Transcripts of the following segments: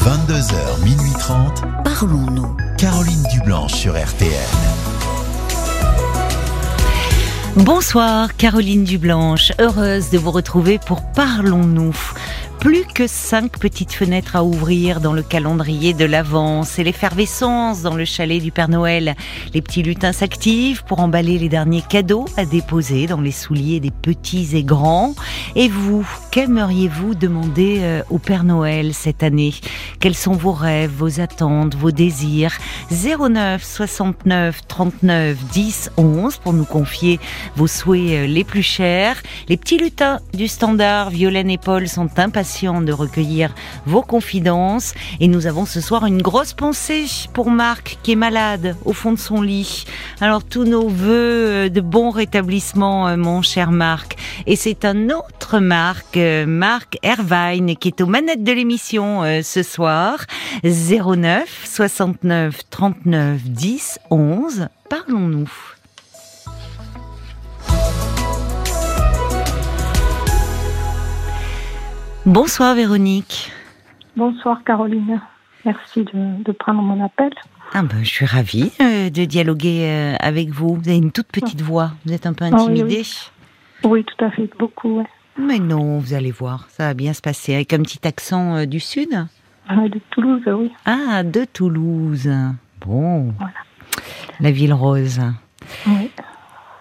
22h, minuit 30. Parlons-nous. Caroline Dublanche sur RTN. Bonsoir Caroline Dublanche, heureuse de vous retrouver pour Parlons-nous plus que cinq petites fenêtres à ouvrir dans le calendrier de l'Avent. C'est l'effervescence dans le chalet du Père Noël. Les petits lutins s'activent pour emballer les derniers cadeaux à déposer dans les souliers des petits et grands. Et vous, qu'aimeriez-vous demander euh, au Père Noël cette année? Quels sont vos rêves, vos attentes, vos désirs? 09 69 39 10 11 pour nous confier vos souhaits euh, les plus chers. Les petits lutins du standard, Violaine et Paul, sont impatients de recueillir vos confidences. Et nous avons ce soir une grosse pensée pour Marc qui est malade au fond de son lit. Alors tous nos voeux de bon rétablissement, euh, mon cher Marc. Et c'est un autre Marc, euh, Marc Hervine, qui est aux manettes de l'émission euh, ce soir. 09 69 39 10 11. Parlons-nous. Bonsoir Véronique. Bonsoir Caroline. Merci de, prendre mon appel. Ah ben, je suis ravie euh, de dialoguer euh, avec vous. Vous avez une toute petite voix. Vous êtes un peu ah intimidée. oui, tout à fait, beaucoup. Mais non, vous allez voir, ça va bien se passer. Avec un petit accent euh, du sud ah, De Toulouse, oui. Ah, de Toulouse. Bon. Voilà. La ville rose. Oui.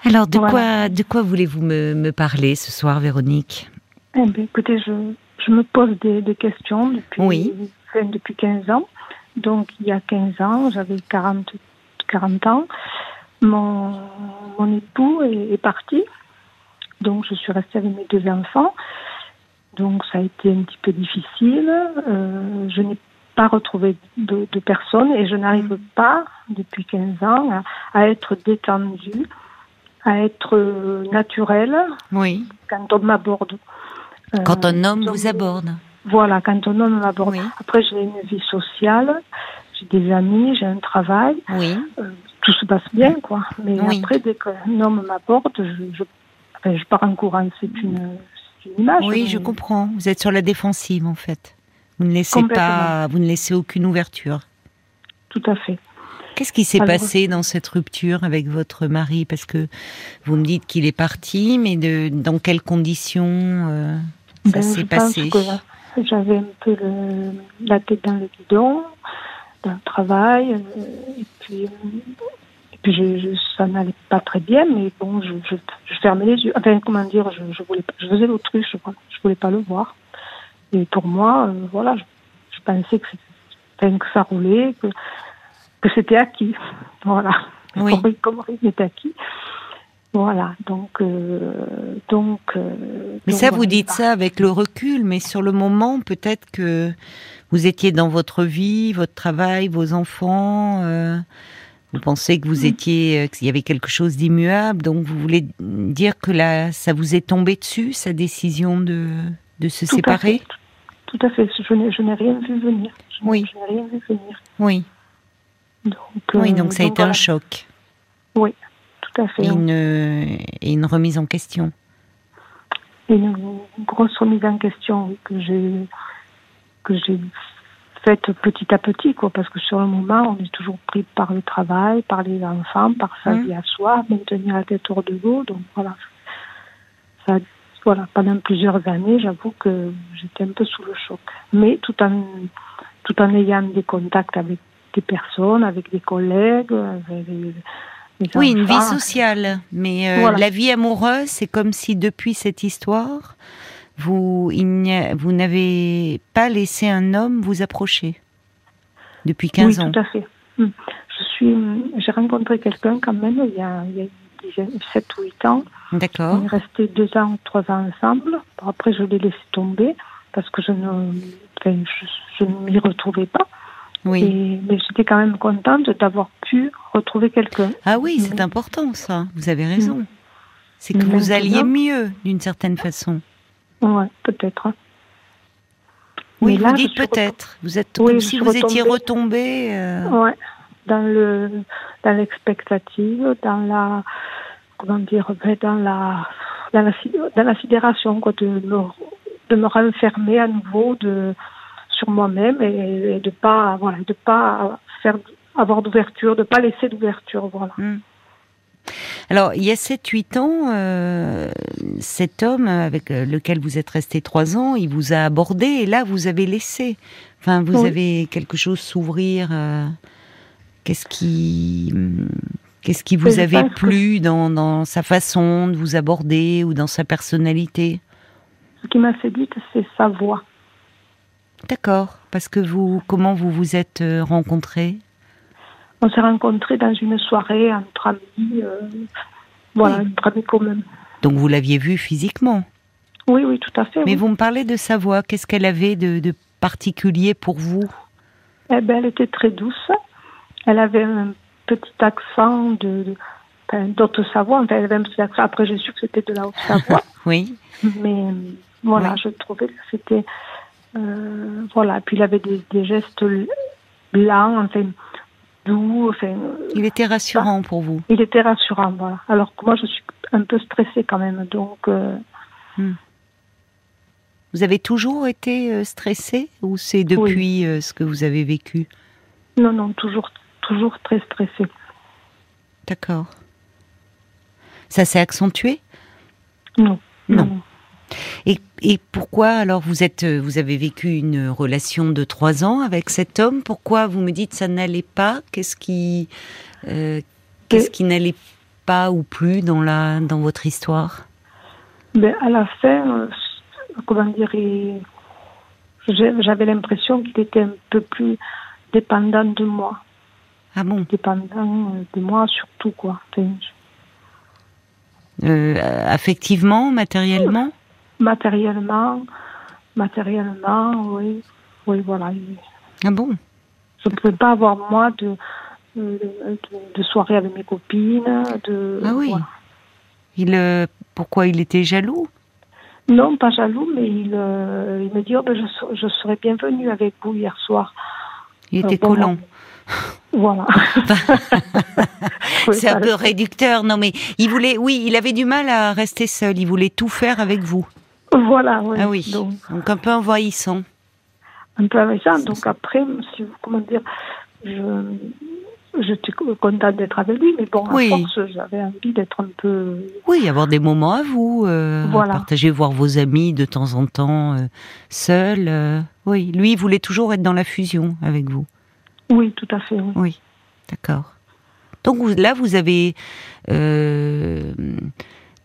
Alors, de quoi, de quoi voulez-vous me, me parler ce soir, Véronique? Eh bien, écoutez, je, je me pose des, questions depuis, depuis 15 ans. Donc, il y a 15 ans, j'avais 40, 40 ans. Mon, mon époux est, parti. Donc, je suis restée avec mes deux enfants. Donc, ça a été un petit peu difficile. Euh, je n'ai pas retrouvé de, de personne et je n'arrive mm. pas, depuis 15 ans, à, être détendue, à être naturelle oui. quand on m'aborde. Quand un homme vous aborde. Voilà, quand un homme m'aborde. Après, j'ai une vie sociale, j'ai des amis, j'ai un travail. Oui. Euh, tout se passe bien, quoi. Mais après, dès qu'un homme m'aborde, je, je, pars en courant. C'est une, une, image. Oui, je comprends. Vous êtes sur la défensive, en fait. Vous ne laissez pas, vous ne laissez aucune ouverture. Tout à fait. Qu'est-ce qui s'est passé dans cette rupture avec votre mari? Parce que vous me dites qu'il est parti, mais de, dans quelles conditions euh? Ça ben, s'est passé J'avais un peu le, la tête dans le guidon, dans le travail, euh, et puis, et puis je, ça n'allait pas très bien, mais bon, je, je, fermais les yeux. Enfin, comment dire, je, je, voulais, je faisais l'autruche, je, je voulais pas le voir. Et pour moi, euh, voilà, je, pensais que, que ça roulait, que, que c'était acquis. Voilà. Oui. Comme, comme était acquis. Voilà, donc, euh, donc. Euh, mais ça, vous dites ça avec le recul, mais sur le moment, peut-être que vous étiez dans votre vie, votre travail, vos enfants. Euh, vous pensez que vous étiez, qu'il y avait quelque chose d'immuable, donc vous voulez dire que là, ça vous est tombé dessus, sa décision de, de se séparer? Tout à fait. Je n'ai rien vu venir. oui. Je n'ai rien vu venir. Oui. Donc, oui, donc ça a été un choc. Oui. Et une, une remise en question. Une grosse remise en question que j'ai que j'ai faite petit à petit, quoi, parce que sur le moment, on est toujours pris par le travail, par les enfants, par sa mmh. vie à soi, maintenir la tête hors de l'eau. Donc voilà, ça, voilà, pendant plusieurs années, j'avoue que j'étais un peu sous le choc. Mais tout en tout en ayant des contacts avec des personnes, avec des collègues, avec oui, une vie sociale. Mais euh, la vie amoureuse, c'est comme si depuis cette histoire, vous, vous n'avez pas laissé un homme vous approcher depuis 15 ans. Oui, tout à fait. Hum. Je suis, j'ai rencontré quelqu'un quand même il y a, il y a 7 ou 8 ans. D'accord. On est resté 2 ans ou 3 ans ensemble. Après, je l'ai laissé tomber parce que je ne, je ne m'y retrouvais pas. Oui. mais j'étais quand même contente d'avoir pu retrouver quelqu'un. Ah oui, c'est important ça. Vous avez raison. C'est que vous alliez mieux d'une certaine façon. Ouais, peut-être. Oui, vous dites peut-être. Vous êtes comme si vous étiez retombé. Euh... Ouais, dans le dans l'expectative, dans la comment dire, ben, dans la dans la, dans la sidération quoi, de me, de me renfermer à nouveau de sur moi-même et, de pas voilà de pas faire avoir d'ouverture, de pas laisser d'ouverture, voilà. Hmm. Alors, il y a 7-8 ans, euh, cet homme avec lequel vous êtes resté 3 ans, il vous a abordé et là, vous avez laissé. Enfin, vous avez quelque chose s'ouvrir. Euh, qu'est-ce qui, qu'est-ce qui vous avait plu dans, dans, sa façon de vous aborder ou dans sa personnalité? Ce qui m'a séduite, c'est sa voix. D'accord. Parce que vous, comment vous vous êtes euh, rencontrés? On s'est rencontrés dans une soirée entre amis, euh, voilà, entre amis communs. Donc vous l'aviez vu physiquement? Oui, oui, tout à fait. Mais vous me parlez de sa voix. Qu'est-ce qu'elle avait de, de, particulier pour vous? Eh ben, elle était très douce. Elle avait un petit accent de, d'Haute-Savoie. Enfin, elle avait un petit accent. Après, j'ai su que c'était de la Haute-Savoie. oui. Mais voilà, je trouvais que c'était euh, voilà, puis il avait des, gestes blancs, enfin, doux. Enfin, il était rassurant pour vous Il était rassurant, voilà. Alors que moi, je suis un peu stressée quand même, donc. Euh, hmm. Vous avez toujours été euh, stressée ou c'est depuis ce que vous avez vécu? Non, non, toujours, toujours très stressée. D'accord. Ça s'est accentué? Non. non. Et, et, pourquoi alors vous êtes, vous avez vécu une relation de trois ans avec cet homme? Pourquoi vous me dites ça n'allait pas? Qu'est-ce qui, euh, qu'est-ce qui n'allait pas ou plus dans la, dans votre histoire? Ben, à la fin, euh, comment dire, j'avais l'impression qu'il était un peu plus dépendant de moi. Ah bon? Dépendant euh, de moi surtout quoi. affectivement, matériellement? Matériellement, matériellement, oui, oui, voilà. Ah bon? Je ne pouvais pas avoir moi de, de, de, soirée avec mes copines. De, ah oui. Il, euh, pourquoi il était jaloux? Non, pas jaloux, mais il, euh, il me dit oh, ben, je, je, serais bienvenue avec vous hier soir. Il était collant. Voilà. C'est un peu réducteur, non mais il voulait, oui, il avait du mal à rester seul. Il voulais tout faire avec vous. Voilà, oui. Ah oui. Donc, un peu envahissant. Un peu envahissant. Donc après, si, comment dire, je, j'étais contente d'être avec lui, mais bon, à force, j'avais envie d'être un peu. Oui, avoir des moments à vous, euh, partager, voir vos amis de temps en temps, euh, seul. Euh, oui, lui, il voulait toujours être dans la fusion avec vous. Oui, tout à fait. Oui, oui. d'accord. Donc là, vous avez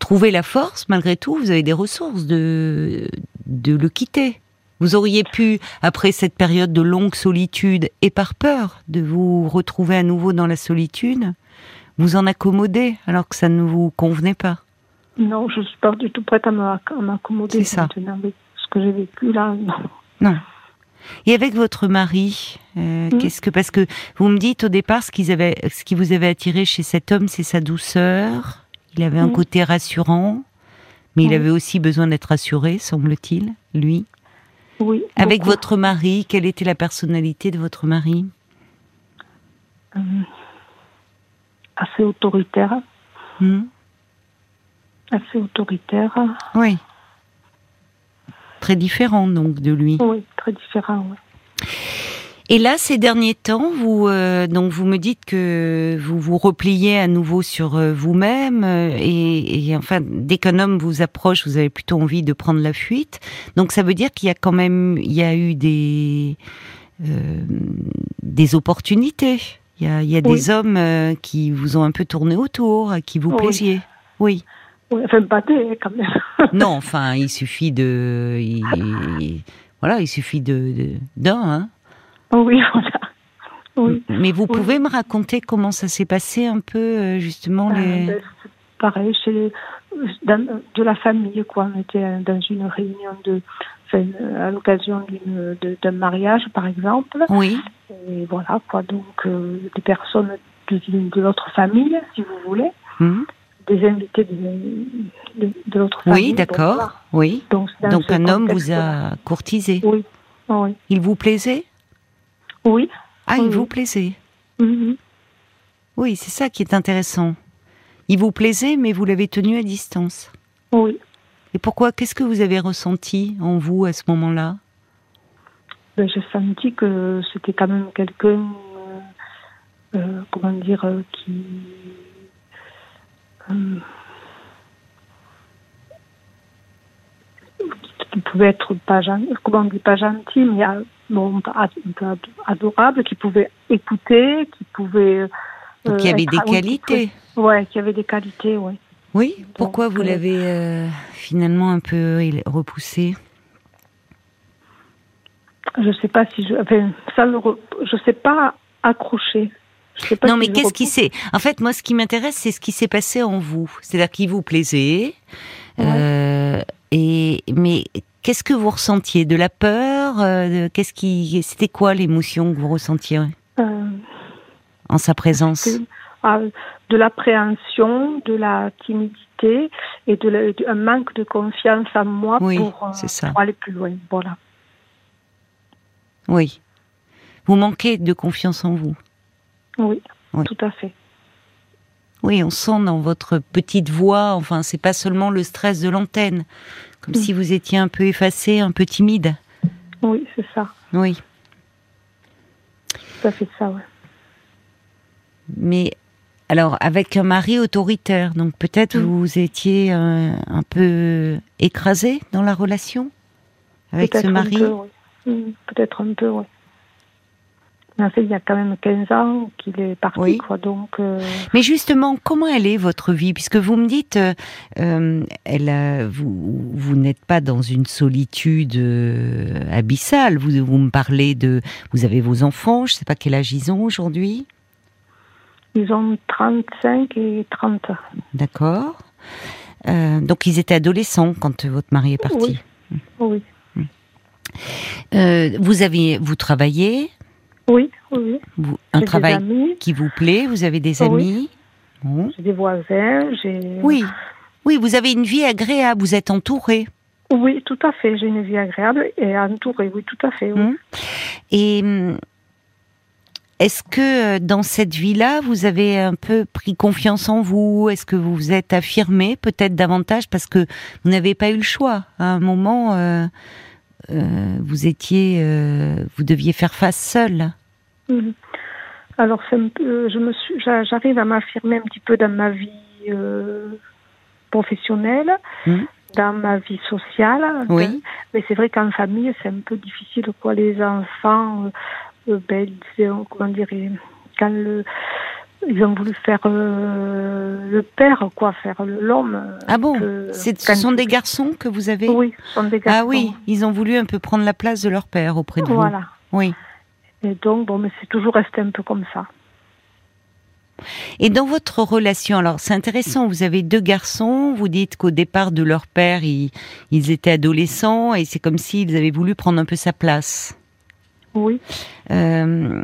trouver la force, malgré tout, vous avez des ressources de, de le quitter. Vous auriez pu, après cette période de longue solitude et par peur de vous retrouver à nouveau dans la solitude, vous en accommoder alors que ça ne vous convenait pas. Non, je suis pas du tout prête à m'accommoder. C'est ça. Ce que j'ai vécu là, non. Non. Et avec votre mari, euh, hmm. qu'est-ce que parce que vous me dites au départ ce, qu'ils avaient, ce qui vous avait attiré chez cet homme, c'est sa douceur, il avait un mm. côté rassurant, mais il avait aussi besoin d'être rassuré, semble-t-il, lui. Oui. Avec votre mari, quelle était la personnalité de votre mari? Euh, Assez autoritaire. Hmm. Assez autoritaire. Oui. Très différent donc de lui. Oui, très différent. Oui. Et là, ces derniers temps, vous euh, donc vous me dites que vous vous repliez à nouveau sur euh, vous-même euh, et, enfin dès qu'un homme vous approche, vous avez plutôt envie de prendre la fuite. Donc ça veut dire qu'il y a quand même il y a eu des des opportunités. Il y a, il y a des hommes qui vous ont un peu tourné autour, qui vous plaisiez. Oui. Oui, enfin pas des quand même. non, enfin il suffit de voilà, il suffit de d'un. Hein. Oui, voilà. Oui. Mais vous pouvez me raconter comment ça s'est passé un peu, euh, justement ah, les... Ben, pareil, chez de la famille, quoi. On était dans une réunion de, à l'occasion d'un mariage, par exemple. Oui. Et voilà, quoi. Donc, euh, des personnes de, de l'autre famille, si vous voulez. Hum. Des invités de, de, l'autre famille. Oui, d'accord. oui. Donc, donc un homme vous a courtisé. Oui. oui. Il vous plaisait? Oui. Ah, il vous plaisait mhm. Oui, c'est ça qui est intéressant. Il vous plaisait, mais vous l'avez tenu à distance. Oui. Et pourquoi Qu'est-ce que vous avez ressenti en vous à ce moment-là? Ben, j'ai senti que c'était quand même quelqu'un, comment dire, qui qui pouvait être pas gentil, comment on dit pas gentil, mais bon, adorable, qui pouvait écouter, qui pouvait. Il y avait des qualités. Ouais, qui avait des qualités, ouais. Oui. Pourquoi vous l'avez finalement un peu repoussé? Je sais pas si je, enfin, ça je sais pas accrocher. non, mais qu'est-ce qui s'est En fait, moi, ce qui m'intéresse, c'est ce qui s'est passé en vous. C'est-à-dire qu'il vous plaisait. Euh, et mais qu'est-ce que vous ressentiez? De la peur euh, Qu'est-ce qui C'était quoi l'émotion que vous ressentiez euh, en sa présence ah, De l'appréhension, de la timidité et de un manque de confiance en moi pour, pour aller plus loin. Voilà. Oui. Vous manquez de confiance en vous. Oui, tout à fait. Oui, on sent dans votre petite voix, enfin, c'est pas seulement le stress de l'antenne, comme si vous étiez un peu effacé, un peu timide. Oui, c'est ça. Oui. Ça fait ça, oui. Mais alors, avec un mari autoritaire, donc peut-être vous étiez euh, un, peu écrasé dans la relation avec ce mari? Peut-être un peu, oui il y a quand même 15 ans qu'il est parti, quoi. Donc. Euh, Mais justement, comment elle est votre vie? Puisque vous me dites, euh, euh vous, vous n'êtes pas dans une solitude euh, abyssale. Vous, vous me parlez de, vous avez vos enfants. Je ne sais pas quel âge ils ont aujourd'hui. Ils ont 35 et 30. D'accord. donc ils étaient adolescents quand votre mari est parti. Oui. oui. vous avez, vous travaillez oui, oui. un travail qui vous plaît Vous avez des amis J'ai des voisins. Oui, oui. Vous avez une vie agréable. Vous êtes entouré. Oui, tout à fait. J'ai une vie agréable et entourée. Oui, tout à fait. Hum. Et hum, est-ce que euh, dans cette vie-là, vous avez un peu pris confiance en vous? Est-ce que vous vous êtes affirmé peut-être davantage parce que vous n'avez pas eu le choix? À un moment, euh, euh, vous étiez, euh, vous deviez faire face seul. Mhm. Alors, je me suis, j'arrive à m'affirmer un petit peu dans ma vie euh, professionnelle, mhm. dans ma vie sociale. Oui. Mais c'est vrai qu'en famille, c'est un peu difficile. Quoi, les enfants, ben, comment dire, quand le ils ont voulu faire euh, le père, quoi, faire l'homme. Ah bon Ce sont des garçons que vous avez Oui, ce sont des garçons. Ah oui, ils ont voulu un peu prendre la place de leur père auprès de vous. Voilà. Oui. Et donc, bon, mais c'est toujours resté un peu comme ça. Et dans votre relation, alors c'est intéressant, vous avez deux garçons, vous dites qu'au départ de leur père, ils, ils étaient adolescents et c'est comme s'ils avaient voulu prendre un peu sa place. Oui. Euh,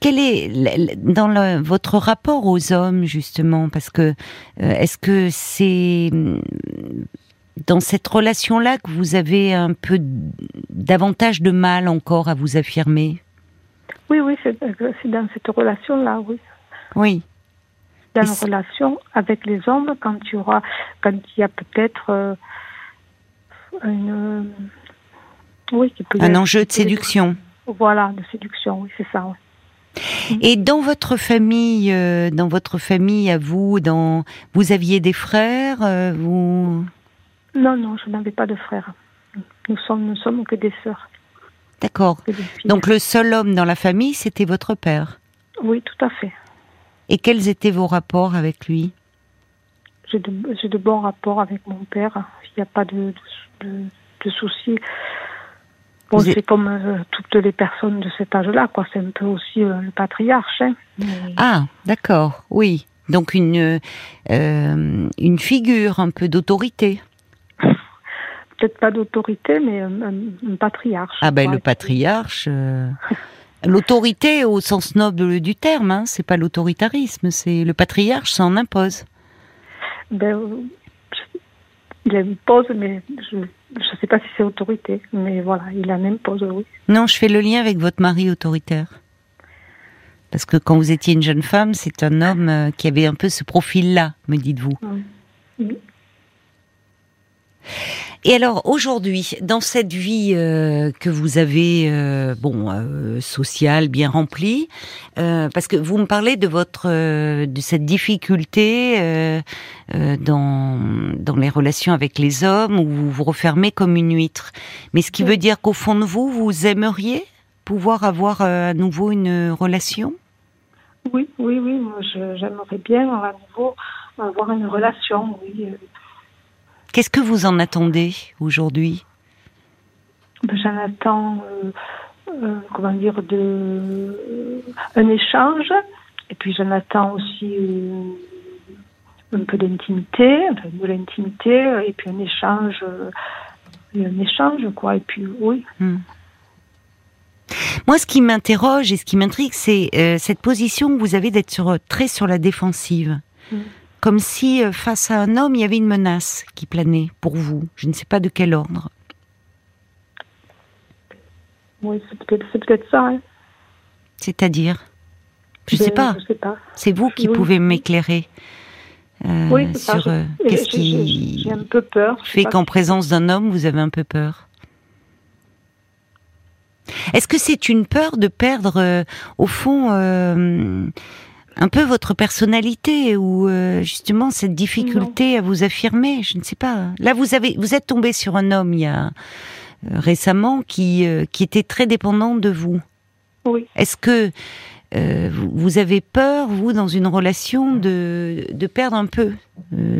quel est dans votre rapport aux hommes justement? Parce que euh, est-ce que c'est mm, dans cette relation-là que vous avez un peu davantage de mal encore à vous affirmer? Oui, oui, c'est dans cette relation-là, oui. Oui. Dans la relation avec les hommes, quand il y aura, quand il y a peut-être euh, une, oui, un enjeu de séduction. Voilà, de séduction, oui, c'est ça. Et dans votre famille, euh, dans votre famille à vous, dans, vous aviez des frères, euh, vous? Non, non, je n'avais pas de frères. Nous sommes, nous sommes que des sœurs. D'accord. Donc le seul homme dans la famille, c'était votre père? Oui, tout à fait. Et quels étaient vos rapports avec lui? J'ai de, de, bons rapports avec mon père. Il n'y a pas de, de, de soucis. Bon, c'est comme euh, toutes les personnes de cet âge-là, quoi. C'est un peu aussi euh, le patriarche. Hein. Ah, d'accord, oui. Donc une euh, une figure un peu d'autorité. Peut-être pas d'autorité, mais un, patriarche. Ah ben le patriarche. L'autorité au sens noble du terme, hein, c'est pas l'autoritarisme, c'est le patriarche s'en impose. Ben, il impose, mais je ne sais pas si c'est autorité, mais voilà, il a même pas oui. Non, je fais le lien avec votre mari autoritaire. Parce que quand vous étiez une jeune femme, c'est un homme euh, qui avait un peu ce profil-là, me dites-vous. Et alors aujourd'hui, dans cette vie euh, que vous avez, euh, bon, euh, sociale bien remplie, parce que vous me parlez de votre, de cette difficulté dans dans les relations avec les hommes où vous vous refermez comme une huître. Mais ce qui veut dire qu'au fond de vous, vous aimeriez pouvoir avoir à nouveau une relation? Oui, oui, oui. Moi, j'aimerais bien à nouveau avoir une relation. Oui. Qu'est-ce que vous en attendez aujourd'hui? Ben, J'en attends, euh, euh, comment dire, de, euh, un échange, et puis j'en attends aussi un peu d'intimité, enfin, de l'intimité, et puis un échange, un échange, quoi, et puis oui. Hmm. Moi, ce qui m'interroge et ce qui m'intrigue, c'est cette position que vous avez d'être sur, très sur la défensive. Hmm comme si euh, face à un homme, il y avait une menace qui planait pour vous. Je ne sais pas de quel ordre. Oui, c'est peut-être ça. Hein. C'est-à-dire? Je ne sais pas. C'est vous qui pouvez m'éclairer. Euh, oui, sur euh, qu'est-ce qui J'ai un peu peur, fait qu'en présence d'un homme, vous avez un peu peur? Est-ce que c'est une peur de perdre, au fond, un peu votre personnalité ou euh, justement cette difficulté à vous affirmer, je ne sais pas. Là, vous avez, vous êtes tombé sur un homme il y a euh, récemment qui euh, qui était très dépendant de vous. Oui. Est-ce que vous avez peur, vous, dans une relation, de, de perdre un peu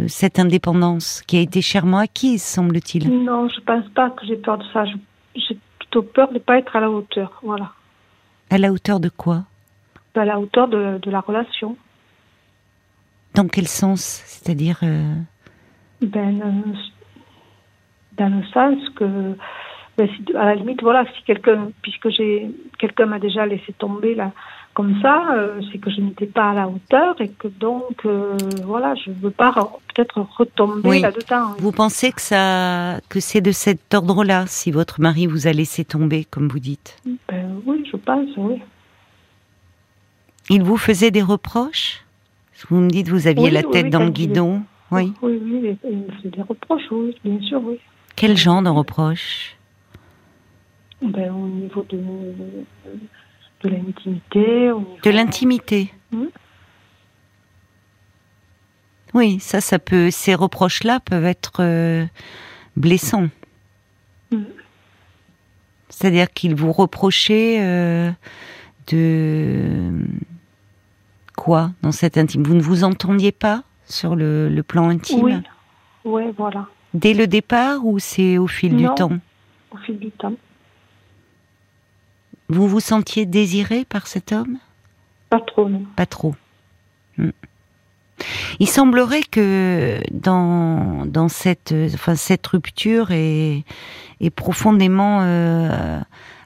cette indépendance qui a été chèrement acquise, semble-t-il? Non, je pense pas que j'ai peur de ça. J'ai plutôt peur de ne pas être à la hauteur. Voilà. À la hauteur de quoi? À la hauteur de, la relation. Dans quel sens? C'est-à-dire euh, ben, euh, Dans le sens que, ben, à la limite, voilà, si quelqu'un, puisque j'ai quelqu'un m'a déjà laissé tomber là, comme ça, euh, c'est que je n'étais pas à la hauteur et que donc, voilà, je ne veux pas peut-être retomber là-dedans. Vous pensez que ça, que c'est de cet ordre-là, si votre mari vous a laissé tomber, comme vous dites? Ben, Oui, je pense, oui. Il vous faisait des reproches? Vous me dites vous aviez la tête dans le guidon. Oui. Oui, oui, il me faisait des reproches, oui, bien sûr, oui. Quel genre de reproches? Ben, Au niveau de, de l'intimité. De l'intimité hmm? Oui, ça, ça peut. Ces reproches-là peuvent être euh, blessants. Hmm. C'est-à-dire qu'il vous reprochait euh, de quoi dans cette intime? Vous ne vous entendiez pas sur le, plan intime? Oui, ouais, voilà. Dès le départ ou c'est au fil du temps? Au fil du temps. Vous vous sentiez désiré par cet homme? Pas trop, non. Pas trop. Hmm. Il semblerait que dans, dans cette, enfin, cette rupture est, est profondément euh,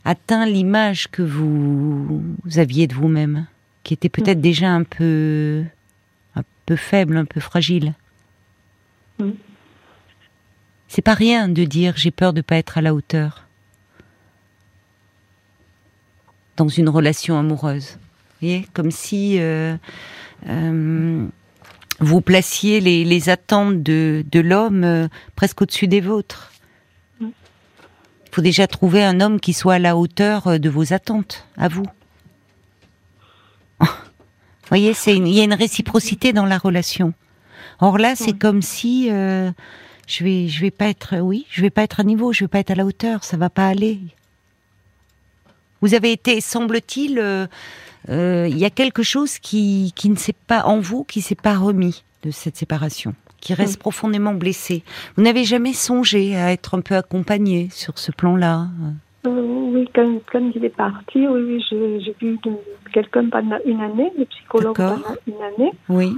atteint l'image que vous, vous aviez de vous-même qui était peut-être mm. déjà un peu, un peu faible, un peu fragile. Mm. C'est pas rien de dire j'ai peur de pas être à la hauteur dans une relation amoureuse. Vous voyez, comme si euh, euh, vous placiez les, les, attentes de, de l'homme euh, presque au-dessus des vôtres. Mm. Il faut déjà trouver un homme qui soit à la hauteur de vos attentes, à vous voyez, c'est il y a une réciprocité dans la relation. Or là, c'est comme si euh, je vais, je vais pas être, oui, je vais pas être à niveau, je vais pas être à la hauteur, ça va pas aller. Vous avez été, semble-t-il, euh, euh, il y a quelque chose qui, qui ne s'est pas en vous, qui s'est pas remis de cette séparation, qui reste profondément blessé. Vous n'avez jamais songé à être un peu accompagné sur ce plan-là euh, oui, quand, quand, il est parti, oui, oui j'ai vu quelqu'un pendant une année, le psychologue pendant une année. Oui.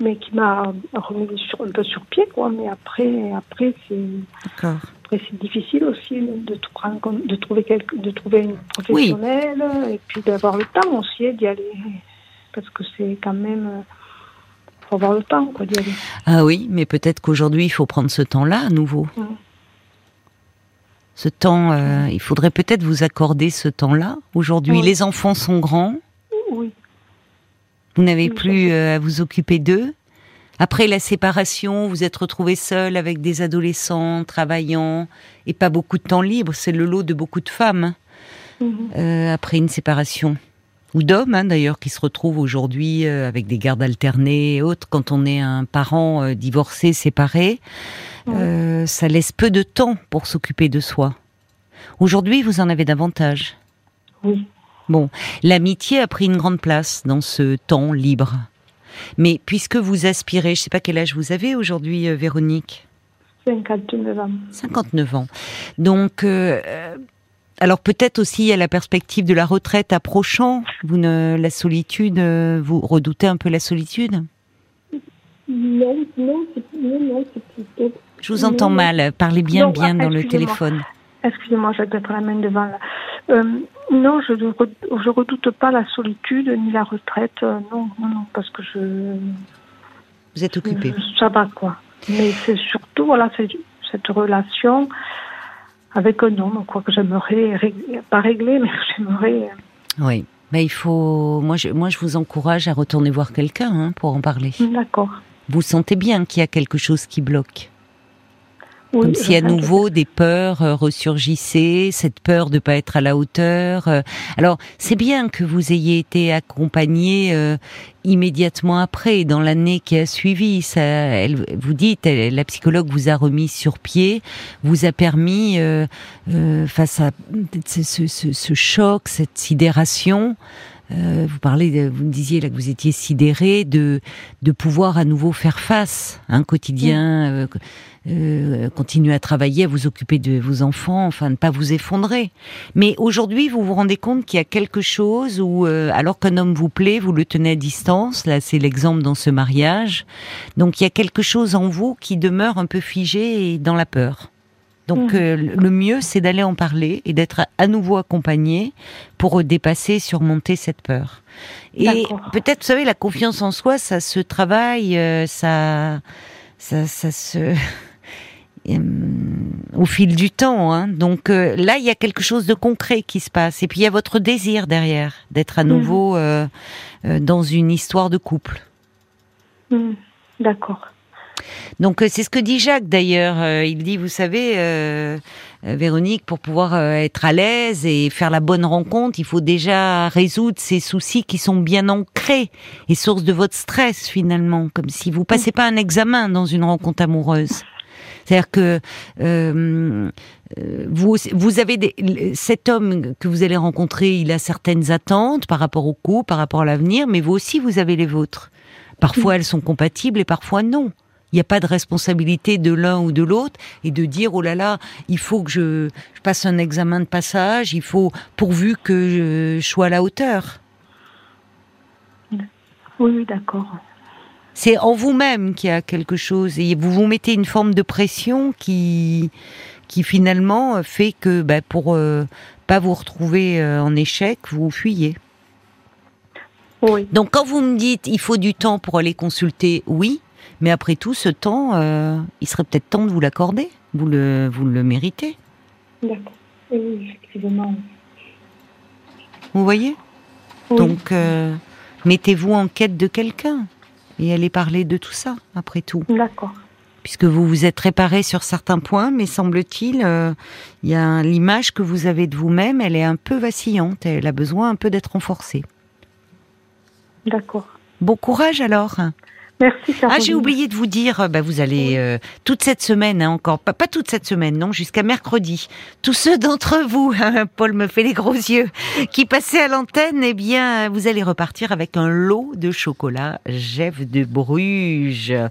Mais qui m'a remis sur, un peu sur pied, quoi. Mais après, après c'est. Après, c'est difficile aussi de, de trouver quelque, de trouver une professionnelle et puis d'avoir le temps aussi d'y aller. Parce que c'est quand même. faut avoir le temps, quoi, d'y aller. Ah oui, mais peut-être qu'aujourd'hui, il faut prendre ce temps-là à nouveau. Mmh ce temps, euh, il faudrait peut-être vous accorder ce temps-là. Aujourd'hui, les enfants sont grands. Oui. Vous n'avez plus euh, à vous occuper d'eux. Après la séparation, vous êtes retrouvé seul avec des adolescents travaillant et pas beaucoup de temps libre. C'est le lot de beaucoup de femmes mhm. euh, après une séparation. Ou d'hommes hein, d'ailleurs qui se retrouvent aujourd'hui euh, avec des gardes alternées et autres. Quand on est un parent euh, divorcé, séparé, ça laisse peu de temps pour s'occuper de soi. Aujourd'hui, vous en avez davantage. Oui. Bon, l'amitié a pris une grande place dans ce temps libre. Mais puisque vous aspirez, je ne sais pas quel âge vous avez aujourd'hui, euh, Véronique? 59 ans. 59 ans. Donc, euh, alors peut-être aussi à la perspective de la retraite approchant, vous ne, la solitude, euh, vous redoutez un peu la solitude? Non, non, non, c'est plutôt. Je vous entends mal. Parlez bien, bien dans le téléphone. Excusez-moi, j'ai peut-être la main devant là. Euh, non, je ne je redoute pas la solitude ni la retraite. Euh, non, non, non, parce que je. Vous êtes occupée. Ça va, quoi. Mais c'est surtout, voilà, cette relation avec un homme, quoi, que j'aimerais, pas régler, mais j'aimerais. Euh, oui. Mais il faut. Moi, je, moi, je vous encourage à retourner voir quelqu'un hein, pour en parler. D'accord. Vous sentez bien qu'il y a quelque chose qui bloque comme si à nouveau des peurs euh, ressurgissaient, cette peur de ne pas être à la hauteur. Euh. Alors c'est bien que vous ayez été accompagné euh, immédiatement après, dans l'année qui a suivi. Ça, elle, vous dites, la psychologue vous a remis sur pied, vous a permis face à ce, ce, ce, choc, cette sidération. vous parlez, vous me disiez là que vous étiez sidéré de de pouvoir à nouveau faire face à un quotidien. Euh, continuer à travailler, à vous occuper de vos enfants, enfin ne pas vous effondrer. Mais aujourd'hui, vous vous rendez compte qu'il y a quelque chose où, euh, alors qu'un homme vous plaît, vous le tenez à distance. Là, c'est l'exemple dans ce mariage. Donc, il y a quelque chose en vous qui demeure un peu figé et dans la peur. Donc, mmh. euh, le mieux, c'est d'aller en parler et d'être à nouveau accompagné pour dépasser, surmonter cette peur. Et peut-être, vous savez, la confiance en soi, ça se travaille, ça, ça, ça se euh, au fil du temps. Hein. Donc euh, là, il y a quelque chose de concret qui se passe. Et puis il y a votre désir derrière, d'être à mhm. nouveau euh, dans une histoire de couple. Mhm. D'accord. Donc c'est ce que dit Jacques d'ailleurs. il dit, vous savez, Véronique, pour pouvoir être à l'aise et faire la bonne rencontre, il faut déjà résoudre ces soucis qui sont bien ancrés et source de votre stress finalement, comme si vous passez pas un examen dans une rencontre amoureuse. C'est-à-dire que euh, vous, vous avez cet homme que vous allez rencontrer, il a certaines attentes par rapport au couple, par rapport à l'avenir, mais vous aussi, vous avez les vôtres. Parfois, elles sont compatibles et parfois non. Il n'y a pas de responsabilité de l'un ou de l'autre et de dire oh là là, il faut que je, passe un examen de passage, il faut pourvu que je sois à la hauteur. Oui, d'accord c'est en vous-même qu'il y a quelque chose et vous vous mettez une forme de pression qui qui finalement fait que bah, pour euh, pas vous retrouver euh, en échec, vous fuyez. Oui. Donc quand vous me dites il faut du temps pour aller consulter, oui, mais après tout ce temps, euh, il serait peut-être temps de vous l'accorder. Vous le vous le méritez. D'accord. Oui, effectivement. Vous voyez? Donc mettez-vous en quête de quelqu'un et aller parler de tout ça, après tout. D'accord. Puisque vous vous êtes réparé sur certains points, mais semble-t-il, euh, il y a l'image que vous avez de vous-même, elle est un peu vacillante, elle a besoin un peu d'être renforcée. D'accord. Bon courage alors. Merci. Ah, j'ai oublié de vous dire, euh, bah, vous allez euh, toute cette semaine hein, encore, pas, pas, toute cette semaine, non, jusqu'à mercredi. Tous ceux d'entre vous, hein, Paul me fait les gros yeux, qui passaient à l'antenne, eh bien, vous allez repartir avec un lot de chocolat Jeff de Bruges, ah.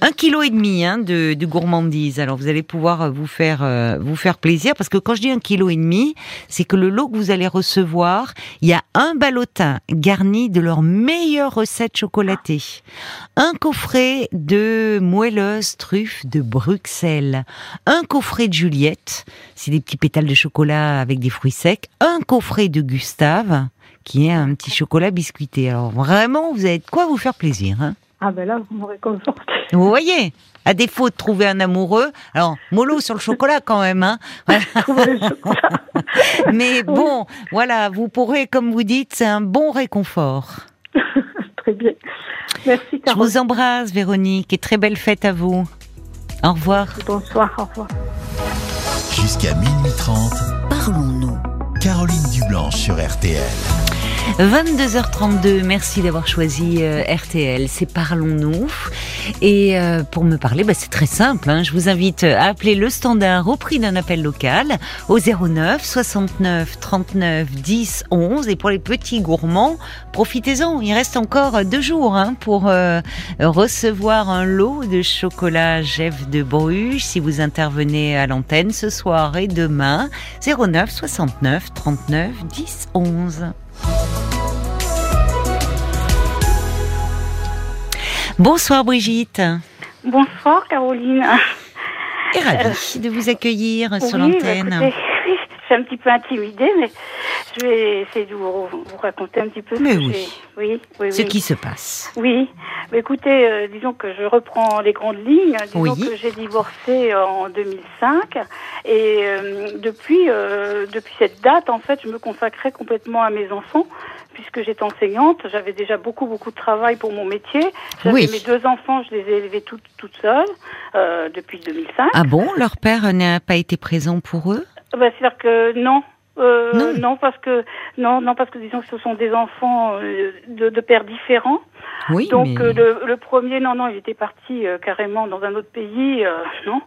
un kilo et demi hein, de, de, gourmandise. Alors vous allez pouvoir euh, vous faire vous faire plaisir parce que quand je dis un kilo et demi, c'est que le lot que vous allez recevoir, il y a un ballotin garni de leurs meilleures recettes chocolatées un coffret de moelleuses truffes de Bruxelles, un coffret de Juliette, c'est des petits pétales de chocolat avec des fruits secs, un coffret de Gustave, qui est un petit chocolat biscuité. Alors vraiment, vous avez de quoi vous faire plaisir. Hein? Ah ben là, vous me réconfortez. Vous voyez à défaut de trouver un amoureux, alors mollo sur le chocolat quand même, hein? Mais bon, voilà, vous pourrez, comme vous dites, c'est un bon réconfort. Très bien. Merci, Je vous embrasse, Véronique, et très belle fête à vous. Au revoir. Bonsoir, au revoir. Jusqu'à minuit 30, parlons-nous. Caroline Dublanche sur RTL. 22h32, merci d'avoir choisi euh, RTL, c'est Parlons-nous. Et euh, pour me parler, bah, c'est très simple, hein. je vous invite à appeler le standard au prix d'un appel local au 09 69 39 10 11. Et pour les petits gourmands, profitez-en, il reste encore deux jours hein, pour euh, recevoir un lot de chocolat Jeff de Bruges si vous intervenez à l'antenne ce soir et demain. 09 69 39 10 11. Bonsoir Brigitte. Bonsoir Caroline. Et ravie de vous accueillir sur l'antenne. Bah, je suis un petit peu intimidée, mais je vais essayer de vous, raconter un petit peu mais ce, oui. Oui, oui, ce qui se passe. Oui, mais écoutez, euh, disons que je reprends les grandes lignes. Disons que j'ai divorcé en 2005 et euh, depuis, euh, depuis cette date, en fait, je me consacrais complètement à mes enfants puisque j'étais enseignante, j'avais déjà beaucoup beaucoup de travail pour mon métier. J'avais mes deux enfants, je les ai élevés toutes toutes seules euh, depuis 2005. Ah bon, leur père n'a pas été présent pour eux? Bah, C'est-à-dire que non. Euh, non. non. parce que non, non parce que disons que ce sont des enfants euh, de, de pères différents. Oui, Donc euh, le, le, premier, non, non, il était parti euh, carrément dans un autre pays, euh, non.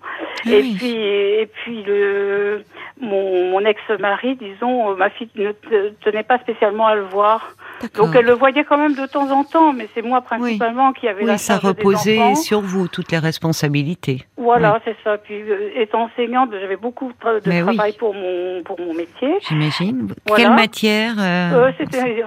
Ah et puis et puis le mon, mon ex-mari, disons, ma fille ne tenait pas spécialement à le voir. Donc elle le voyait quand même de temps en temps, mais c'est moi principalement oui. qui avait oui, la ça charge reposait des enfants. sur vous toutes les responsabilités. Voilà, oui. c'est ça. Puis euh, étant enseignante, j'avais beaucoup de mais travail pour mon pour mon métier. J'imagine. Voilà. Quelle matière euh... C'était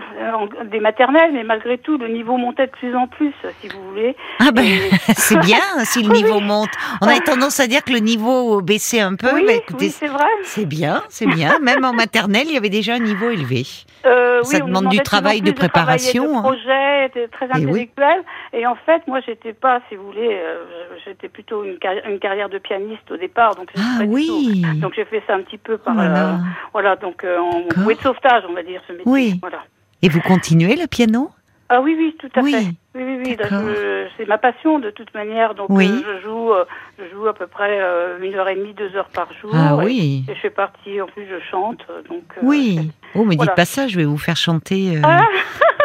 des maternelles, mais malgré tout, le niveau montait de plus en plus, si vous voulez. Ah ben, c'est bien si le niveau monte. On a tendance à dire que le niveau baissait un peu. Oui, bah, écoutez, c'est vrai. C'est bien, c'est bien. Même en maternelle, il y avait déjà un niveau élevé. Euh, Ça oui, demande du travail de préparation. De hein. projet, très Et oui. intellectuel. Et, en fait, moi, j'étais pas, si vous voulez, euh, j'étais plutôt une, carrière, une carrière de pianiste au départ. Donc, ah oui. Tout. Donc j'ai fait ça un petit peu par, voilà. euh, voilà, donc en bouée de sauvetage, on va dire ce métier. Oui. Voilà. Et vous continuez le piano? Ah oui, oui, tout à oui. fait. Oui, oui, oui. C'est ma passion de toute manière. Donc oui. euh, je joue, euh, je joue à peu près euh, une heure et demie, deux heures par jour. Ah et, oui. Et je fais partie, en plus je chante. Donc. euh, oui. Oh, mais voilà. dites pas ça, je vais vous faire chanter. euh, Ah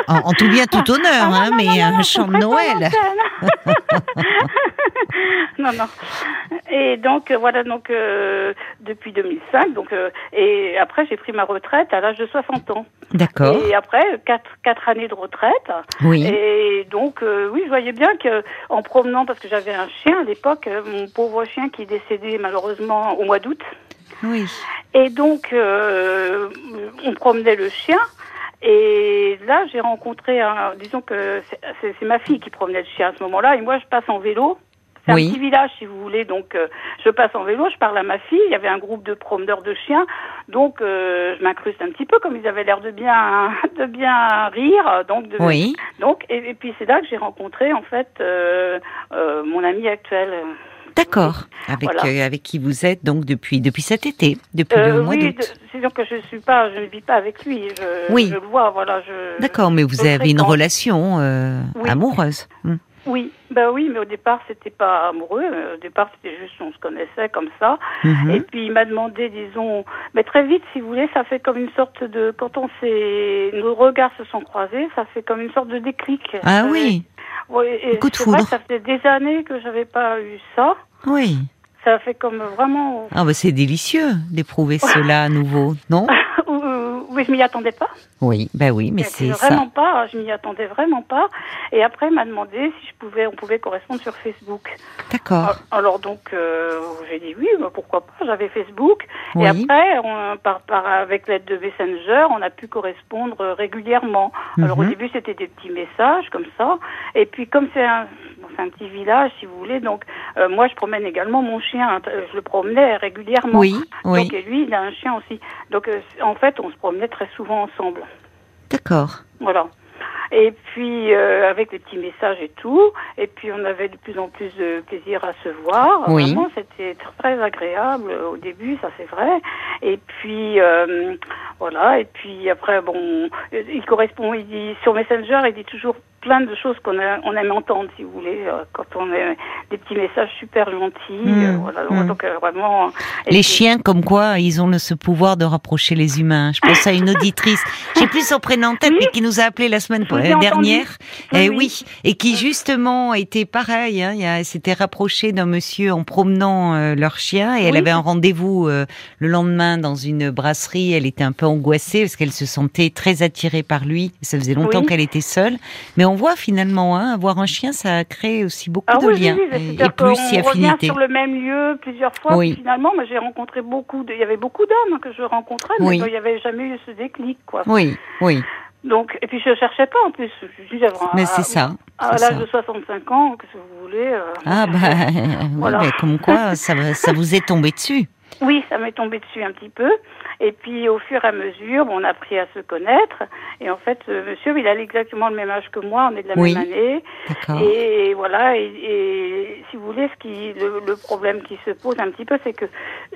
en, en, tout bien, tout honneur, ah, non, hein, non, mais non, un non, chant de Noël. non, non. Et donc euh, voilà, donc euh, depuis 2005, donc euh, et après j'ai pris ma retraite à l'âge de 60 ans. D'accord. Et après quatre quatre années de retraite. Oui. Et donc euh, oui, je voyais bien que en promenant parce que j'avais un chien à l'époque, mon pauvre chien qui est décédé malheureusement au mois d'août. Oui. Et donc on promenait le chien. Et là, j'ai rencontré un, disons que c'est ma fille qui promenait le chien à ce moment-là, et moi je passe en vélo. C'est oui. un petit village, si vous voulez. Donc, euh, je passe en vélo, je parle à ma fille. Il y avait un groupe de promeneurs de chiens. Donc, euh, je m'incruste un petit peu, comme ils avaient l'air de bien, de bien rire. Donc, de, oui. Donc, et, et puis c'est là que j'ai rencontré en fait euh, mon ami actuel. D'accord. Avec voilà. euh, avec qui vous êtes donc depuis depuis cet été, depuis le mois oui, d'août. c'est sûr que je suis pas, je ne vis pas avec lui. Je, oui. je le vois, voilà. D'accord, mais vous avez une relation euh, Oui. amoureuse. Hmm. Oui, ben oui, mais au départ c'était pas amoureux. Au départ c'était juste on se connaissait comme ça. Mhm. Et puis il m'a demandé, disons, mais très vite, si vous voulez, ça fait comme une sorte de quand on s'est, nos regards se sont croisés, ça fait comme une sorte de déclic. Ah Euh, oui. oui, et Coup de vrai foudre. ça fait des années que j'avais pas eu ça. Oui. Ça fait comme vraiment. Ah bah c'est délicieux d'éprouver cela à nouveau, non? oui, je m'y attendais pas. Oui, ben oui, mais c'est ça. Vraiment pas, je m'y attendais vraiment pas. Et après, il m'a demandé si je pouvais, on pouvait correspondre sur Facebook. D'accord. Alors donc, euh, j'ai dit oui, bah, pourquoi pas. J'avais Facebook. Oui. Et après, on, par, par, avec l'aide de Messenger, on a pu correspondre euh, régulièrement. Alors au Mhm. début, c'était des petits messages comme ça. Et puis comme c'est un, c'est un petit village, si vous voulez, donc euh, moi, je promène également mon chien. Euh, Je le promenais régulièrement. Oui, oui. Donc et lui, il a un chien aussi. Donc euh, en fait, on se promenait très souvent ensemble. D'accord. Voilà. Et puis euh, avec les petits messages et tout, et puis on avait de plus en plus de plaisir à se voir. Oui. Vraiment, c'était très agréable au début, ça c'est vrai. Et puis euh, voilà, et puis après bon, il correspond, il dit sur Messenger, il dit toujours plein de choses qu'on on aime entendre, si vous voulez, euh, quand on a des petits messages super gentils. Hmm. Euh, voilà, hmm. donc euh, vraiment. Les chiens, comme quoi, ils ont ce pouvoir de rapprocher les humains. Je pense à une auditrice. J'ai plus son prénom en tête, mais qui nous a appelé la semaine dernière. et eh oui. et qui justement était pareil. Hein, s'était rapproché d'un monsieur en promenant leur chien, et elle avait un rendez-vous le lendemain dans une brasserie. Elle était un peu angoissée parce qu'elle se sentait très attirée par lui. Ça faisait longtemps qu'elle était seule, mais on voit finalement, hein, avoir un chien, ça crée aussi beaucoup ah de liens et, plus si affinité. sur le même lieu plusieurs fois. Finalement, j'ai rencontré beaucoup. De... Il y avait beaucoup d'hommes que je rencontrais, mais il n'y avait jamais eu ce déclic, quoi. Oui, oui. Donc, et puis je cherchais pas en plus. mais c'est ça. À l'âge de 65 ans, que vous voulez. Euh, ah bah, voilà. comme quoi, ça, ça vous est tombé dessus. Oui, ça m'est tombé dessus un petit peu. Et puis au fur et à mesure, on a appris à se connaître. Et en fait, monsieur, il a exactement le même âge que moi, on est de la même année. Et voilà, et, si vous voulez, ce qui, le, problème qui se pose un petit peu, c'est que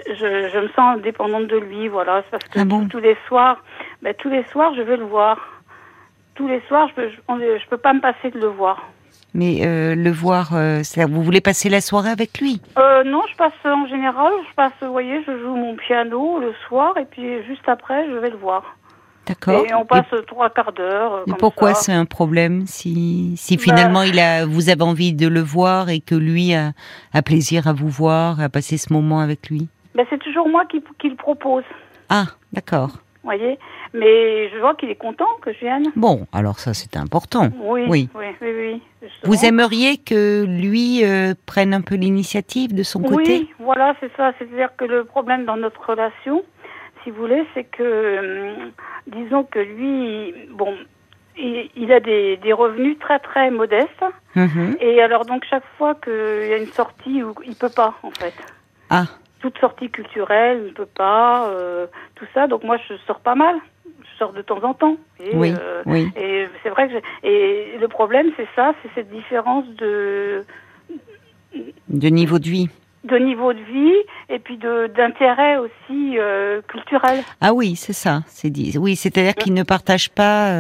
je, je, me sens dépendante de lui, voilà. parce que ah tous les soirs, ben, tous les soirs, je vais le voir. Tous les soirs, je peux, je, je peux pas me passer de le voir. Mais euh, le voir, euh, vous voulez passer la soirée avec lui? Euh, Non, je passe en général, je passe, vous voyez, je joue mon piano le soir et puis juste après, je vais le voir. D'accord. Et on passe trois quarts d'heure. Et pourquoi c'est un problème si, si ben, finalement il a, vous avez envie de le voir et que lui a, a plaisir à vous voir, à passer ce moment avec lui? Ben, C'est toujours moi qui, qui le propose. Ah, d'accord voyez. Mais je vois qu'il est content que je vienne. Bon, alors ça c'est important. Oui, oui, oui, oui. Vous aimeriez que lui euh, prenne un peu l'initiative de son côté? Oui, voilà, c'est ça. C'est-à-dire que le problème dans notre relation, si vous voulez, c'est que, hum, disons que lui, bon, il, a des, revenus très très modestes. Mhm. Et alors donc chaque fois qu'il y a une sortie, il peut pas en fait. Ah toute sortie culturelle, ne peut pas, euh, tout ça. Donc moi, je sors pas mal. Je sors de temps en temps. Et, oui, euh, oui. Et c'est vrai que et le problème, c'est ça, c'est cette différence de de niveau de vie. De niveau de vie et puis de d'intérêt aussi euh, culturel. Ah oui, c'est ça. C'est dit. Oui, c'est-à-dire qu'il ne partage pas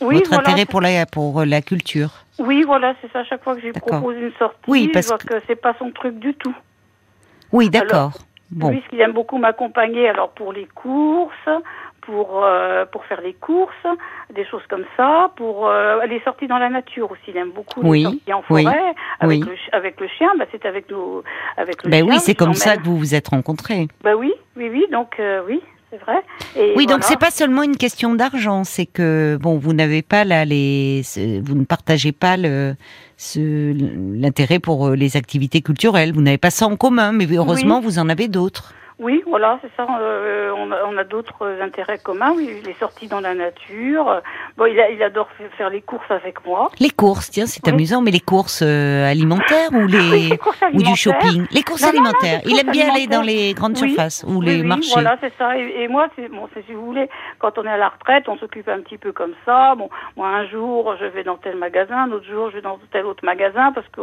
votre intérêt pour la pour la culture. Oui, voilà, c'est ça. Chaque fois que je lui propose une sortie, oui, parce je vois que, que c'est pas son truc du tout. Oui, d'accord. Bon. Lui, il aime beaucoup m'accompagner, alors pour les courses, pour euh, pour faire les courses, des choses comme ça, pour euh, les sorties dans la nature aussi. Il aime beaucoup les sorties en forêt avec, le, avec le chien. Bah, c'est avec nous, avec le ben oui, c'est comme ça que vous vous êtes rencontrés. Bah oui, oui, oui. Donc euh, oui, c'est vrai. oui, donc c'est pas seulement une question d'argent, c'est que bon, vous n'avez pas là les, vous ne partagez pas le l'intérêt pour euh, les activités culturelles. Vous n'avez pas ça en commun, mais heureusement vous en avez d'autres. Oui, voilà, c'est ça. Euh, on a, on a d'autres intérêts communs. Il est sorti dans la nature. Bon, il, a, il adore faire les courses avec moi. Les courses, tiens, c'est amusant, mais les courses euh, alimentaires ou les, ou du shopping? Les courses alimentaires. il aime bien aller dans les grandes surfaces ou les marchés. Voilà, c'est ça. Et, moi, c'est bon, si vous voulez, quand on est à la retraite, on s'occupe un petit peu comme ça. Bon, moi, un jour, je vais dans tel magasin, l'autre jour, je vais dans tel autre magasin parce que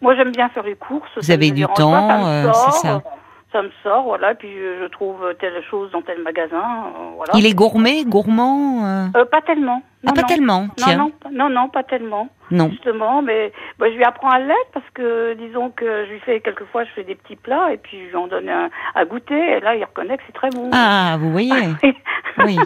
moi, j'aime bien faire les courses. Vous avez du temps, euh, c'est ça ça me sort, voilà, puis je trouve telle chose dans tel magasin, euh, voilà. Il est gourmet, gourmand euh... euh pas tellement. ah, pas tellement, tiens. Non, non, non, pas tellement. Non. Justement, mais bah, je lui apprends à l'être parce que, disons que je lui fais, quelquefois, je fais des petits plats et puis je lui en donne un, à goûter et là, il reconnaît que c'est très bon. Ah, vous voyez Oui,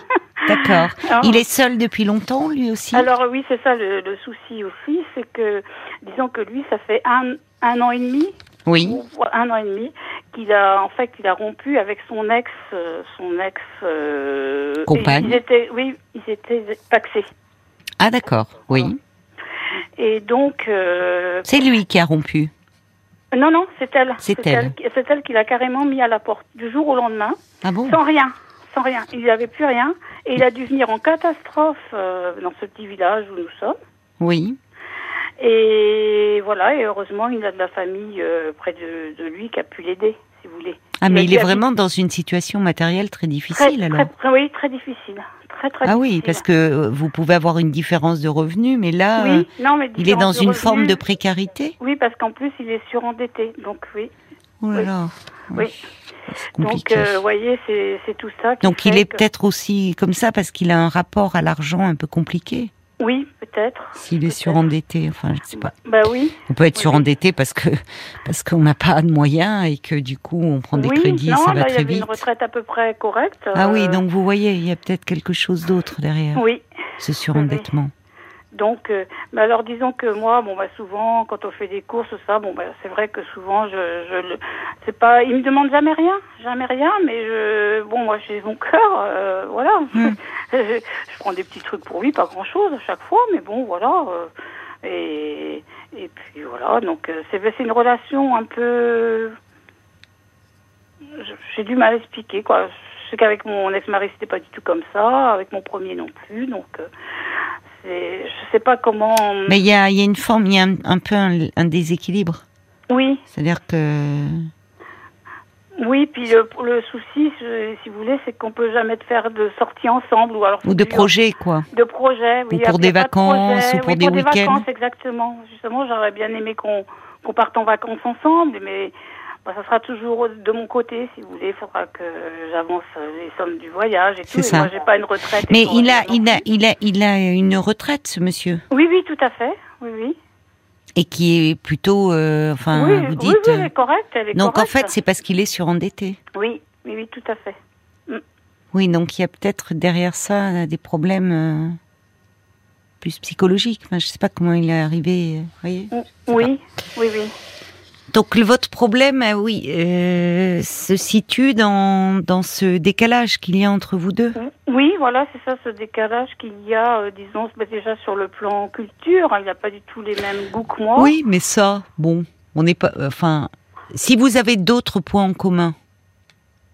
d'accord. Il est seul depuis longtemps, lui aussi? Alors oui, c'est ça le, le souci aussi, c'est que, disons que lui, ça fait un, un an et demi oui. un an et demi, qu'il a en fait qu'il a rompu avec son ex, euh, son ex. Euh, Compagne. Ils étaient, oui, ils étaient paxés. Ah d'accord, oui. Et donc. Euh, c'est lui qui a rompu. Non non, c'est elle. C'est elle. C'est elle qui l'a carrément mis à la porte du jour au lendemain. Ah bon? Sans rien, sans rien. Il n'avait plus rien et il a dû venir en catastrophe dans ce petit village où nous sommes. Oui. Et voilà, et heureusement, il a de la famille euh, près de, lui qui a pu l'aider, si vous voulez. Ah, mais il est vraiment dans une situation matérielle très difficile, alors Oui, très difficile. Très, très ah oui, parce que euh, vous pouvez avoir une différence de revenus, mais là, euh, il est dans une forme de précarité Oui, parce qu'en plus, il est surendetté, donc oui. Oh là là. Oui. Donc, vous voyez, c'est tout ça. donc, il est peut-être aussi comme ça parce qu'il a un rapport à l'argent un peu compliqué. Oui, peut-être. S'il est surendetté, enfin, je ne sais pas. Bah, oui. On peut être surendetté parce que parce qu'on n'a pas de moyens et que du coup on prend des crédits, non, ça va là, très il y vite. une retraite à peu près correcte. Ah oui, euh, donc vous voyez, il y a peut-être quelque chose d'autre derrière Oui. ce surendettement. Donc, euh, mais alors disons que moi, bon bah souvent, quand on fait des courses, ça, bon bah c'est vrai que souvent, je, je le, c'est pas, il me demande jamais rien, jamais rien, mais je, bon moi j'ai mon cœur, euh, voilà, Hmm. je, je prends des petits trucs pour lui, pas grand chose à chaque fois, mais bon voilà, euh, et et puis voilà, donc euh, c'est c'est une relation un peu, j'ai du mal à expliquer quoi. Je sais qu'avec mon ex-mari c'était pas du tout comme ça, avec mon premier non plus, donc. Je sais pas comment. Mais il y a, y a une forme, il y a un, un peu un, un déséquilibre. Oui, C'est-à-dire que oui. Puis le, le souci, je- si vous voulez, c'est qu'on peut jamais faire de sortie ensemble ou alors. ou de projets quoi. De projets, oui. Ou pour des de vacances, ou pour Oui, des pour week-ends. des vacances, exactement. Justement, j'aurais bien aimé qu'on qu'on parte en vacances ensemble, mais bah, ça sera toujours de mon côté, si vous voulez. Il faudra que j'avance les sommes du voyage et tout. C'est Et ça. moi, j'ai pas une retraite. Mais il a, il a, il a, il a une retraite, ce monsieur, Oui, oui, tout à fait. Oui, oui. et qui est plutôt, euh, enfin, oui, vous oui, dites. oui, elle euh, est correcte. Elle est donc en correcte. fait, c'est parce qu'il est surendetté. Oui, oui, oui, tout à fait. Oui, donc il y a peut-être derrière ça euh, des problèmes euh, plus psychologiques. Enfin, je sais pas comment il est arrivé. euh, vous voyez. Oui, oui, oui. Donc votre problème, euh, oui, euh, se situe dans dans ce décalage qu'il y a entre vous deux. Oui, voilà, c'est ça, ce décalage qu'il y a, euh, disons, bah, déjà sur le plan culture, hein, il n'a pas du tout les mêmes goûts que moi. Oui, mais ça, bon, on n'est pas. Enfin, si vous avez d'autres points en commun,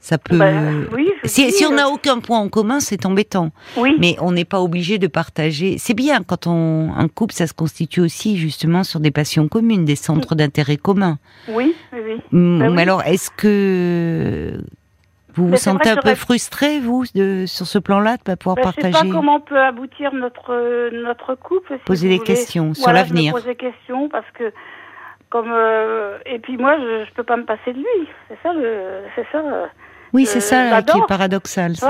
ça peut. Bah, oui, si, dis, si on n'a euh, aucun point en commun, c'est embêtant. Oui, Mais on n'est pas obligé de partager. C'est bien quand on un couple, ça se constitue aussi justement sur des passions communes, des centres d'intérêt communs. oui, oui, oui. Mm, Bah mais oui. alors, est-ce que vous vous Mais sentez un peu frustré, vous, de, sur ce plan-là, de ne pas pouvoir Bah, je sais partager pas comment on peut aboutir notre, euh, notre couple. si Poser des voulez. questions sur l'avenir. je me pose des questions parce que, comme. euh, et puis moi, je, je peux pas me passer de lui. C'est ça, le, c'est ça. Euh, Oui, c'est euh, ça là, qui est paradoxal. Ouais.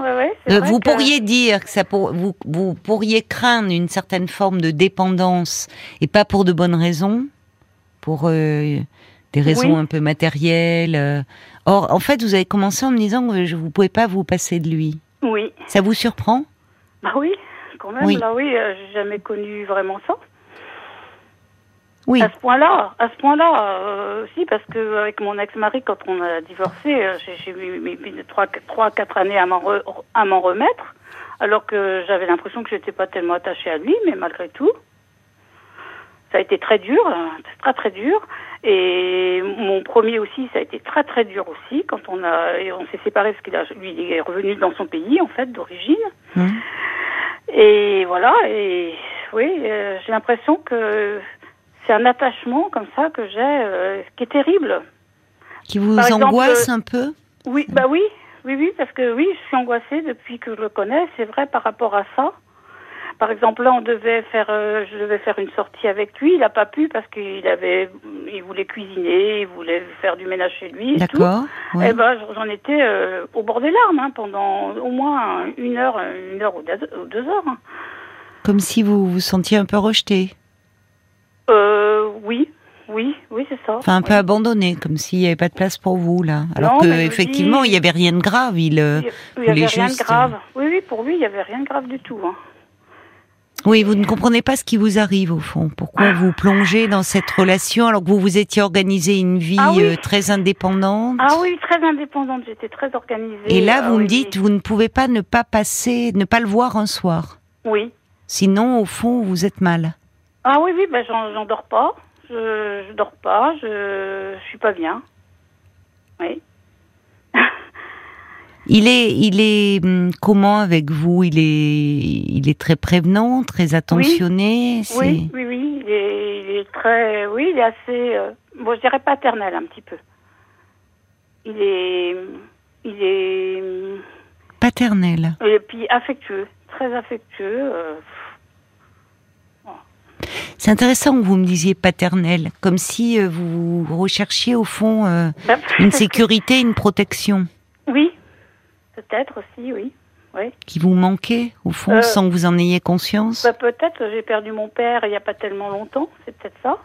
Ouais, Euh, vous que- pourriez dire que ça pour, vous, vous pourriez craindre une certaine forme de dépendance et pas pour de bonnes raisons, pour euh, des raisons Oui. un peu matérielles. euh. Or, en fait, vous avez commencé en me disant que vous pouvez pas vous passer de lui. Oui. Ça vous surprend? Bah oui, quand même. Oui. Là, oui, euh, j'ai jamais connu vraiment ça. Oui. À ce point-là, à ce point-là, euh, si, parce que avec mon ex-mari, quand on a divorcé, euh, j'ai- mis trois, trois, quatre années à m'en re- à m'en remettre, alors que j'avais l'impression que j'étais pas tellement attachée à lui, mais malgré tout, ça a été très dur, euh, très très dur. Et mon premier aussi, ça a été très très dur aussi quand on a, et on s'est séparés parce qu'il a, lui, il est revenu dans son pays en fait d'origine. Hum. Et voilà, et oui, euh, j'ai l'impression que c'est un attachement comme ça que j'ai, euh, qui est terrible. Qui vous Par exemple, angoisse un peu Oui, bah oui, oui, oui, parce que oui, je suis angoissée depuis que je le connais, c'est vrai par rapport à ça. Par exemple, là, on devait faire, euh, je devais faire une sortie avec lui. Il n'a pas pu parce qu'il avait, il voulait cuisiner, il voulait faire du ménage chez lui. et. D'accord. ouais. Eh ben, j'en étais euh, au bord des larmes hein, pendant au moins une heure, une heure ou deux, ou deux heures. hein. Comme si vous vous sentiez un peu rejeté, Euh, oui, oui, oui, c'est ça. enfin un peu Oui. abandonné, comme s'il n'y avait pas de place pour vous là. Alors Non, que mais je vous effectivement, dis- il n'y avait rien de grave. Il, euh, Il n'y avait rien de grave. Oui, oui, pour lui, il n'y avait rien de grave du tout. hein. Oui, vous ne comprenez pas ce qui vous arrive au fond. Pourquoi vous plongez dans cette relation alors que vous vous étiez organisé une vie Ah oui. euh, très indépendante? Ah oui, très indépendante, j'étais très organisée. Et là, vous me oui, dites, vous ne pouvez pas ne pas passer, ne pas le voir un soir. Oui. Sinon, au fond, vous êtes mal. Ah oui, oui, ben j'en dors pas. Je, je dors pas, je, je suis pas bien. Oui. Il est, il est hum, comment avec vous? Il est, il est très prévenant, très attentionné. Oui, oui, oui, il est, il est très, oui, il est assez, euh, bon, je dirais paternel un petit peu. Il est, il est, Paternel. et puis affectueux, très affectueux. euh, C'est intéressant que vous me disiez paternel, comme si euh, vous recherchiez au fond euh, bah, une sécurité, une protection. Oui, peut-être aussi, oui. oui. Qui vous manquait, au fond, euh, sans que vous en ayez conscience bah, Peut-être, j'ai perdu mon père il n'y a pas tellement longtemps, c'est peut-être ça.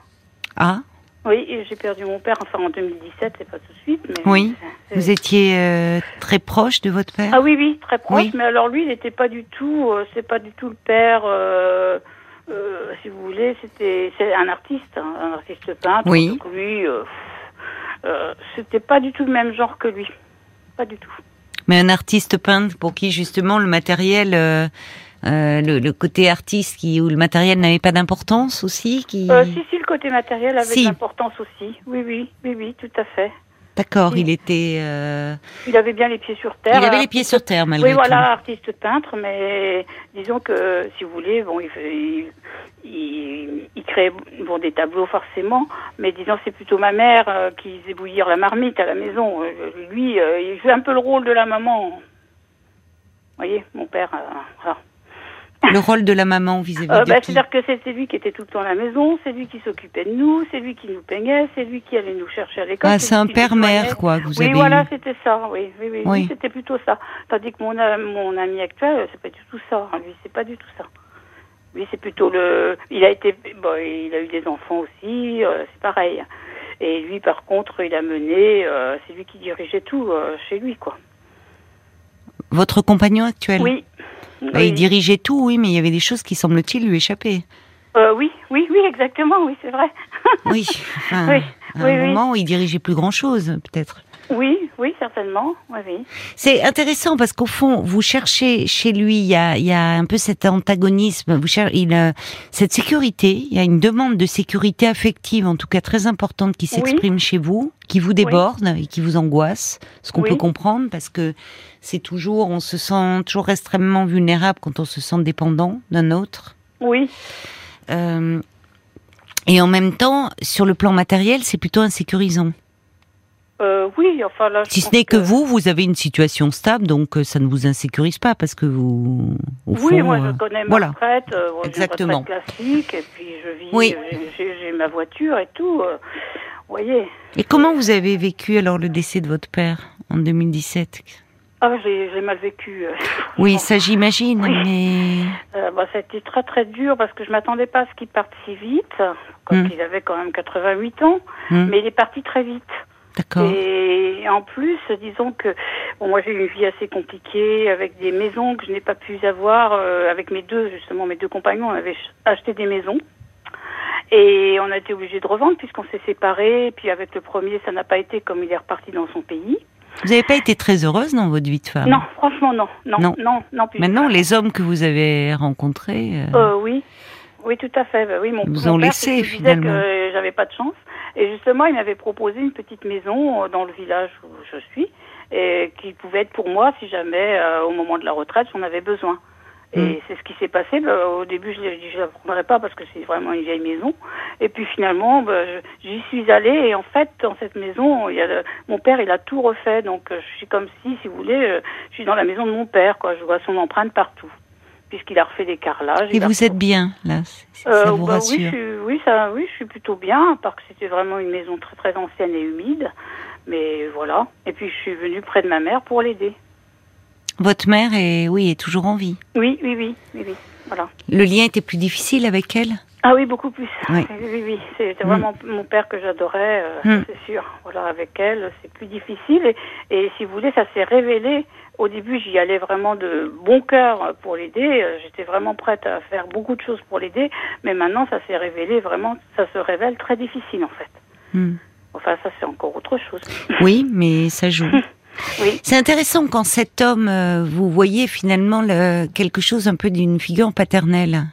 Ah Oui, j'ai perdu mon père, enfin en 2017, c'est pas tout de suite. Mais oui, vous étiez euh, très proche de votre père Ah oui, oui, très proche, mais alors lui, il n'était pas du tout, euh, c'est pas du tout le père... si vous voulez, c'était c'est un artiste, hein, un artiste peintre. Oui. Donc lui, c'était pas du tout le même genre que lui, pas du tout. Mais un artiste peintre pour qui justement le matériel, euh, euh, le, côté artiste qui où le matériel n'avait pas d'importance aussi, qui. Euh, si si le côté matériel avait de l'importance aussi. Oui oui oui oui tout à fait. D'accord, il était. Il avait bien les pieds sur terre. Il avait les pieds sur terre malgré tout. Oui voilà, artiste peintre, mais disons que si vous voulez, bon, il, il, il, il crée bon, des tableaux forcément, mais disons c'est plutôt ma mère euh, qui faisait bouillir la marmite à la maison. Euh, lui, euh, il joue un peu le rôle de la maman. Vous voyez, mon père, voilà. Le rôle de la maman vis-à-vis bah, C'est-à-dire que c'était lui qui était tout le temps à la maison, c'est lui qui s'occupait de nous, c'est lui qui nous peignait, c'est lui qui allait nous chercher à l'école. Ah, c'est un père-mère, quoi, que vous oui, voilà, c'était ça, oui, oui, oui, oui. c'était plutôt ça. Tandis que mon, mon ami actuel, c'est pas du tout ça, lui, c'est pas du tout ça. Oui, c'est plutôt le. Il a été, bon, il a eu des enfants aussi, euh, c'est pareil. Et lui, par contre, il a mené. Euh, c'est lui qui dirigeait tout euh, chez lui, quoi. Votre compagnon actuel? Oui. Bah, il dirigeait tout, oui, mais il y avait des choses qui semble-t-il lui échapper. oui, oui, oui, exactement, oui, c'est vrai. oui. oui. À un moment, il dirigeait plus grand-chose, peut-être. Oui, oui, certainement. Oui, oui. C'est intéressant parce qu'au fond, vous cherchez chez lui, il y a, il y a un peu cet antagonisme. Vous cherchez, il a cette sécurité. Il y a une demande de sécurité affective, en tout cas très importante, qui s'exprime chez vous, qui vous déborde et qui vous angoisse. Ce qu'on peut comprendre parce que c'est toujours, on se sent toujours extrêmement vulnérable quand on se sent dépendant d'un autre. Oui. Euh, et en même temps, sur le plan matériel, c'est plutôt insécurisant. Euh, oui, enfin là. Si ce n'est que, vous, vous avez une situation stable, donc euh, ça ne vous insécurise pas parce que vous. oui, moi je euh, connais ma voilà. retraite, Exactement. Une retraite classique, et puis je vis, oui. j'ai ma voiture et tout. voyez. Et comment vous avez vécu alors le décès de votre père en 2017 ah, j'ai mal vécu. oui, ça j'imagine, mais. Euh, bah, ça a été très très dur parce que je m'attendais pas à ce qu'il parte si vite, quand hmm. il avait quand même 88 ans, hmm. mais il est parti très vite. Et en plus, disons que bon, moi j'ai eu une vie assez compliquée avec des maisons que je n'ai pas pu avoir euh, avec mes deux justement mes deux compagnons. On avait acheté des maisons et on a été obligé de revendre puisqu'on s'est séparés. Puis avec le premier, ça n'a pas été comme il est reparti dans son pays. Vous n'avez pas été très heureuse dans votre vie de femme? Non, franchement non, non, non, non. non Maintenant, les hommes que vous avez rencontrés. Euh... Euh, oui, oui, tout à fait. Bah oui, mon, vous ont laissé finalement. que j'avais pas de chance. Et justement, il m'avait proposé une petite maison euh, dans le village où je suis, et qui pouvait être pour moi si jamais, euh, au moment de la retraite, j'en avais besoin. Et mm. c'est ce qui s'est passé. Bah, au début, je je la prendrais pas parce que c'est vraiment une vieille maison. Et puis finalement, bah, j'y suis allée. Et en fait, dans cette maison, il y a mon père, il a tout refait. Donc, euh, je suis comme si, si vous voulez, je suis dans la maison de mon père. Quoi. Je vois son empreinte partout puisqu'il a refait des carrelages. Et vous êtes bien là ça euh, vous bah rassure. oui, je suis, oui, ça, oui, je suis plutôt bien, parce que c'était vraiment une maison très très ancienne et humide. Mais voilà. Et puis je suis venue près de ma mère pour l'aider. Votre mère est, oui, est toujours en vie. Oui, oui, oui, oui, oui. Voilà. Le lien était plus difficile avec elle? Ah oui, beaucoup plus. Oui, oui, oui. C'était vraiment mm. mon père que j'adorais, euh, mm. c'est sûr. Voilà, avec elle, c'est plus difficile. Et, et, si vous voulez, ça s'est révélé au début, j'y allais vraiment de bon cœur pour l'aider. Euh, j'étais vraiment prête à faire beaucoup de choses pour l'aider. Mais maintenant, ça s'est révélé vraiment, ça se révèle très difficile en fait. Hmm. Enfin, ça c'est encore autre chose. Oui, mais ça joue. oui. C'est intéressant quand cet homme, euh, vous voyez finalement le, quelque chose un peu d'une figure paternelle.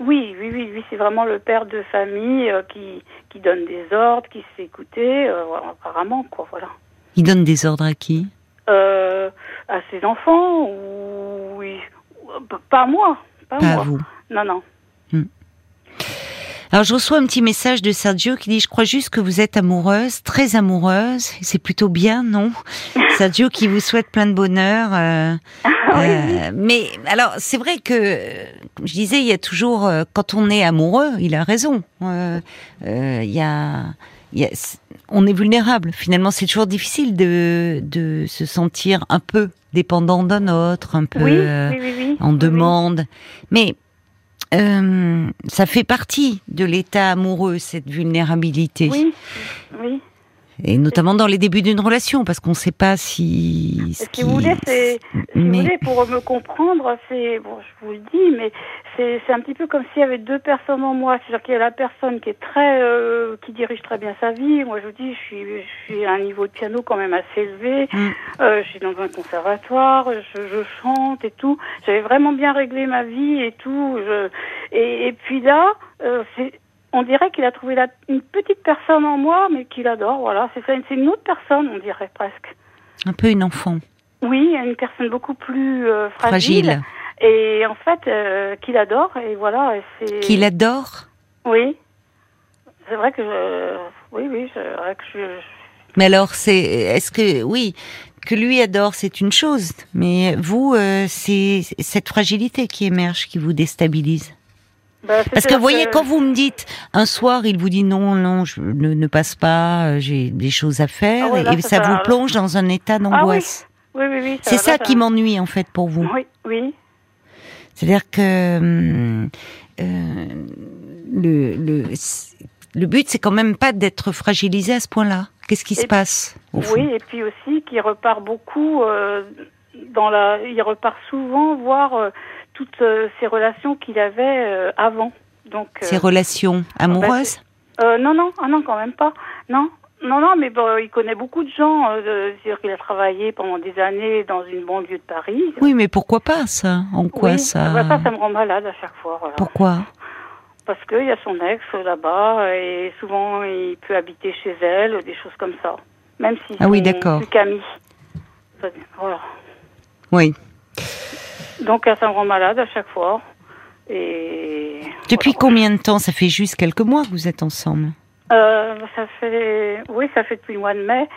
Oui, oui, oui, oui, c'est vraiment le père de famille euh, qui, qui donne des ordres, qui se fait écouter, apparemment, quoi, voilà. Il donne des ordres à qui? Euh, à ses enfants ou oui, pas moi, pas, pas moi. vous. Non, non. Hmm. Alors je reçois un petit message de Sergio qui dit je crois juste que vous êtes amoureuse, très amoureuse, c'est plutôt bien, non? Sergio qui vous souhaite plein de bonheur. Euh, ah euh, mais alors c'est vrai que comme je disais, il y a toujours euh, quand on est amoureux, il a raison. Euh, il y a, y a on est vulnérable. Finalement, c'est toujours difficile de, de se sentir un peu dépendant d'un autre, un peu euh, en demande. Mais euh, ça fait partie de l'état amoureux, cette vulnérabilité. Oui, oui. Et notamment dans les débuts d'une relation, parce qu'on ne sait pas si. Ce si vous voulez, c'est, si vous voulez, pour me comprendre, c'est bon, je vous le dis, mais c'est, c'est un petit peu comme s'il y avait deux personnes en moi. C'est-à-dire qu'il y a la personne qui est très, euh, qui dirige très bien sa vie. Moi, je vous dis, je suis, je suis à un niveau de piano quand même assez élevé. Mm. Euh, je suis dans un conservatoire, je, je chante et tout. J'avais vraiment bien réglé ma vie et tout. Je, et, et puis là, euh, c'est on dirait qu'il a trouvé une petite personne en moi, mais qu'il adore. Voilà, c'est une autre personne, on dirait presque. Un peu une enfant. Oui, une personne beaucoup plus euh, fragile. Et en fait, euh, qu'il adore. Et voilà. C'est... Qu'il adore. Oui. C'est vrai que je... oui, oui, c'est vrai que je. Mais alors, c'est est-ce que oui que lui adore, c'est une chose, mais vous, euh, c'est cette fragilité qui émerge, qui vous déstabilise. Bah, Parce que vous voyez, quand vous me dites un soir, il vous dit non, non, je ne, passe pas, euh, j'ai des choses à faire, ah et ça, vous plonge dans un état ah d'angoisse. oui. Oui, oui, c'est ça, qui m'ennuie en fait pour vous. Oui, oui. C'est-à-dire que euh, le, le, le but, c'est quand même pas d'être fragilisé à ce point-là. Qu'est-ce qui se passe Oui, et puis aussi qu'il repart beaucoup euh, dans la, il repart souvent voir toutes euh, ces relations qu'il avait euh, avant. Donc, ces euh, relations amoureuses Non, non, ah non, quand même pas. Non, non, non, mais bon, il connaît beaucoup de gens. Euh, dire qu'il a travaillé pendant des années dans une banlieue de Paris. Oui, mais pourquoi pas ça? En quoi ça bah, Ça, ça me rend malade à chaque fois. Pourquoi? Parce qu'il y a son ex là-bas et souvent il peut habiter chez elle, des choses comme ça. Même si ah oui, d'accord. Camille. Voilà. Oui. Donc ça me rend malade à chaque fois. Et Depuis combien de temps? Ça fait juste quelques mois que vous êtes ensemble euh, Ça fait, oui, ça fait depuis le mois de mai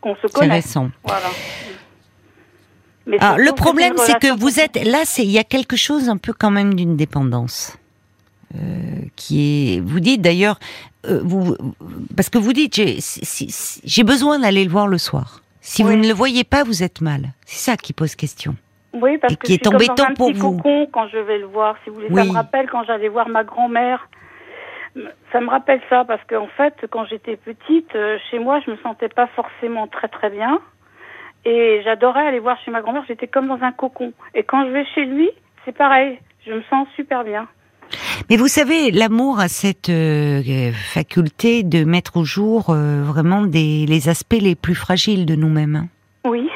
qu'on se connaît. C'est récent. Voilà. Mais Alors, le problème, c'est que vous êtes là, c'est il y a quelque chose un peu quand même d'une dépendance. Euh, qui est, vous dites d'ailleurs, euh, vous, parce que vous dites, j'ai besoin d'aller le voir le soir. Si vous ne le voyez pas, vous êtes mal. C'est ça qui pose question. Oui, parce que qui je suis comme dans un petit vous. quand je vais le voir. Si vous voulez, ça me rappelle quand j'allais voir ma grand-mère. Ça me rappelle ça parce qu'en fait, quand j'étais petite, euh, chez moi, je me sentais pas forcément très très bien. Et j'adorais aller voir chez ma grand-mère. J'étais comme dans un cocon. Et quand je vais chez lui, c'est pareil. Je me sens super bien. Mais vous savez, l'amour a cette euh, faculté de mettre au jour euh, vraiment des, les aspects les plus fragiles de nous-mêmes. Hein. Oui.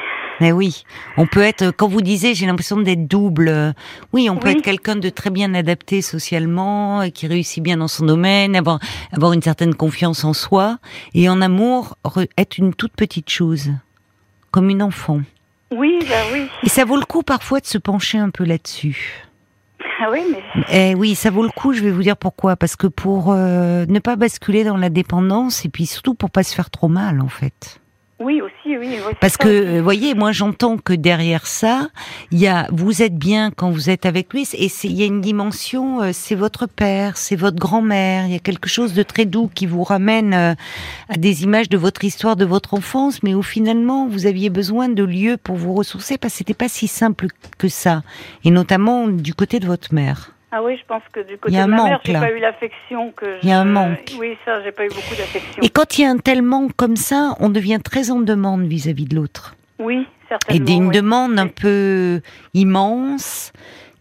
Mais oui, on peut être, quand vous disiez, j'ai l'impression d'être double. Oui, on peut être quelqu'un de très bien adapté socialement, qui réussit bien dans son domaine, avoir, avoir une certaine confiance en soi, et en amour, être une toute petite chose, comme une enfant. Oui, bah oui. Et ça vaut le coup parfois de se pencher un peu là-dessus. Ah oui, mais... Eh oui, ça vaut le coup. Je vais vous dire pourquoi. Parce que pour euh, ne pas basculer dans la dépendance, et puis surtout pour pas se faire trop mal, en fait. Oui, aussi, oui. Parce que, vous voyez, moi j'entends que derrière ça, il y a, vous êtes bien quand vous êtes avec lui, et il y a une dimension, euh, c'est votre père, c'est votre grand-mère, il y a quelque chose de très doux qui vous ramène euh, à des images de votre histoire, de votre enfance, mais où finalement vous aviez besoin de lieux pour vous ressourcer, parce que c'était pas si simple que ça, et notamment du côté de votre mère. Ah oui, je pense que du côté de ma mère, j'ai pas eu l'affection que. Il y a un manque. Oui, ça, j'ai pas eu beaucoup d'affection. Et quand il y a un tel manque comme ça, on devient très en demande vis-à-vis de l'autre. Oui, certainement. Et d'une demande un peu immense,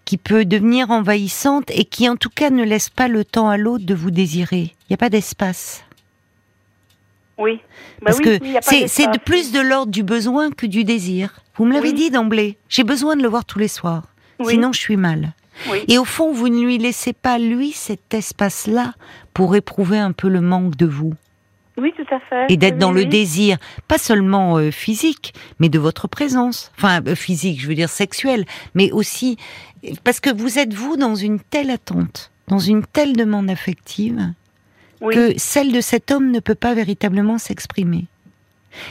qui peut devenir envahissante et qui, en tout cas, ne laisse pas le temps à l'autre de vous désirer. Il n'y a pas d'espace. Oui. Bah Parce que c'est de plus de l'ordre du besoin que du désir. Vous me l'avez dit d'emblée. J'ai besoin de le voir tous les soirs. Sinon, je suis mal. Et au fond, vous ne lui laissez pas, lui, cet espace-là pour éprouver un peu le manque de vous. Oui, tout à fait. Et d'être dans le désir, pas seulement euh, physique, mais de votre présence. Enfin, euh, physique, je veux dire sexuelle, mais aussi parce que vous êtes vous dans une telle attente, dans une telle demande affective, que celle de cet homme ne peut pas véritablement s'exprimer.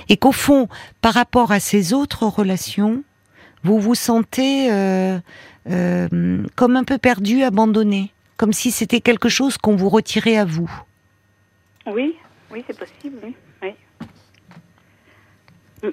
Et qu'au fond, par rapport à ces autres relations, vous vous sentez euh, euh, comme un peu perdu, abandonné, comme si c'était quelque chose qu'on vous retirait à vous. Oui. Oui, c'est possible, oui. oui. Mm.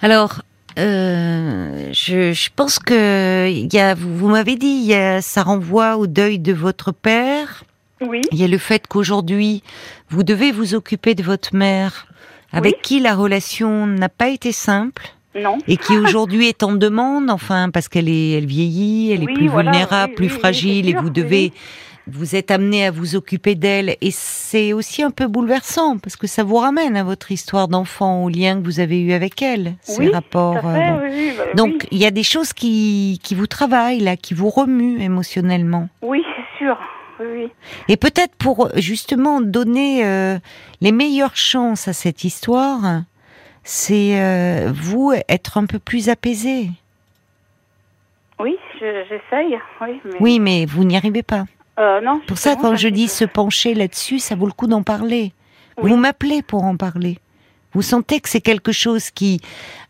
Alors, euh, je, pense que y a, vous, m'avez dit, y a, ça renvoie au deuil de votre père. Oui. Il y a le fait qu'aujourd'hui, vous devez vous occuper de votre mère, avec qui la relation n'a pas été simple. Non. Et qui aujourd'hui est en demande, enfin, parce qu'elle est, elle vieillit, elle est plus vulnérable, plus fragile, et vous devez vous êtes amené à vous occuper d'elle et c'est aussi un peu bouleversant parce que ça vous ramène à votre histoire d'enfant, au lien que vous avez eu avec elle, ces rapports. Euh, bah Donc il y a des choses qui, qui vous travaillent là, qui vous remuent émotionnellement. Oui, c'est sûr. Oui. Et peut-être pour justement donner euh, les meilleures chances à cette histoire, c'est euh, vous être un peu plus apaisé. Oui, j'essaye. Oui, mais... oui, mais vous n'y arrivez pas. Euh, non. Pour ça, quand je dis se pencher là-dessus, ça vaut le coup d'en parler. Vous m'appelez pour en parler. Vous sentez que c'est quelque chose qui,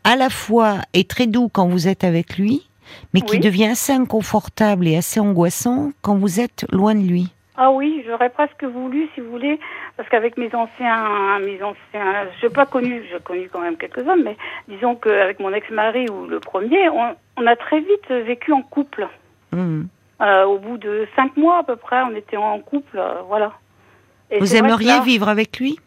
à la fois, est très doux quand vous êtes avec lui, mais qui devient assez inconfortable et assez angoissant quand vous êtes loin de lui. Ah oui, j'aurais presque voulu, si vous voulez, parce qu'avec mes anciens, mes anciens, je n'ai pas connu, j'ai connu quand même quelques hommes, mais disons qu'avec mon ex-mari ou le premier, on, a très vite vécu en couple. Mmh. Euh, au bout de cinq mois à peu près, on était en couple, euh, voilà. Vous aimeriez vivre avec lui?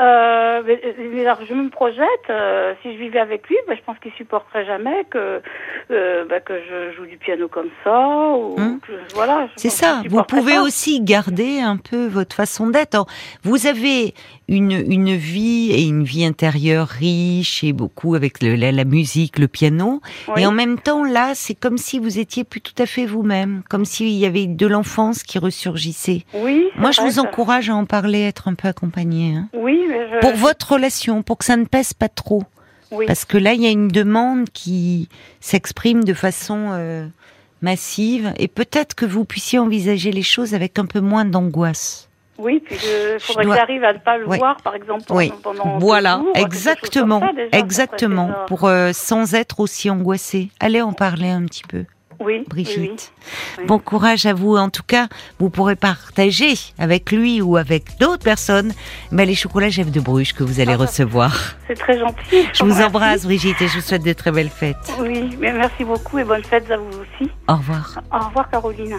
Euh, mais, alors je me projette, euh, si je vivais avec lui, bah, je pense qu'il supporterait jamais que euh, bah, que je joue du piano comme ça. Ou hum. voilà. C'est ça. Vous pouvez aussi garder un peu votre façon d'être. Vous avez une, une vie et une vie intérieure riche et beaucoup avec le, la, musique, le piano. Et en même temps, là, c'est comme si vous étiez plus tout à fait vous-même, comme s'il y avait de l'enfance qui ressurgissait. Oui. Moi, je vous encourage à en parler, être un peu accompagné. Hein. Oui, mais je... Pour votre relation, pour que ça ne pèse pas trop. Oui. Parce que là, il y a une demande qui s'exprime de façon euh, massive et peut-être que vous puissiez envisager les choses avec un peu moins d'angoisse. Oui, puis il faudrait que j'arrive à ne pas le voir, par exemple, oui. pendant Voilà, exactement, exactement, pour euh, sans être aussi angoissé. Allez en parler un petit peu. Oui, Brigitte. Bon courage à vous. En tout cas, vous pourrez partager avec lui ou avec d'autres personnes mais les chocolats Jeff de Bruges que vous allez ah, recevoir. C'est très gentil. Je vous embrasse, Brigitte, et je vous souhaite de très belles fêtes. Oui, mais merci beaucoup et bonnes fêtes à vous aussi. Au revoir. Au revoir, Caroline.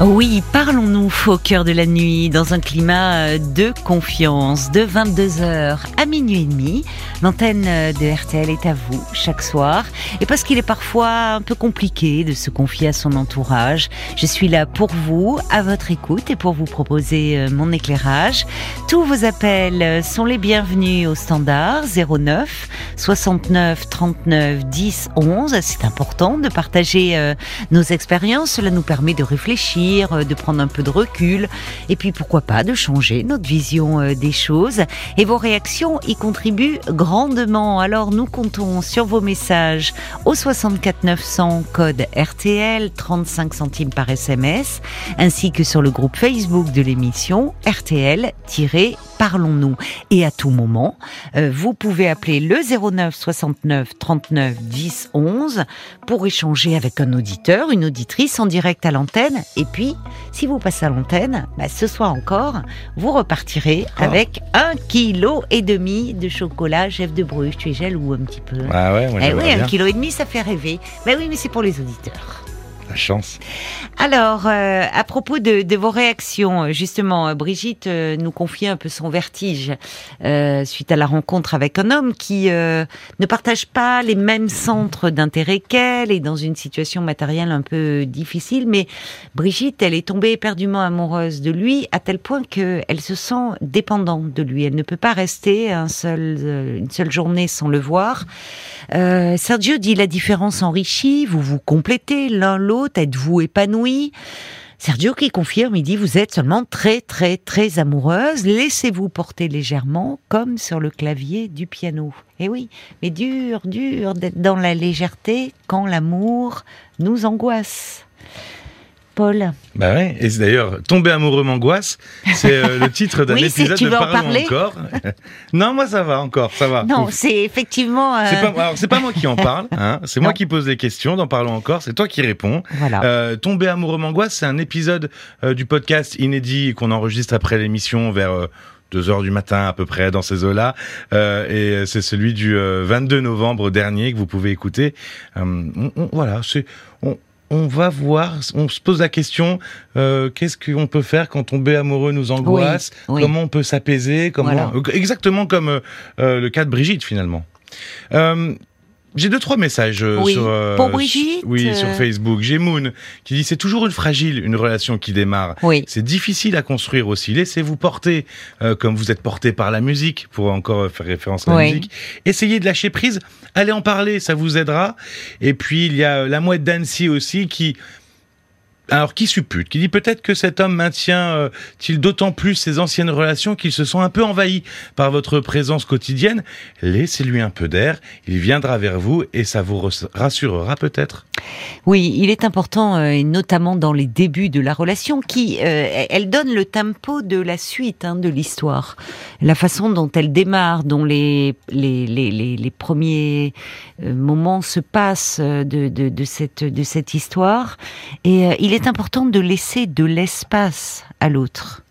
Oui, parlons-nous au cœur de la nuit, dans un climat euh, de confiance, de 22h à minuit et demi. L'antenne euh, de RTL est à vous chaque soir. Et parce qu'il est parfois un peu compliqué de se confier à son entourage, je suis là pour vous, à votre écoute et pour vous proposer euh, mon éclairage. Tous vos appels sont les bienvenus au standard 09 69 39 10 11. C'est important de partager nos expériences. Cela nous permet de réfléchir euh, de prendre un peu de recul, et puis pourquoi pas de changer notre vision euh, des choses. Et vos réactions y contribuent grandement. Alors nous comptons sur vos messages au 64 900 code RTL 35 centimes par SMS, ainsi que sur le groupe Facebook de l'émission RTL parlons-nous. Et à tout moment, euh, vous pouvez appeler le 09 69 39 10 11 pour échanger avec un auditeur, une auditrice en direct à l'antenne. Et puis, si vous passez à l'antenne, bah, ce soir encore, vous repartirez oh. avec un kilo et demi de chocolat chef de Bruges. Tu es jaloux un petit peu. Ah ouais, moi eh oui, un kilo et demi, ça fait rêver. Mais oui, mais c'est pour les auditeurs. Chance. Alors, euh, à propos de, vos réactions, justement, Brigitte euh, nous confie un peu son vertige euh, suite à la rencontre avec un homme qui ne partage pas les mêmes centres d'intérêt qu'elle et dans une situation matérielle un peu difficile. Mais Brigitte, elle est tombée éperdument amoureuse de lui à tel point qu'elle se sent dépendante de lui. Elle ne peut pas rester un seul, une seule journée sans le voir. Sergio dit la différence enrichit, vous vous complétez l'un l'autre Êtes-vous épanouie? Sergio qui confirme, il dit vous êtes seulement très très très amoureuse, laissez-vous porter légèrement comme sur le clavier du piano. Eh oui, mais dur, dur d'être dans la légèreté quand l'amour nous angoisse. Paul. Bah ouais, et d'ailleurs, Tomber amoureux m'angoisse, c'est euh, le titre d'un épisode tu de veux Parlons parler encore. non, moi ça va encore, ça va. Non, c'est effectivement. Euh... C'est pas, pas moi qui en parle, hein, c'est moi qui pose les questions dans Parlons encore, c'est toi qui réponds. Voilà. Euh, Tomber amoureux m'angoisse, c'est un épisode euh, du podcast inédit qu'on enregistre après l'émission vers 2 heures du matin à peu près dans ces eaux-là. Euh, et c'est celui du 22 novembre dernier que vous pouvez écouter. Euh, on, voilà, c'est on, va voir, on se pose la question euh, qu'est-ce qu'on peut faire quand tomber amoureux nous angoisse? Comment on peut s'apaiser? Comment exactement comme le cas de Brigitte finalement. J'ai deux trois messages euh, sur euh, pour Brigitte. Oui, sur Facebook. J'ai Moon qui dit c'est toujours une fragile une relation qui démarre. Oui. C'est difficile à construire aussi. Laissez-vous porter euh, comme vous êtes porté par la musique pour encore faire référence à la musique. Essayez de lâcher prise. Allez en parler, ça vous aidera. Et puis il y a la mouette d'Annecy aussi qui alors qui suppute, qui dit peut-être que cet homme maintient-il euh, d'autant plus ses anciennes relations qu'ils se sont un peu envahis par votre présence quotidienne. Laissez-lui un peu d'air, il viendra vers vous et ça vous rassurera peut-être. Oui, il est important, euh, et notamment dans les débuts de la relation, qui euh, elle donne le tempo de la suite hein, de l'histoire, la façon dont elle démarre, dont les les, les, les, premiers moments se passent de, de, cette de cette histoire, et il c'est important de laisser de l'espace à l'autre.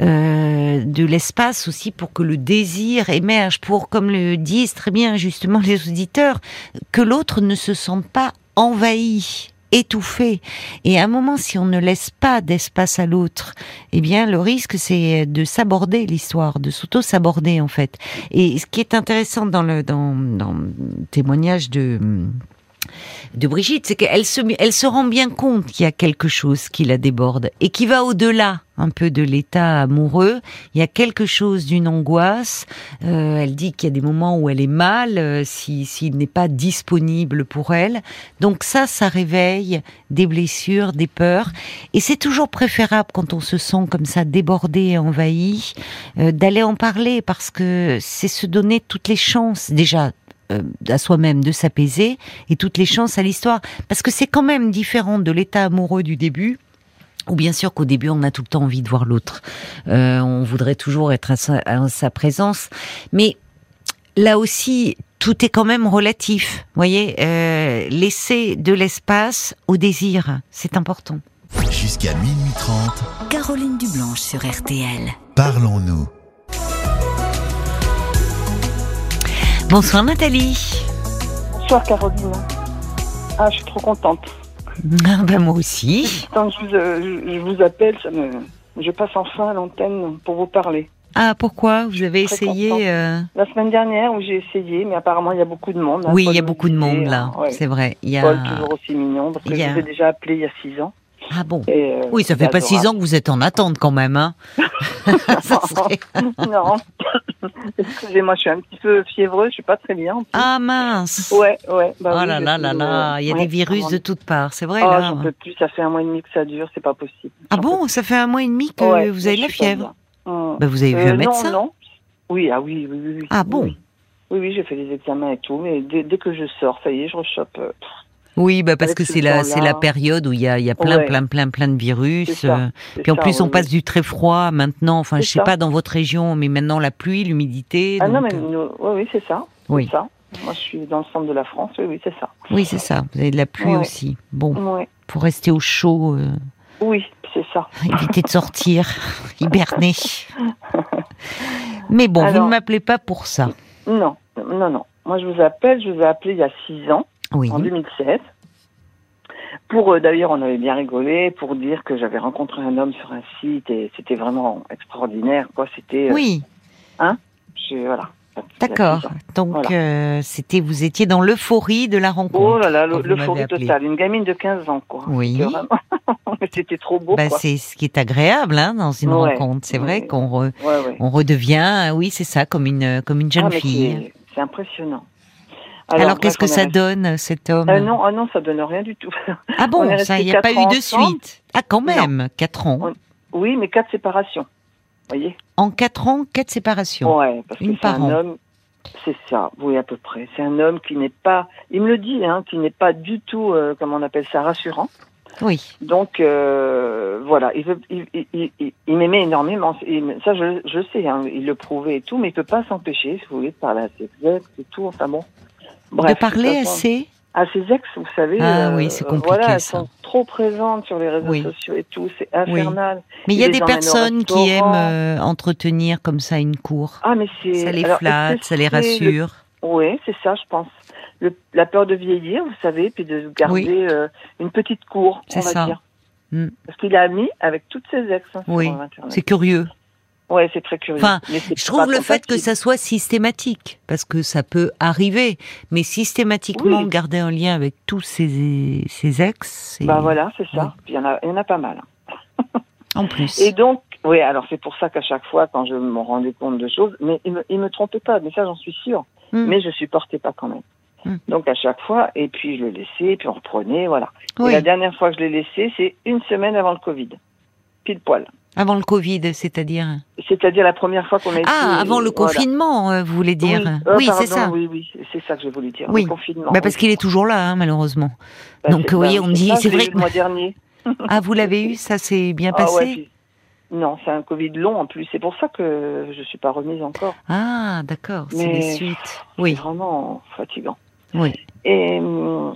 Euh, de l'espace aussi pour que le désir émerge, pour, comme le disent très bien justement les auditeurs, que l'autre ne se sente pas envahi étouffé. Et à un moment, si on ne laisse pas d'espace à l'autre, eh bien, le risque, c'est de s'aborder l'histoire, de s'auto-s'aborder, en fait. Et ce qui est intéressant dans le, dans, dans le témoignage de, de Brigitte, c'est qu'elle se, elle se rend bien compte qu'il y a quelque chose qui la déborde et qui va au-delà un peu de l'état amoureux. Il y a quelque chose d'une angoisse. Euh, elle dit qu'il y a des moments où elle est mal, euh, s'il n'est pas disponible pour elle. Donc ça, ça réveille des blessures, des peurs. Et c'est toujours préférable quand on se sent comme ça débordé et envahi, euh, d'aller en parler parce que c'est se donner toutes les chances déjà euh, à soi-même de s'apaiser et toutes les chances à l'histoire. Parce que c'est quand même différent de l'état amoureux du début. Ou bien sûr qu'au début on a tout le temps envie de voir l'autre, euh, on voudrait toujours être à sa, présence, mais là aussi tout est quand même relatif. Vous voyez, euh, laisser de l'espace au désir, c'est important. Jusqu'à minuit 30, Caroline Dublanche sur RTL. Parlons-nous. Bonsoir Nathalie. Bonsoir Caroline. Ah, je suis trop contente. Ah, ben moi aussi. Quand euh, je vous, appelle, ça me, je passe enfin à l'antenne pour vous parler. Ah, pourquoi Vous avez essayé euh, La semaine dernière où j'ai essayé, mais apparemment il y a beaucoup de monde. Hein. oui, il y a beaucoup de monde là, c'est vrai. Il y a... Paul, toujours aussi mignon, parce que je vous ai déjà appelé il y a six ans. Ah bon euh, Oui, ça fait pas six ans que vous êtes en attente quand même, hein Non. Excusez-moi, je suis un petit peu fiévreux, je suis pas très bien. Ah mince Ouais, ouais. Bah oh là là là là, il y a des virus de toutes parts, c'est vrai oh, là. j'en peux plus, ça fait un mois et demi que ça dure, c'est pas possible. Ah bon, ça fait un mois et demi que vous avez la fièvre hum. bah, Vous avez vu un euh, médecin Non, non. Oui, ah oui, oui, oui. Ah bon Oui, oui, j'ai fait des examens et tout, mais dès, que je sors, ça y est, je rechoppe. Oui, bah parce que c'est la c'est la période où il y a il y a plein plein plein plein de virus. Euh, puis en plus on passe du très froid maintenant. Enfin, je sais pas dans votre région, mais maintenant la pluie, l'humidité. Ah non, mais euh, oui, oui, c'est ça. Oui. Ça. Moi, je suis dans le centre de la France. Oui, oui, c'est ça. Oui, c'est ça. Vous avez de la pluie aussi. Bon, pour rester au chaud. Euh, oui, c'est ça. Éviter de sortir, hiberner. mais bon, vous ne m'appelez pas pour ça. Non, non, non. Moi, je vous appelle. Je vous ai appelé il y a six ans en 2016. Pour euh, d'ailleurs, on avait bien rigolé pour dire que j'avais rencontré un homme sur un site et c'était vraiment extraordinaire. Quoi, c'était. Euh, oui. Hein? Voilà. D'accord. Donc euh, c'était vous étiez dans l'euphorie de la rencontre. Oh là là, l'euphorie totale. Une gamine de 15 ans quoi. Oui. C'était trop beau. Bah, c'est ce qui est agréable hein, dans une rencontre. C'est vrai qu'on on redevient, oui, c'est ça, comme une comme une jeune ah, fille. C'est impressionnant. Alors, qu'est-ce que ça donne, cet homme euh, non, ah non, ça donne rien du tout. Ah bon, il n'y a pas eu de suite. Ah quand même, 4 ans. Oui, mais quatre séparations. Voyez En 4 ans, quatre séparations. Ouais, parce Une que c'est un homme. C'est ça, oui à peu près. C'est un homme qui n'est pas, il me le dit, hein, qui n'est pas du tout, euh, comment on appelle ça, rassurant. Oui. Donc euh, voilà, il, il, il, m'aimait énormément. ça, je, je sais, hein, il le prouvait et tout, mais il peut pas s'empêcher, si vous voulez, de parler à ses ex et tout. Enfin bon. Bref, de parler à ses à ses ex, vous savez. Ah oui, c'est compliqué. Voilà, elles ça. sont trop présentes sur les réseaux sociaux et tout, c'est infernal. Mais il y a des personnes qui aiment euh, entretenir comme ça une cour. Ah, mais c'est. Ça les flatte, ça les rassure. Oui, c'est ça, je pense. Le... la peur de vieillir, vous savez, puis de garder euh, une petite cour, on va ça. dire. Mm. Parce qu'il a mis avec toutes ses ex. Hein, oui, c'est curieux. Ouais, c'est très curieux. Enfin, je trouve le fait que ça soit systématique, parce que ça peut arriver, mais systématiquement garder un lien avec tous ses, ses ex. Bah voilà, c'est ça. il y en a, il y en a pas mal. en plus. Et donc, oui, alors c'est pour ça qu'à chaque fois, quand je me rendais compte de choses, mais il me, il me trompait pas, mais ça j'en suis sûre. Hmm. Mais je supportais pas quand même. Hmm. Donc à chaque fois, et puis je le laissais, puis on reprenait, voilà. Et la dernière fois que je l'ai laissé, c'est une semaine avant le Covid, pile poil. Avant le Covid, c'est-à-dire C'est-à-dire la première fois qu'on a été... Ah, avant le confinement, euh, vous voulez dire Oui, euh, c'est ça. Oui, oui, c'est ça que j'ai voulu dire. Oui. Le confinement. Bah, parce qu'il est toujours là, hein, malheureusement. Bah, Donc, vous voyez, on me dit, c'est vrai que... le mois dernier. ah, vous l'avez eu Ça s'est bien ah, passé ouais, Non, c'est un Covid long en plus. C'est pour ça que je ne suis pas remise encore. Ah, d'accord, c'est les suites. Oui. C'est vraiment fatigant. Oui. Et,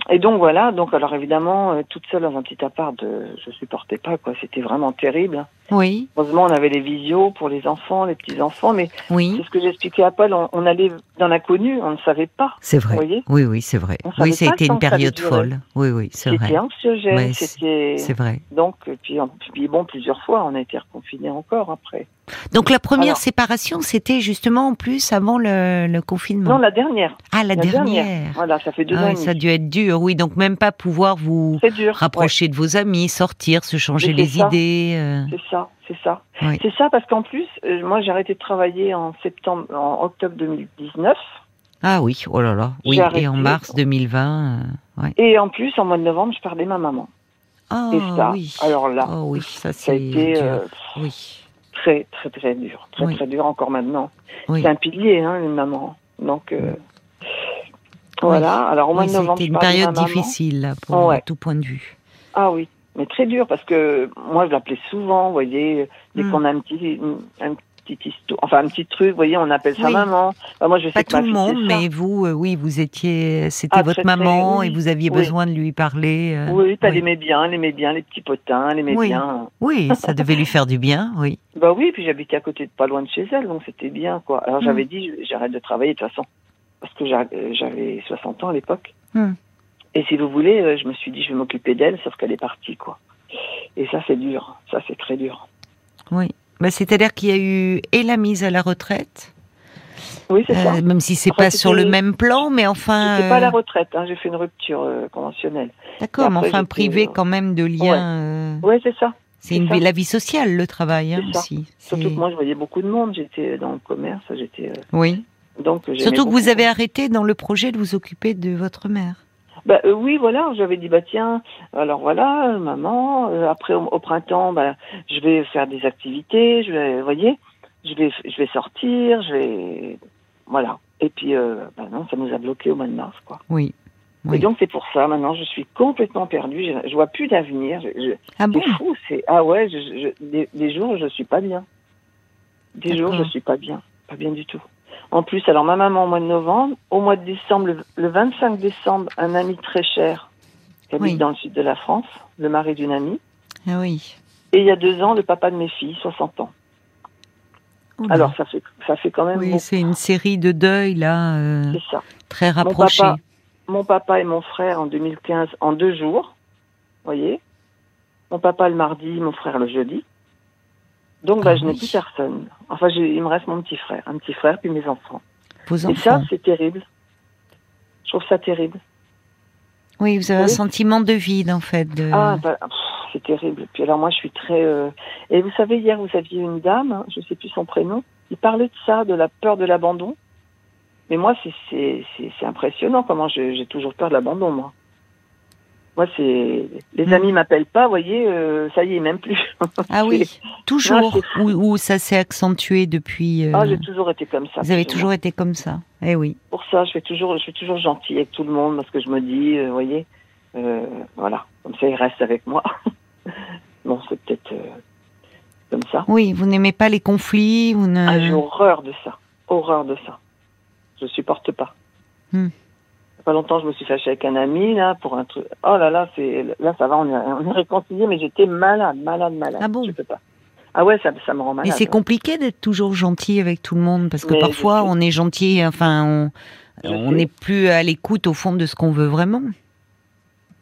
et, donc voilà, donc alors évidemment, euh, toute seule dans un petit appart, euh, je supportais pas quoi, c'était vraiment terrible. Oui. Heureusement, on avait les visios pour les enfants, les petits enfants, mais oui. c'est ce que j'expliquais à Paul, on, allait dans l'inconnu, on ne savait pas. C'est vrai. Voyez oui, oui, c'est vrai. Oui, ça a été une période folle. Oui, oui, c'est vrai. C'était anxiogène, c'était. C'est vrai. Donc, puis, puis bon, plusieurs fois, on a été reconfinés encore après. Donc la première séparation, c'était justement en plus avant le, confinement. Non, la dernière. Ah, la, dernière. Voilà, ça fait deux ah. Ça a dû être dur, oui. Donc même pas pouvoir vous rapprocher de vos amis, sortir, se changer les idées. Euh. C'est ça, c'est ça. C'est ça parce qu'en plus, euh, moi j'ai arrêté de travailler en septembre, en octobre 2019. Ah oui, oh là là. Oui, et en mars 2020. Euh, et en plus, en mois de novembre, je perdais ma maman. Ah et ça, oui. alors là, oh, oui, ça, ça a été oui. très très très dur, très très dur encore maintenant. C'est un pilier, hein, une maman. Donc voilà. Alors au mois de novembre, c'était une période difficile pour tout point de vue. Ah oui, mais très dur parce que moi je l'appelais souvent, vous voyez, dès hmm. qu'on a un petit, un petit enfin un petit truc, vous voyez, on appelle sa maman. moi je sais pas tout le monde, mais vous, euh, oui, vous étiez, c'était ah, votre maman et vous aviez besoin de lui parler. Euh, oui, elle aimait bien, elle aimait bien les petits potins, elle aimait bien. Oui, ça devait lui faire du bien, oui. Bah oui, puis j'habitais à côté de pas loin de chez elle, donc c'était bien quoi. Alors hmm. j'avais dit, j'arrête de travailler de toute façon parce que j'avais 60 ans à l'époque. Hmm. Et si vous voulez, euh, je me suis dit, je vais m'occuper d'elle, sauf qu'elle est partie, quoi. Et ça, c'est dur. Ça, c'est très dur. Oui. Bah, C'est-à-dire qu'il y a eu et la mise à la retraite. Oui, c'est ça. Euh, même si c'est pas sur le même plan, mais enfin. C'est pas la euh, retraite. Hein, J'ai fait une rupture conventionnelle. D'accord, mais enfin privé quand même de liens. Oui, c'est ça. C'est une la vie sociale, le travail hein, aussi. Surtout que moi, je voyais beaucoup de monde. J'étais dans le commerce. J'étais. Oui. Surtout que vous avez arrêté dans le projet de vous occuper de votre mère. Bah, euh, oui, voilà, j'avais dit, bah tiens, alors voilà, maman, euh, après au, printemps, bah, je vais faire des activités, je vais, vous voyez, je vais, je vais sortir, je vais, voilà. Et puis, euh, bah non, ça nous a bloqué au mois de mars, quoi. Oui. Et donc c'est pour ça, maintenant, je suis complètement perdue, je, je vois plus d'avenir. Ah bon? C'est fou, c'est, ah ouais, je, des, des, jours, je suis pas bien. Des jours, je suis pas bien, pas bien du tout. En plus, alors ma maman au mois de novembre, au mois de décembre, le, 25 décembre, un ami très cher qui habite dans le sud de la France, le mari d'une amie. Ah oui. Et il y a deux ans, le papa de mes filles, 60 ans. Alors ça fait ça fait quand même. Oui, c'est une série de deuils là. Euh, c'est ça. Très rapprochés. Mon papa, mon papa et mon frère en 2015 en deux jours, voyez. Mon papa le mardi, mon frère le jeudi. Donc, bah, ah je n'ai plus personne. Enfin, il me reste mon petit frère, un petit frère, puis mes enfants. Vos enfants. Et ça, c'est terrible. Je trouve ça terrible. Oui, vous avez un sentiment de vide, en fait. De... Ah, bah, c'est terrible. Puis alors, moi, je suis très. Euh, et vous savez, hier, vous aviez une dame, hein, je ne sais plus son prénom, qui parlait de ça, de la peur de l'abandon. Mais moi, c'est impressionnant comment j'ai toujours peur de l'abandon, moi. Moi, c'est les mm. amis m'appellent pas, vous voyez, euh, ça y est, même plus. Ah oui, toujours. ou, ça s'est accentué depuis. Euh, ah, j'ai toujours été comme ça. Vous avez toujours été comme ça. Eh oui. Pour ça, je fais toujours, je suis toujours gentille avec tout le monde parce que je me dis, euh, vous voyez, voilà. Comme ça, il reste avec moi. bon, c'est peut-être comme ça. Oui, vous n'aimez pas les conflits vous ne... Ah, j'ai horreur de ça. Horreur de ça. Je supporte pas. Hmm. Pas longtemps, je me suis fâchée avec un ami, là, pour un truc. Oh là là, c'est, là, ça va, on est, on est réconciliés, mais j'étais malade, malade, malade. Ah bon? Je peux pas. Ah ouais, ça, ça me rend malade. Mais c'est compliqué d'être toujours gentil avec tout le monde, parce que parfois, on est gentil, enfin, on n'est plus à l'écoute, au fond, de ce qu'on veut vraiment.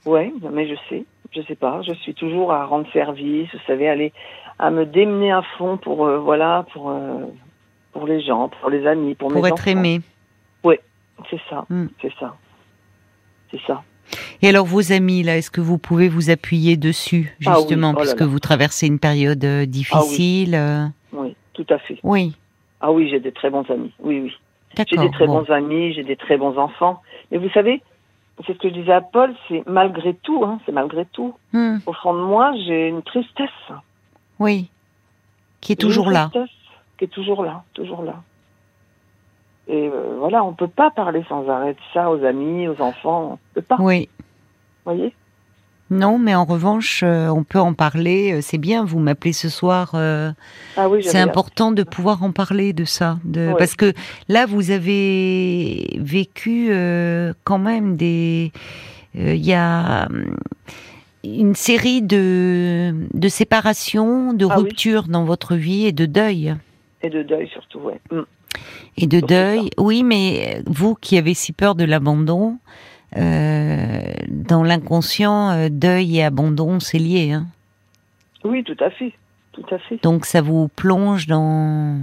Ouais, mais je sais. Je sais pas. Je suis toujours à rendre service, vous savez, aller à me démener à fond pour, euh, voilà, pour, euh, pour les gens, pour les amis, pour, pour mes être aimé. Oui, c'est ça, hmm. c'est ça, c'est ça. Et alors vos amis là, est-ce que vous pouvez vous appuyer dessus ah justement, parce puisque vous traversez une période euh, difficile ah oui. tout à fait. Oui. Ah oui, j'ai des très bons amis. Oui, oui. J'ai des très bons amis, j'ai des très bons enfants. Mais vous savez, c'est ce que je disais à Paul, c'est malgré tout, hein, c'est malgré tout. Hmm. Au fond de moi, j'ai une tristesse. Oui. Qui est toujours là. Qui est toujours là, toujours là. Et euh, voilà, on peut pas parler sans arrêt de ça aux amis, aux enfants. On peut pas. Oui. Vous voyez? Non, mais en revanche, euh, on peut en parler. Euh, c'est bien, vous m'appelez ce soir. ah oui, c'est important de pouvoir en parler de ça, de, parce que là, vous avez vécu quand même des. Il y a une série de, de séparations, de ah ruptures dans votre vie et de deuil. Et de deuil surtout, oui. Et de deuil, oui, mais vous qui avez si peur de l'abandon, euh, dans l'inconscient, euh, deuil et abandon, c'est lié. Hein oui, tout à fait. Tout à fait. Donc ça vous plonge dans,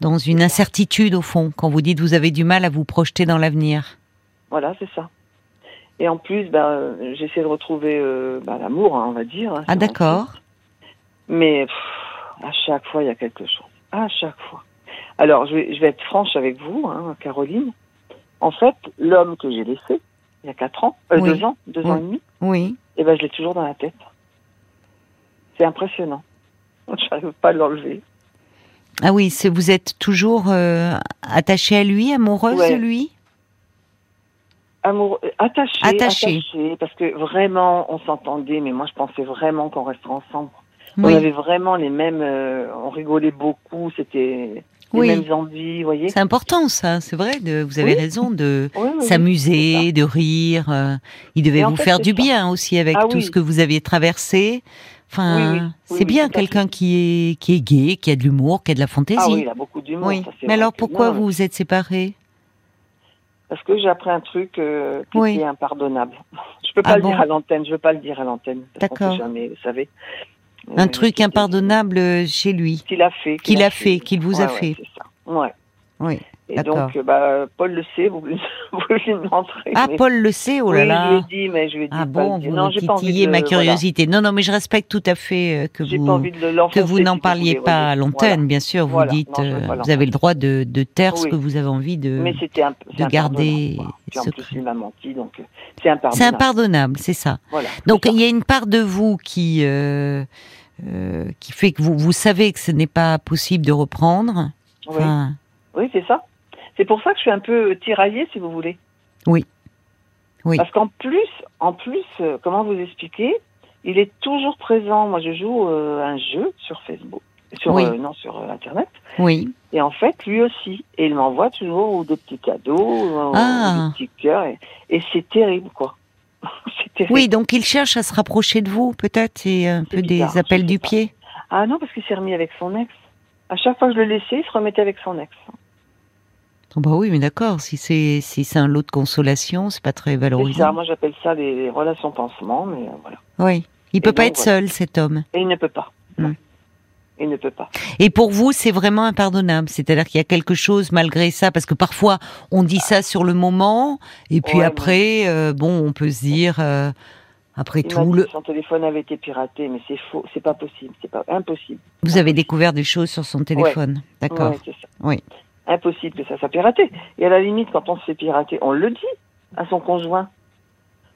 dans une incertitude au fond, quand vous dites vous avez du mal à vous projeter dans l'avenir. Voilà, c'est ça. Et en plus, ben, j'essaie de retrouver euh, ben, l'amour, hein, on va dire. Hein, ah d'accord. Mais à chaque fois, il y a quelque chose. À chaque fois. Alors, je vais, je vais être franche avec vous, hein, Caroline. En fait, l'homme que j'ai laissé, il y a quatre ans, euh, deux ans, deux ans et demi, oui. et eh ben, je l'ai toujours dans la tête. C'est impressionnant. Je n'arrive pas à l'enlever. Ah oui, vous êtes toujours euh, attachée à lui, amoureuse de lui? Amour, attaché, attaché, parce que vraiment on s'entendait, mais moi je pensais vraiment qu'on resterait ensemble. On avait vraiment les mêmes, euh, on rigolait beaucoup, c'était les mêmes envies, vous voyez. C'est important ça, c'est vrai. De, vous avez raison de s'amuser, de rire. Euh, il devait vous faire du bien aussi avec ah tout ce que vous aviez traversé. Enfin, c'est bien quelqu'un qui est qui est gay, qui a de l'humour, qui a de la fantaisie. Ah oui, il a beaucoup d'humour. Mais alors pourquoi vous vous êtes séparés? Parce que j'ai appris un truc euh, qui est impardonnable. Je peux pas ah le dire à l'antenne, je veux pas le dire à l'antenne. D'accord. Jamais, vous savez. Un truc impardonnable chez lui. Qu'il a fait. Qu'il a, fait, qu'il vous a fait. ça. Ouais. Oui. Et donc, bah, Paul le sait, vous, vous lui demanderez. Ah, Paul le sait, oh là là. je lui ai dit, mais je lui ai dit. Ah bon, vous non, pas de, ma curiosité. Non, non, mais je respecte tout à fait euh, que vous, que vous n'en parliez pas à l'antenne, bien sûr. Vous dites, euh, vous avez le droit de, de taire ce que vous avez envie de, mais un, de garder. En plus, il m'a menti, donc euh, c'est impardonnable. C'est impardonnable, c'est ça. Voilà, donc, il y a une part de vous qui, euh, qui fait que vous, vous savez que ce n'est pas possible de reprendre. Oui, oui c'est ça. C'est pour ça que je suis un peu tiraillée, si vous voulez. Oui. Oui. Parce qu'en plus, en plus, euh, comment vous expliquer Il est toujours présent. Moi, je joue euh, un jeu sur Facebook, sur euh, non sur Internet. Oui. Et en fait, lui aussi, et il m'envoie toujours des petits cadeaux, ah. des petits cœurs, et, c'est terrible, quoi. terrible. Oui, donc il cherche à se rapprocher de vous, peut-être, et un peu des appels du pied. Ah non, parce qu'il s'est remis avec son ex. À chaque fois que je le laissais, il se remettait avec son ex. Oh, bah oui, mais d'accord. Si c'est si c'est un lot de consolation, c'est pas très valorisant. moi j'appelle ça des relations pansement, mais euh, voilà. Oui, il peut pas être seul, cet homme. Et il ne peut pas. Il ne peut pas. Et pour vous, c'est vraiment impardonnable. C'est-à-dire qu'il y a quelque chose malgré ça, parce que parfois on dit ça sur le moment, et puis après, euh, bon, on peut se dire. Euh, après tout, le... son téléphone avait été piraté, mais c'est faux, c'est pas possible, c'est pas impossible. Vous avez découvert des choses sur son téléphone, d'accord Oui impossible que ça soit piraté. Et à la limite, quand on se fait pirater, on le dit à son conjoint.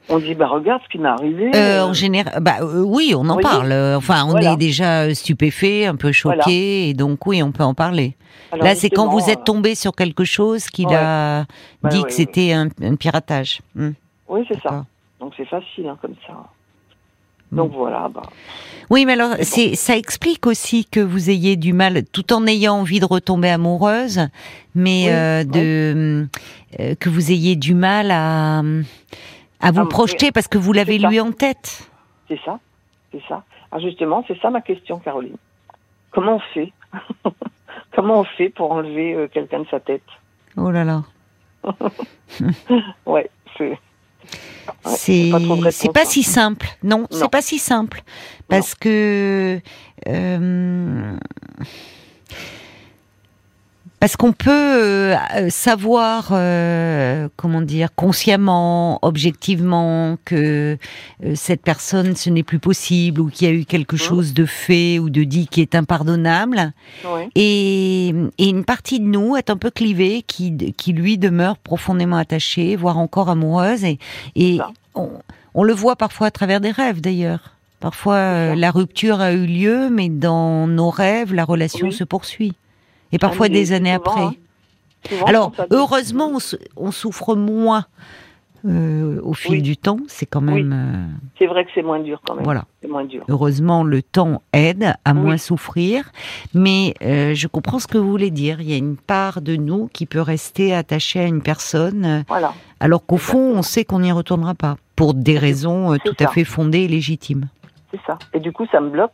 On dit bah regarde ce qui m'est arrivé. Euh, en général, bah euh, oui, on en parle. Enfin, on est déjà stupéfait, un peu choqué, et donc oui, on peut en parler. Là, c'est quand vous êtes tombé sur quelque chose qu'il a dit que c'était un, piratage. Hmm. Oui, c'est ça. Donc c'est facile hein, comme ça. Donc voilà. Bah. Oui, mais alors c'est ça explique aussi que vous ayez du mal, tout en ayant envie de retomber amoureuse, mais euh, de euh, que vous ayez du mal à à vous ah, projeter parce que vous l'avez lui en tête. C'est ça, c'est ça. Ah, justement, c'est ça ma question, Caroline. Comment on fait Comment on fait pour enlever euh, quelqu'un de sa tête? Oh là là. ouais, c'est. C'est pas, si simple. Non, c'est pas si simple. Parce que euh, parce qu'on peut euh, savoir, euh, comment dire, consciemment, objectivement, que euh, cette personne, ce n'est plus possible, ou qu'il y a eu quelque chose de fait ou de dit qui est impardonnable. Et, une partie de nous est un peu clivée, qui, qui lui demeure profondément attachée, voire encore amoureuse. Et, et on, le voit parfois à travers des rêves, d'ailleurs. Parfois, la rupture a eu lieu, mais dans nos rêves, la relation se poursuit et parfois des années après. Hein. Alors, heureusement, on, souffre moins euh, au fil du temps. C'est quand même. Euh, c'est vrai que c'est moins dur quand même. Voilà. C'est moins dur. Heureusement, le temps aide à moins souffrir. Mais euh, je comprends ce que vous voulez dire. Il y a une part de nous qui peut rester attachée à une personne. Voilà. Alors qu'au fond, on sait qu'on n'y retournera pas. Pour des raisons tout à fait fondées et légitimes. C'est ça. Et du coup, ça me bloque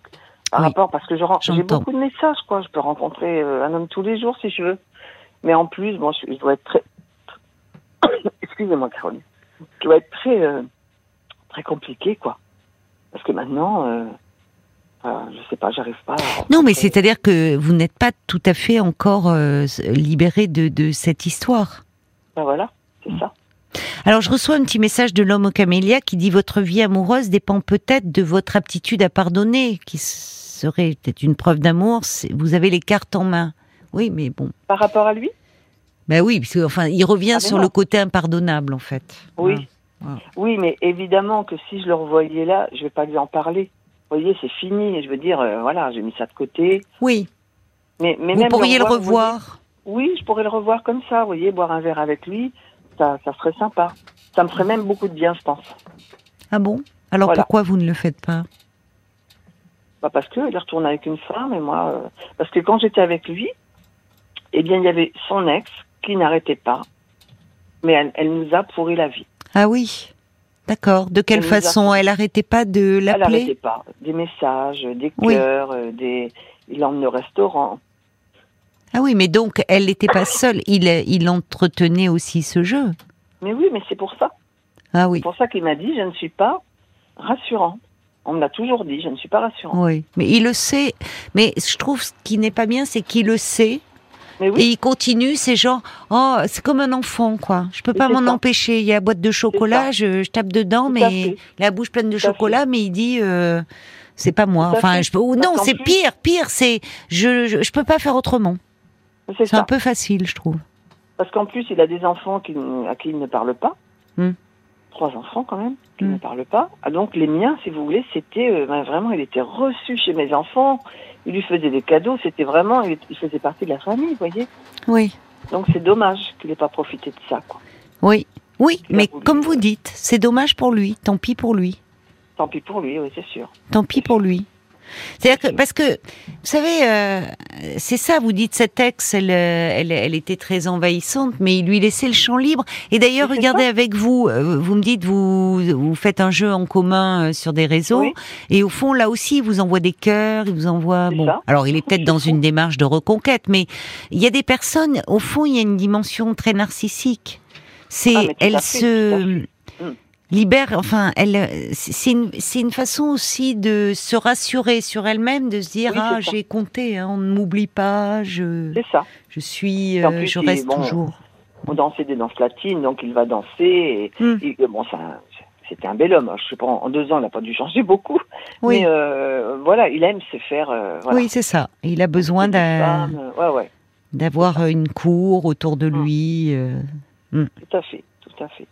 par rapport parce que j'ai beaucoup de messages quoi. Je peux rencontrer euh, un homme tous les jours si je veux. Mais en plus, bon, je, dois être très excusez-moi Caroline, je dois être très euh, très compliqué quoi. Parce que maintenant, euh, euh, je sais pas, j'arrive pas. non, mais c'est-à-dire que vous n'êtes pas tout à fait encore libéré de, de cette histoire. Ben voilà, c'est ça. Alors je reçois un petit message de l'homme au camélia qui dit votre vie amoureuse dépend peut-être de votre aptitude à pardonner, qui serait peut-être une preuve d'amour, vous avez les cartes en main. Oui, mais bon. Par rapport à lui? Ben oui, parce enfin, il revient ah, sur le côté impardonnable, en fait. Oui. Oui, mais évidemment que si je le revoyais là, je vais pas lui en parler. Vous voyez, c'est fini. Je veux dire, euh, voilà, j'ai mis ça de côté. Oui. Mais, mais vous pourriez le revoir. oui, je pourrais le revoir comme ça. Vous voyez, boire un verre avec lui, ça, ça serait sympa. Ça me ferait même beaucoup de bien, je pense. Ah bon? Alors pourquoi vous ne le faites pas? Bah parce qu'il retourne avec une femme et moi, euh, parce que quand j'étais avec lui, eh bien il y avait son ex qui n'arrêtait pas, mais elle, nous a pourri la vie. Ah oui, d'accord. De quelle façon? Elle n'arrêtait pas de l'appeler? Elle n'arrêtait pas. Des messages, des cœurs, euh, des. Il l'emmenait au restaurant. Ah oui, mais donc elle n'était pas seule. Il, il entretenait aussi ce jeu. Mais oui, mais c'est pour ça. Ah oui. C'est pour ça qu'il m'a dit je ne suis pas rassurant. On me l'a toujours dit, je ne suis pas rassurant. Oui, mais il le sait. Mais je trouve ce qui n'est pas bien, c'est qu'il le sait. Mais oui. Et il continue, c'est genre, oh, c'est comme un enfant, quoi. Je peux pas m'en empêcher. Il y a la boîte de chocolat, je, tape dedans, mais la bouche pleine de chocolat, mais il dit, euh, c'est pas moi. enfin, je peux, ou non, c'est pire, pire, c'est, je, je, je, peux pas faire autrement. C'est un peu facile, je trouve. Parce qu'en plus, il a des enfants qui, à qui il ne parle pas. Hmm trois enfants quand même, qui ne mm. parlent pas. Ah, donc les miens, si vous voulez, c'était euh, ben, vraiment, il était reçu chez mes enfants. Il lui faisait des cadeaux. C'était vraiment, il, faisait partie de la famille, vous voyez. Oui. Donc c'est dommage qu'il n'ait pas profité de ça, quoi. Oui, oui, mais comme vous dites, c'est dommage pour lui. Tant pis pour lui. Tant pis pour lui, oui, c'est sûr. Tant pis pour lui. C'est-à-dire que, parce que, vous savez, euh, c'est ça, vous dites, cette ex, elle, euh, elle, elle, était très envahissante, mais il lui laissait le champ libre. Et d'ailleurs, regardez avec vous, euh, vous me dites, vous, vous faites un jeu en commun sur des réseaux, et au fond, là aussi, il vous envoie des cœurs, il vous envoie, bon. Alors, il est peut-être dans une démarche de reconquête, mais il y a des personnes, au fond, il y a une dimension très narcissique. C'est, ah, elle se, libère, enfin, elle, c'est une, une, façon aussi de se rassurer sur elle-même, de se dire ah j'ai compté, hein, on ne m'oublie pas, je, ça. je suis, euh, je reste toujours. On dansait des danses latines, donc il va danser. Et, hmm. bon, c'était un bel homme. Hein. Je sais pas, en deux ans, il n'a pas dû changer beaucoup. Oui. Mais euh, voilà, il aime se faire. Euh, oui, c'est ça. Il a besoin d'avoir une cour autour de hmm. lui. Hmm. Tout à fait, tout à fait.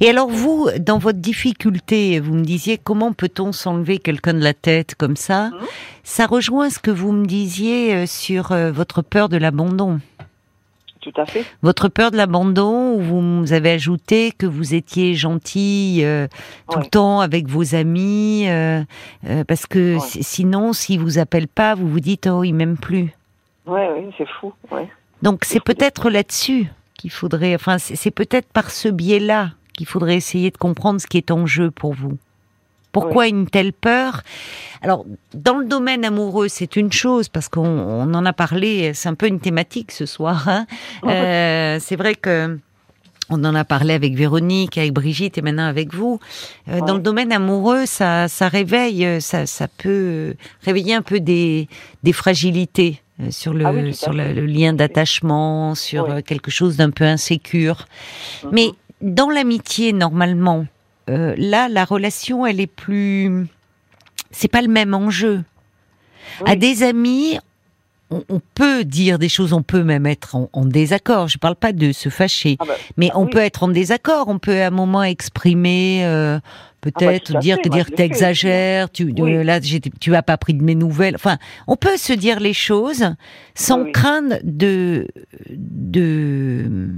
Et alors vous, dans votre difficulté, vous me disiez comment peut-on s'enlever quelqu'un de la tête comme ça? Mhm. Ça rejoint ce que vous me disiez euh, sur euh, votre peur de l'abandon. tout à fait. Votre peur de l'abandon, vous avez ajouté que vous étiez gentille euh, tout le temps avec vos amis, euh, euh, parce que sinon, s'ils vous appellent pas, vous vous dites oh, ils m'aiment plus. Oui, oui, c'est fou. Ouais. Donc c'est peut-être là-dessus qu'il faudrait, enfin c'est peut-être par ce biais-là qu'il faudrait essayer de comprendre ce qui est en jeu pour vous. Pourquoi une telle peur? Alors, dans le domaine amoureux, c'est une chose, parce qu'on en a parlé, c'est un peu une thématique ce soir. Hein. Euh, c'est vrai que on en a parlé avec Véronique, avec Brigitte et maintenant avec vous. Euh, dans le domaine amoureux, ça, ça réveille, ça, ça peut réveiller un peu des, des fragilités euh, sur le ah sur le, lien d'attachement, sur quelque chose d'un peu insécure. Mhm. Mais dans l'amitié, normalement, euh, là, la relation, elle est plus. C'est pas le même enjeu. À des amis, on, peut dire des choses, on peut même être en, désaccord. Je parle pas de se fâcher, ah bah, mais ah on peut être en désaccord. On peut à un moment exprimer, euh, ah bah, peut-être dire que dire t'exagères, tu là tu as pas pris de mes nouvelles. Enfin, on peut se dire les choses sans craindre de de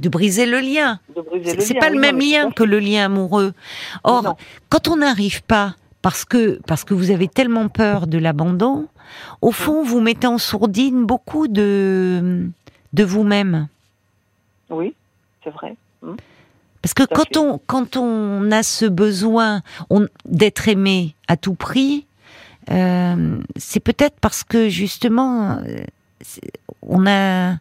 de briser le lien. C'est pas le même lien que le lien amoureux. Or, quand on n'arrive pas, parce que parce que vous avez tellement peur de l'abandon, au fond, vous mettez en sourdine beaucoup de de vous-même. Oui, c'est vrai. Hmm. Parce que quand on quand on a ce besoin d'être aimé à tout prix, euh, c'est peut-être parce que justement euh, on a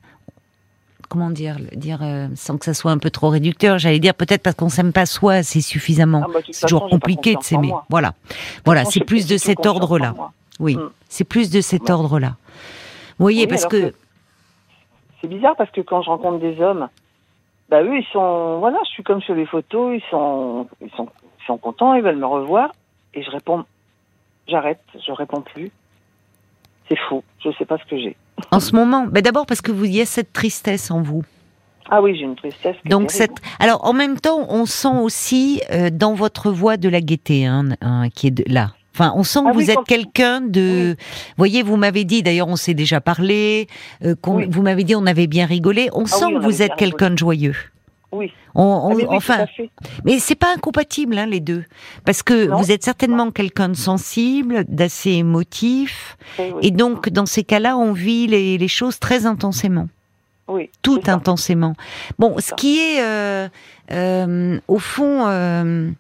comment dire, dire euh, sans que ça soit un peu trop réducteur, j'allais dire peut-être parce qu'on s'aime pas soi assez suffisamment. Ah, bah, c'est toujours compliqué de s'aimer. Voilà, voilà, c'est plus de cet ordre-là. Oui, mm. c'est plus de cet ordre-là. Vous voyez, parce que, c'est bizarre parce que quand je rencontre des hommes, bah eux ils sont, voilà, je suis comme sur les photos, ils sont, ils sont, ils sont contents, ils veulent me revoir, et je réponds, j'arrête, je réponds plus. C'est faux, je sais pas ce que j'ai. En ce moment, ben d'abord parce que vous y a cette tristesse en vous. Ah oui, j'ai une tristesse. Donc cette, alors en même temps, on sent aussi euh, dans votre voix de la gaieté, hein, hein, qui est là. Enfin, on sent que ah vous êtes quelqu'un de. Vous voyez, vous m'avez dit, d'ailleurs, on s'est déjà parlé. Euh, vous m'avez dit, on avait bien rigolé. On ah sent que vous êtes quelqu'un de joyeux. Oui. On, ah, enfin, mais c'est pas incompatible hein, les deux, parce que vous êtes certainement quelqu'un de sensible, d'assez émotif, et donc dans ces cas-là, on vit les, choses très intensément. Oui. Tout intensément. Bon, ce qui est euh, euh, au fond, euh,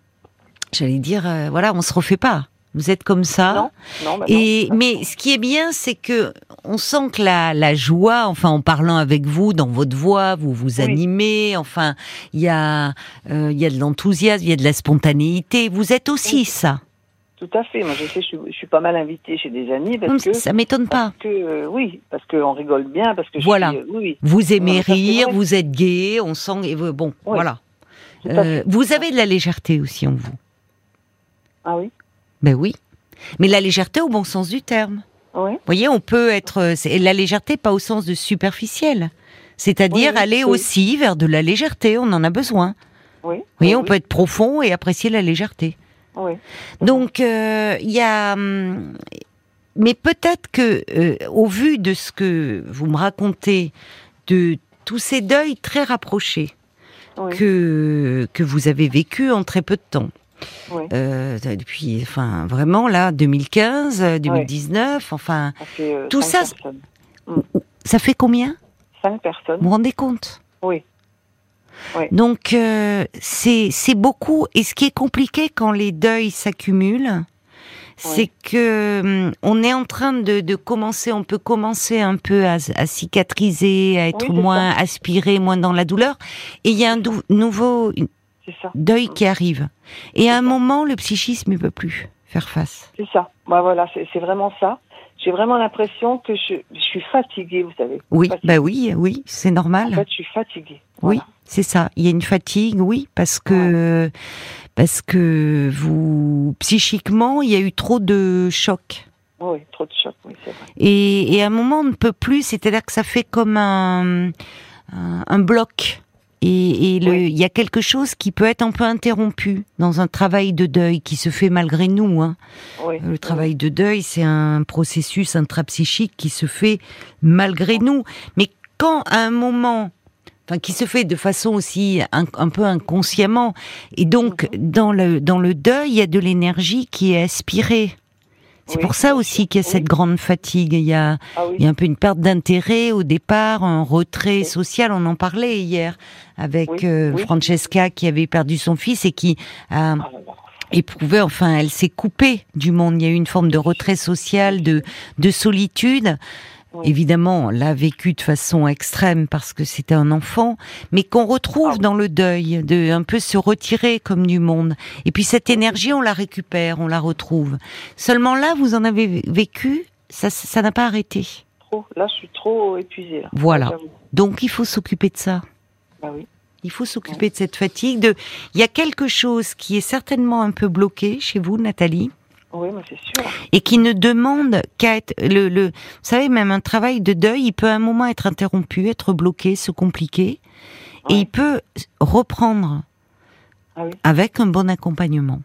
j'allais dire, voilà, on se refait pas. Vous êtes comme ça. Non, bah et mais ce qui est bien, c'est que on sent que la, la joie, enfin en parlant avec vous, dans votre voix, vous vous animez. Enfin, il y a euh, il y a de l'enthousiasme, il y a de la spontanéité. Vous êtes aussi ça. Tout à fait. Moi, je sais, je suis, pas mal invitée chez des amis parce que ça m'étonne pas. Que, euh, oui, parce qu'on rigole bien, parce que voilà. Je oui, Vous aimez rire, vous êtes gai, on sent. Bon, voilà. Euh, vous avez de la légèreté aussi en vous. Ah oui. Ben oui. Mais la légèreté au bon sens du terme. Oui. Vous voyez, on peut être. La légèreté, pas au sens de superficiel. C'est-à-dire aller aussi vers de la légèreté, on en a besoin. Oui. Vous voyez, on peut être profond et apprécier la légèreté. Oui. Donc, euh, il y a. Hum, mais peut-être que, euh, au vu de ce que vous me racontez, de tous ces deuils très rapprochés que, que vous avez vécu en très peu de temps, euh, depuis, enfin, vraiment là, 2015, 2019, enfin, euh, tout ça, ça fait combien? Cinq personnes. Vous vous rendez compte? Oui. Donc euh, c'est beaucoup. Et ce qui est compliqué quand les deuils s'accumulent, c'est que hum, on est en train de, de, commencer, on peut commencer un peu à, à cicatriser, à être moins aspiré, moins dans la douleur. Et il y a un nouveau, deuil qui arrive. Et à un moment, le psychisme ne peut plus faire face. C'est ça. Bah voilà, c'est vraiment ça. J'ai vraiment l'impression que je, suis fatiguée, vous savez. Oui, bah oui, oui, c'est normal. En fait, je suis fatiguée. Oui, c'est ça. Il y a une fatigue, oui, parce que parce que vous psychiquement, il y a eu trop de chocs. Oui, trop de chocs, oui, c'est vrai. Et, et, à un moment, on ne peut plus. C'est-à-dire que ça fait comme un, un bloc et, il y a quelque chose qui peut être un peu interrompu dans un travail de deuil qui se fait malgré nous. Hein. Le travail de deuil, c'est un processus intrapsychique qui se fait malgré nous. Mais quand à un moment Enfin, qui se fait de façon aussi un, peu inconsciemment. Et donc, mhm. dans le, dans le deuil, il y a de l'énergie qui est aspirée. C'est pour ça aussi qu'il y a cette grande fatigue. Il y a, ah il y a un peu une perte d'intérêt au départ, un retrait social. On en parlait hier avec euh, Francesca qui avait perdu son fils et qui a ah éprouvé, enfin, elle s'est coupée du monde. Il y a eu une forme de retrait social, de, de solitude évidemment, l'a vécu de façon extrême parce que c'était un enfant, mais qu'on retrouve ah dans le deuil, de un peu se retirer comme du monde. Et puis cette énergie, on la récupère, on la retrouve. Seulement là, vous en avez vécu, ça, ça n'a pas arrêté. Trop. Là, je suis trop épuisée. Voilà. Donc, il faut s'occuper de ça. Bah oui. Il faut s'occuper de cette fatigue. De... Il y a quelque chose qui est certainement un peu bloqué chez vous, Nathalie. Oui, mais c'est sûr. Et qui ne demande qu'à être le, le, vous savez, même un travail de deuil, il peut à un moment être interrompu, être bloqué, se compliquer, et il peut reprendre ah avec un bon accompagnement.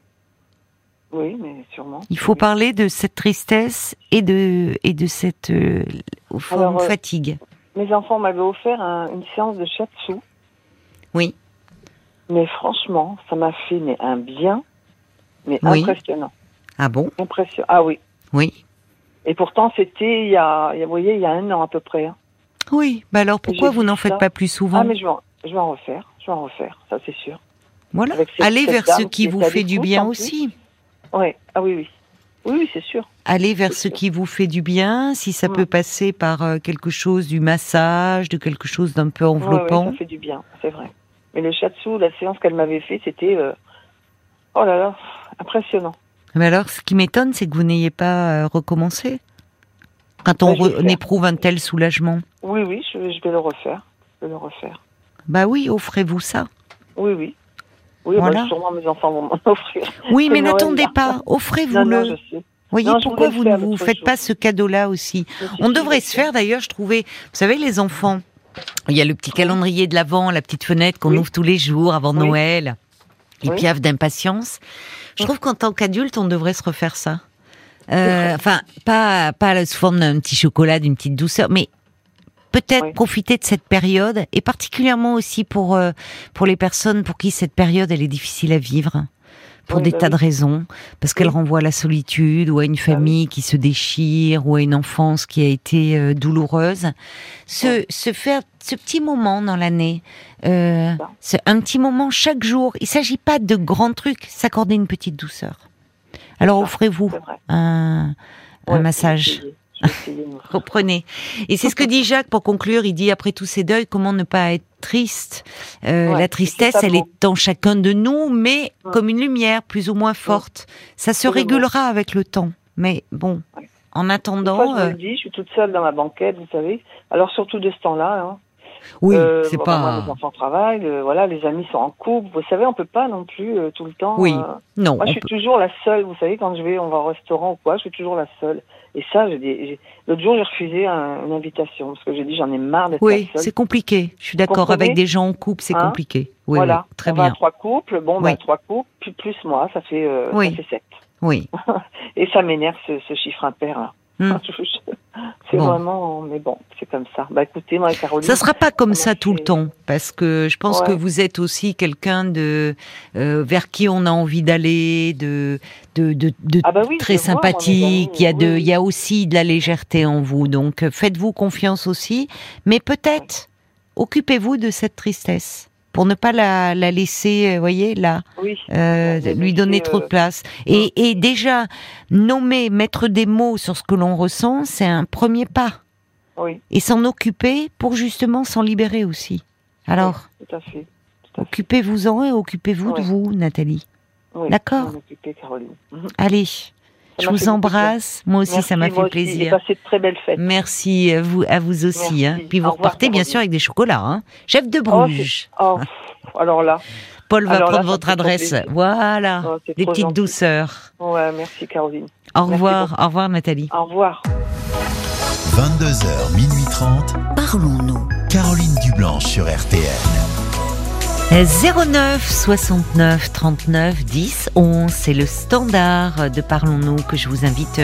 Oui, mais sûrement. Il faut parler de cette tristesse et de et de cette euh, au fond, euh, fatigue. Mes enfants m'avaient offert une séance de shiatsu. Oui. Mais franchement, ça m'a fait un bien, mais impressionnant. Ah bon? Impression. Ah oui. Oui. Et pourtant, c'était il y a, vous voyez, il y a un an à peu près. Hein. Oui. Bah alors pourquoi vous n'en faites pas plus souvent? Ah mais je vais, en, je vais en refaire. Je vais en refaire. Ça c'est sûr. Voilà. Allez vers ce qui vous fait du bien aussi. Oui. Ah oui oui. Oui, oui c'est sûr. Allez vers ce qui vous fait du bien, si ça peut passer par euh, quelque chose du massage, de quelque chose d'un peu enveloppant. Ça fait du bien, c'est vrai. Mais le shiatsu, la séance qu'elle m'avait fait, c'était euh, oh là là, impressionnant. Mais alors, ce qui m'étonne, c'est que vous n'ayez pas euh, recommencé quand on, éprouve un tel soulagement. Oui, oui, je vais, le refaire. Je vais le refaire. Bah oui, offrez-vous ça. Oui, oui. Oui, bah, voilà. sûrement mes enfants vont m'en offrir. Oui, mais n'attendez pas, offrez-vous-le. Voyez pourquoi vous ne vous faites pas ce cadeau-là aussi On devrait se faire d'ailleurs, je trouvais, vous savez, les enfants, il y a le petit calendrier de l'avant, la petite fenêtre qu'on ouvre tous les jours avant Noël. Ils piavent d'impatience. Je trouve qu'en tant qu'adulte, on devrait se refaire ça. Euh, enfin, pas, pas sous forme d'un petit chocolat, d'une petite douceur, mais peut-être profiter de cette période, et particulièrement aussi pour, euh, pour les personnes pour qui cette période, elle est difficile à vivre pour des bah tas de raisons, parce qu'elle renvoie à la solitude ou à une bah famille qui se déchire ou à une enfance qui a été euh, douloureuse. Se, se faire ce petit moment dans l'année, euh, un petit moment chaque jour. Il s'agit pas de grands trucs, s'accorder une petite douceur. Alors offrez-vous un, un massage. Reprenez. Et c'est ce que dit Jacques pour conclure. Il dit après tous ces deuils, comment ne pas être triste? Euh, La tristesse, elle est en chacun de nous, mais comme une lumière plus ou moins forte. Ça se régulera avec le temps. Mais bon, en attendant. je, euh, dis, je suis toute seule dans ma banquette, vous savez. Alors surtout de ce temps-là. Hein. Oui, euh, c'est pas. les enfants travaillent, euh, voilà, les amis sont en couple. Vous savez, on peut pas non plus euh, tout le temps. Oui, non. Moi, je suis toujours la seule. Vous savez, quand je vais, on va au restaurant ou quoi, je suis toujours la seule. Et ça, l'autre jour, j'ai refusé une invitation parce que j'ai dit j'en ai marre d'être oui, c'est compliqué. Je suis d'accord. Avec des gens en couple, c'est hein compliqué. Oui, voilà. très on bien. Va trois couples, bon, ben, trois couples, plus, plus moi, ça fait, ça fait sept. Oui. Et ça m'énerve ce, ce chiffre impair là. Hmm. c'est vraiment, mais bon, c'est comme ça. Bah écoutez, moi, Caroline. Ça sera pas comme ça tout le temps, parce que je pense que vous êtes aussi quelqu'un de euh, vers qui on a envie d'aller, de de de, de ah bah très sympathique. il y a de, il y a aussi de la légèreté en vous, donc faites-vous confiance aussi, mais peut-être occupez-vous de cette tristesse pour ne pas la, la laisser, vous euh, voyez, là, euh, lui donner trop de euh, place. Et, et, déjà, nommer, mettre des mots sur ce que l'on ressent, c'est un premier pas. Oui. Et s'en occuper pour justement s'en libérer aussi. Alors, occupez-vous-en et occupez-vous de vous, Nathalie. D'accord Allez. Je vous embrasse. Moi aussi, ça m'a fait plaisir. Passé de très belles fêtes. Merci à vous, à vous aussi. Hein. Puis vous repartez bien sûr avec des chocolats. Hein. Chef de oh, Bruges. Oh, alors là. Paul va prendre votre adresse. Voilà. Oh, des petites douceurs. Ouais, merci Caroline. Au revoir. Au revoir Nathalie. Au revoir. 22h, minuit 30. Parlons-nous. Caroline Dublanche sur RTN. 09 69 39 10 11, c'est le standard de Parlons-nous que je vous invite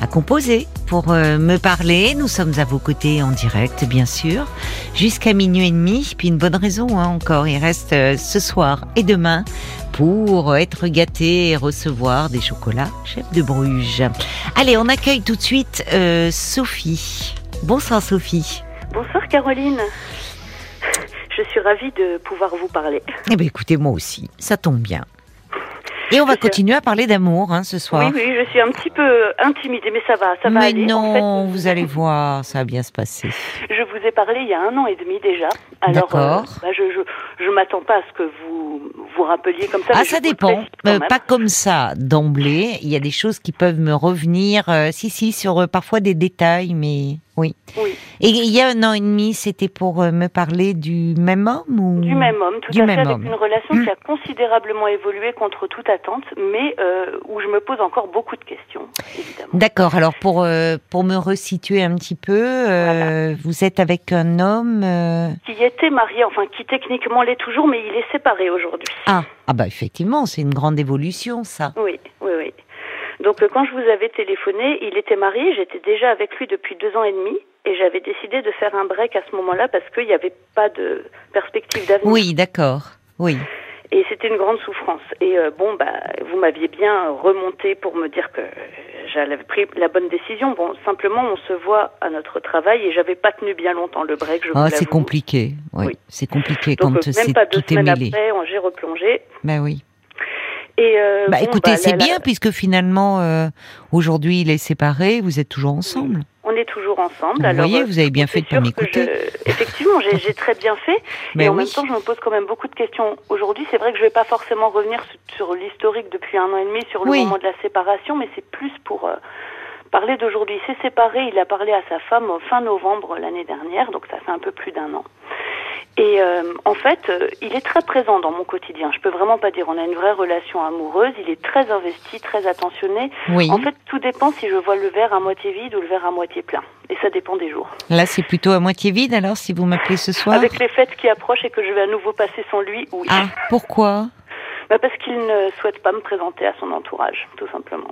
à composer pour euh, me parler. Nous sommes à vos côtés en direct, bien sûr, jusqu'à minuit et demi. Puis une bonne raison hein, encore, il reste euh, ce soir et demain pour être gâté et recevoir des chocolats chef de Bruges. Allez, on accueille tout de suite euh, Sophie. Bonsoir Sophie. Bonsoir Caroline. Je suis ravie de pouvoir vous parler. Eh bien, écoutez, moi aussi, ça tombe bien. Et on va continuer à parler d'amour hein, ce soir. Oui, oui, je suis un petit peu intimidée, mais ça va, ça va mais non, vous allez voir, ça va bien se passer. Je vous ai parlé il y a un an et demi déjà. Alors, euh, bah, je, je, je m'attends pas à ce que vous vous rappeliez comme ça. Ah, ça dépend. Euh, pas comme ça d'emblée. Il y a des choses qui peuvent me revenir, euh, si, si, sur parfois des détails, mais. Oui. oui. Et il y a un an et demi, c'était pour euh, me parler du même homme ou Du même homme, tout à fait, avec une relation qui a considérablement évolué contre toute attente, mais euh, où je me pose encore beaucoup de questions, évidemment. D'accord. Alors pour euh, pour me resituer un petit peu, euh, vous êtes avec un homme qui était marié, enfin qui techniquement l'est toujours, mais il est séparé aujourd'hui. Ah, ah bah effectivement, c'est une grande évolution, ça. Oui, oui, oui. Donc euh, quand je vous avais téléphoné, il était marié, j'étais déjà avec lui depuis deux ans et demi, et j'avais décidé de faire un break à ce moment-là parce qu'il n'y avait pas de perspective d'avenir. Oui, d'accord. Oui. Et c'était une grande souffrance. Et euh, bon, bah, vous m'aviez bien remonté pour me dire que j'avais pris la bonne décision. Bon, simplement, on se voit à notre travail et j'avais pas tenu bien longtemps le break. Je ah, c'est compliqué. Oui. C'est compliqué quand euh, c'est tout est mêlé. Après, j'ai replongé. Ben oui. Et euh, bah, écoutez, bah, c'est bien puisque finalement euh, aujourd'hui il est séparé, vous êtes toujours ensemble. On est toujours ensemble. Vous Alors, voyez, vous avez bien fait de pas m'écouter. Effectivement, j'ai très bien fait. Mais, en même temps, je me pose quand même beaucoup de questions. Aujourd'hui, c'est vrai que je vais pas forcément revenir sur, l'historique depuis un an et demi, sur le moment de la séparation, mais c'est plus pour euh, parler d'aujourd'hui. Il s'est séparé, il a parlé à sa femme fin novembre l'année dernière, donc ça fait un peu plus d'un an. Et euh, en fait, euh, il est très présent dans mon quotidien. Je peux vraiment pas dire on a une vraie relation amoureuse. Il est très investi, très attentionné. Oui. En fait, tout dépend si je vois le verre à moitié vide ou le verre à moitié plein. Et ça dépend des jours. Là, c'est plutôt à moitié vide alors si vous m'appelez ce soir. Avec les fêtes qui approchent et que je vais à nouveau passer sans lui, oui. Ah, pourquoi? Bah Parce qu'il ne souhaite pas me présenter à son entourage, tout simplement.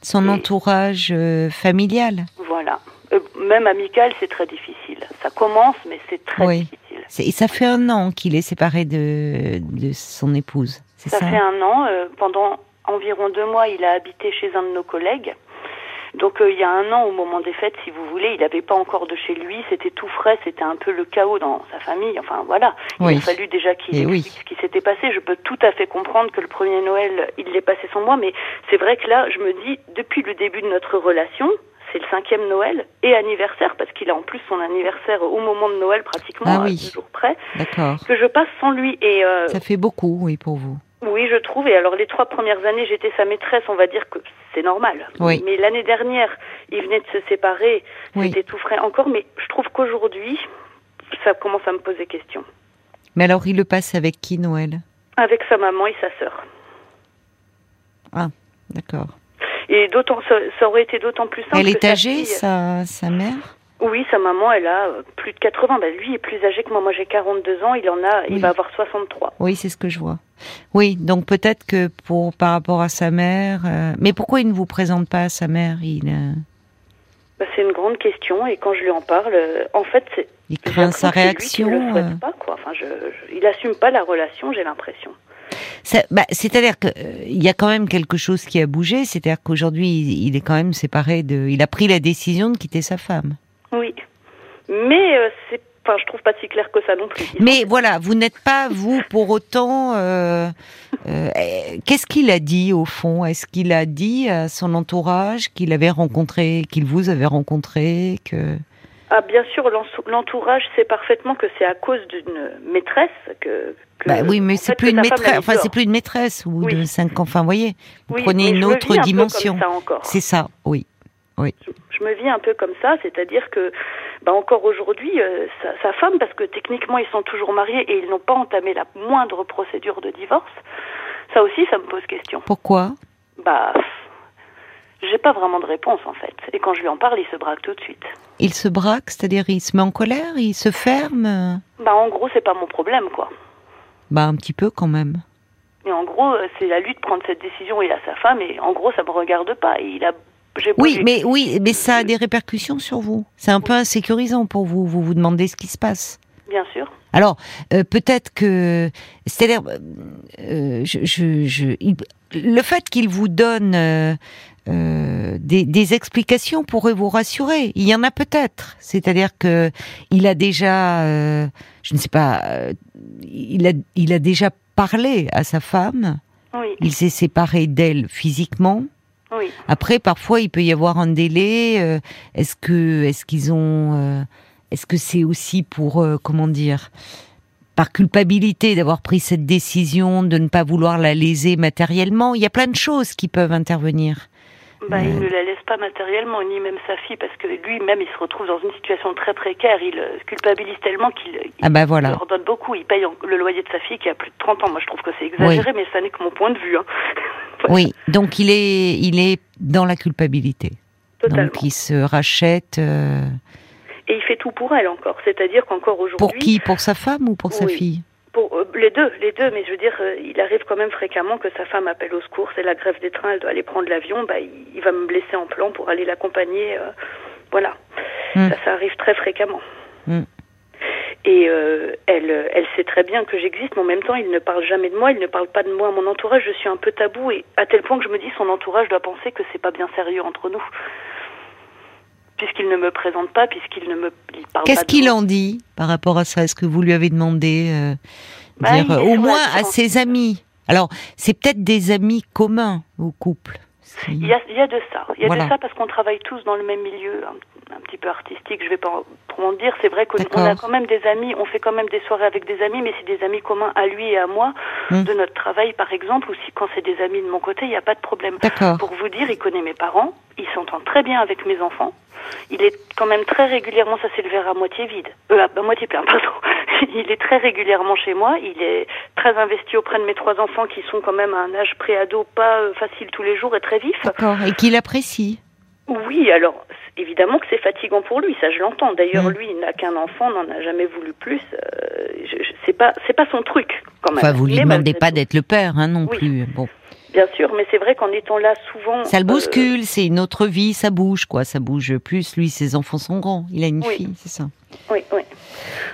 Son entourage euh, familial? Voilà. Euh, même amical, c'est très difficile. Ça commence, mais c'est très difficile. Et ça fait un an qu'il est séparé de, de son épouse, c'est ça Ça fait un an. Euh, pendant environ deux mois, il a habité chez un de nos collègues. Donc euh, il y a un an, au moment des fêtes, si vous voulez, il n'avait pas encore de chez lui, c'était tout frais, c'était un peu le chaos dans sa famille. Enfin voilà, il a fallu déjà qu'il explique ce qui s'était passé. Je peux tout à fait comprendre que le premier Noël, il l'ait passé sans moi, mais c'est vrai que là, je me dis, depuis le début de notre relation, c'est le cinquième Noël et anniversaire parce qu'il a en plus son anniversaire au moment de Noël pratiquement ah oui. à jours près. Que je passe sans lui et euh, ça fait beaucoup oui pour vous. Oui je trouve. Et alors les trois premières années j'étais sa maîtresse on va dire que c'est normal. Oui. mais l'année dernière il venait de se séparer c'était tout frais encore. Mais je trouve qu'aujourd'hui ça commence à me poser question. Mais alors il le passe avec qui Noël? Avec sa maman et sa sœur. Ah d'accord et d'autant, ça, aurait été d'autant plus simple. Elle est âgée, sa, sa mère? Oui, sa maman, elle a euh, plus de 80. Ben, lui est plus âgé que moi. Moi, j'ai 42 ans. Il en a, il va avoir 63. Oui, c'est ce que je vois. Oui, donc peut-être que pour par rapport à sa mère. Euh, mais pourquoi il ne vous présente pas à sa mère? Il. Euh... Ben, c'est une grande question. Et quand je lui en parle, euh, en fait, c'est. Il craint sa réaction. Lui le souhaite pas, quoi. Enfin, je, je, il assume pas la relation. J'ai l'impression. Bah, c'est-à-dire qu'il euh, y a quand même quelque chose qui a bougé, c'est-à-dire qu'aujourd'hui, il, est quand même séparé de. Il a pris la décision de quitter sa femme. Oui. Mais euh, c'est. Enfin, je trouve pas si clair que ça non plus. Mais voilà, vous n'êtes pas, vous, pour autant. Euh, qu'est-ce qu'il a dit, au fond? Est-ce qu'il a dit à son entourage qu'il avait rencontré, qu'il vous avait rencontré que... Ah, bien sûr, l'entourage sait parfaitement que c'est à cause d'une maîtresse que. bah oui, mais c'est plus une maîtresse. Enfin, c'est plus une maîtresse ou de cinq enfants. Vous voyez, vous prenez une autre dimension. C'est ça, oui, oui. Je, me vis un peu comme ça, c'est-à-dire que, bah encore aujourd'hui, euh, sa, sa, femme, parce que techniquement ils sont toujours mariés et ils n'ont pas entamé la moindre procédure de divorce. Ça aussi, ça me pose question. Pourquoi? Bah j'ai pas vraiment de réponse en fait. Et quand je lui en parle, il se braque tout de suite. Il se braque, c'est-à-dire il se met en colère, il se ferme bah, en gros, c'est pas mon problème, quoi. Bah un petit peu quand même. Mais en gros, euh, c'est à lui de prendre cette décision et à sa femme, et en gros, ça me regarde pas. il a oui, mais oui, mais ça a des répercussions sur vous. C'est un peu insécurisant pour vous. Vous vous demandez ce qui se passe. Bien sûr. Alors, euh, peut-être que, c'est-à-dire, euh, je, je, le fait qu'il vous donne euh, des, des, explications pourrait vous rassurer. Il y en a peut-être. C'est-à-dire que il a déjà, je ne sais pas, il a, il a déjà parlé à sa femme. Oui. Il s'est séparé d'elle physiquement. Oui. Après, parfois, il peut y avoir un délai. est-ce que, est-ce qu'ils ont est-ce que c'est aussi pour, euh, comment dire, par culpabilité d'avoir pris cette décision, de ne pas vouloir la léser matériellement? Il y a plein de choses qui peuvent intervenir. Bah, Il euh. ne la laisse pas matériellement, ni même sa fille, parce que lui-même, il se retrouve dans une situation très précaire. Il euh, culpabilise tellement qu'il ah bah voilà. leur donne beaucoup. Il paye le loyer de sa fille qui a plus de 30 ans. Moi, je trouve que c'est exagéré, mais ça n'est que mon point de vue. Hein. Oui, donc il est, il est dans la culpabilité. Totalement. Donc il se rachète et il fait tout pour elle encore. C'est-à-dire qu'encore aujourd'hui. Pour qui? Pour sa femme ou pour sa fille? Pour, euh, les deux, les deux, mais je veux dire, euh, il arrive quand même fréquemment que sa femme appelle au secours, c'est la grève des trains, elle doit aller prendre l'avion, bah, il, va me blesser en plan pour aller l'accompagner. Euh, voilà. Hmm. Ça, ça arrive très fréquemment. Hmm. Et elle, elle sait très bien que j'existe, mais en même temps, il ne parle jamais de moi, il ne parle pas de moi à mon entourage. Je suis un peu tabou, et à tel point que je me dis, son entourage doit penser que c'est pas bien sérieux entre nous puisqu'il ne me présente pas, puisqu'il ne me parle Qu'est-ce qu'il en dit par rapport à ça? Est-ce que vous lui avez demandé euh, bah, dire, au moins à ses amis? Alors, c'est peut-être des amis communs au couple. Il y, a, il y, a, de ça. Il y a de ça parce qu'on travaille tous dans le même milieu, un, petit peu artistique, je vais pas trop en dire. C'est vrai qu'on a quand même des amis, on fait quand même des soirées avec des amis, mais c'est des amis communs à lui et à moi, hmm. de notre travail par exemple, ou si quand c'est des amis de mon côté, il n'y a pas de problème. Pour vous dire, il connaît mes parents, il s'entend très bien avec mes enfants. Il est quand même très régulièrement, ça c'est le verre à moitié vide, euh, à moitié plein, pardon. il est très régulièrement chez moi. Il est très investi auprès de mes trois enfants qui sont quand même à un âge préado, pas euh, facile tous les jours et très vif. D'accord, et qu'il apprécie. Oui, alors évidemment que c'est fatigant pour lui, ça je l'entends. D'ailleurs, mm. lui, il n'a qu'un enfant, n'en a jamais voulu plus. Euh, c'est pas, c'est pas son truc quand même. Enfin, vous lui demandez pas d'être le père, hein, non plus. Bon. Bien sûr, mais c'est vrai qu'en étant là souvent. Ça le euh, bouscule, c'est une autre vie, ça bouge, quoi. Ça bouge plus. Lui, ses enfants sont grands. Il a une fille, c'est ça. Oui, oui.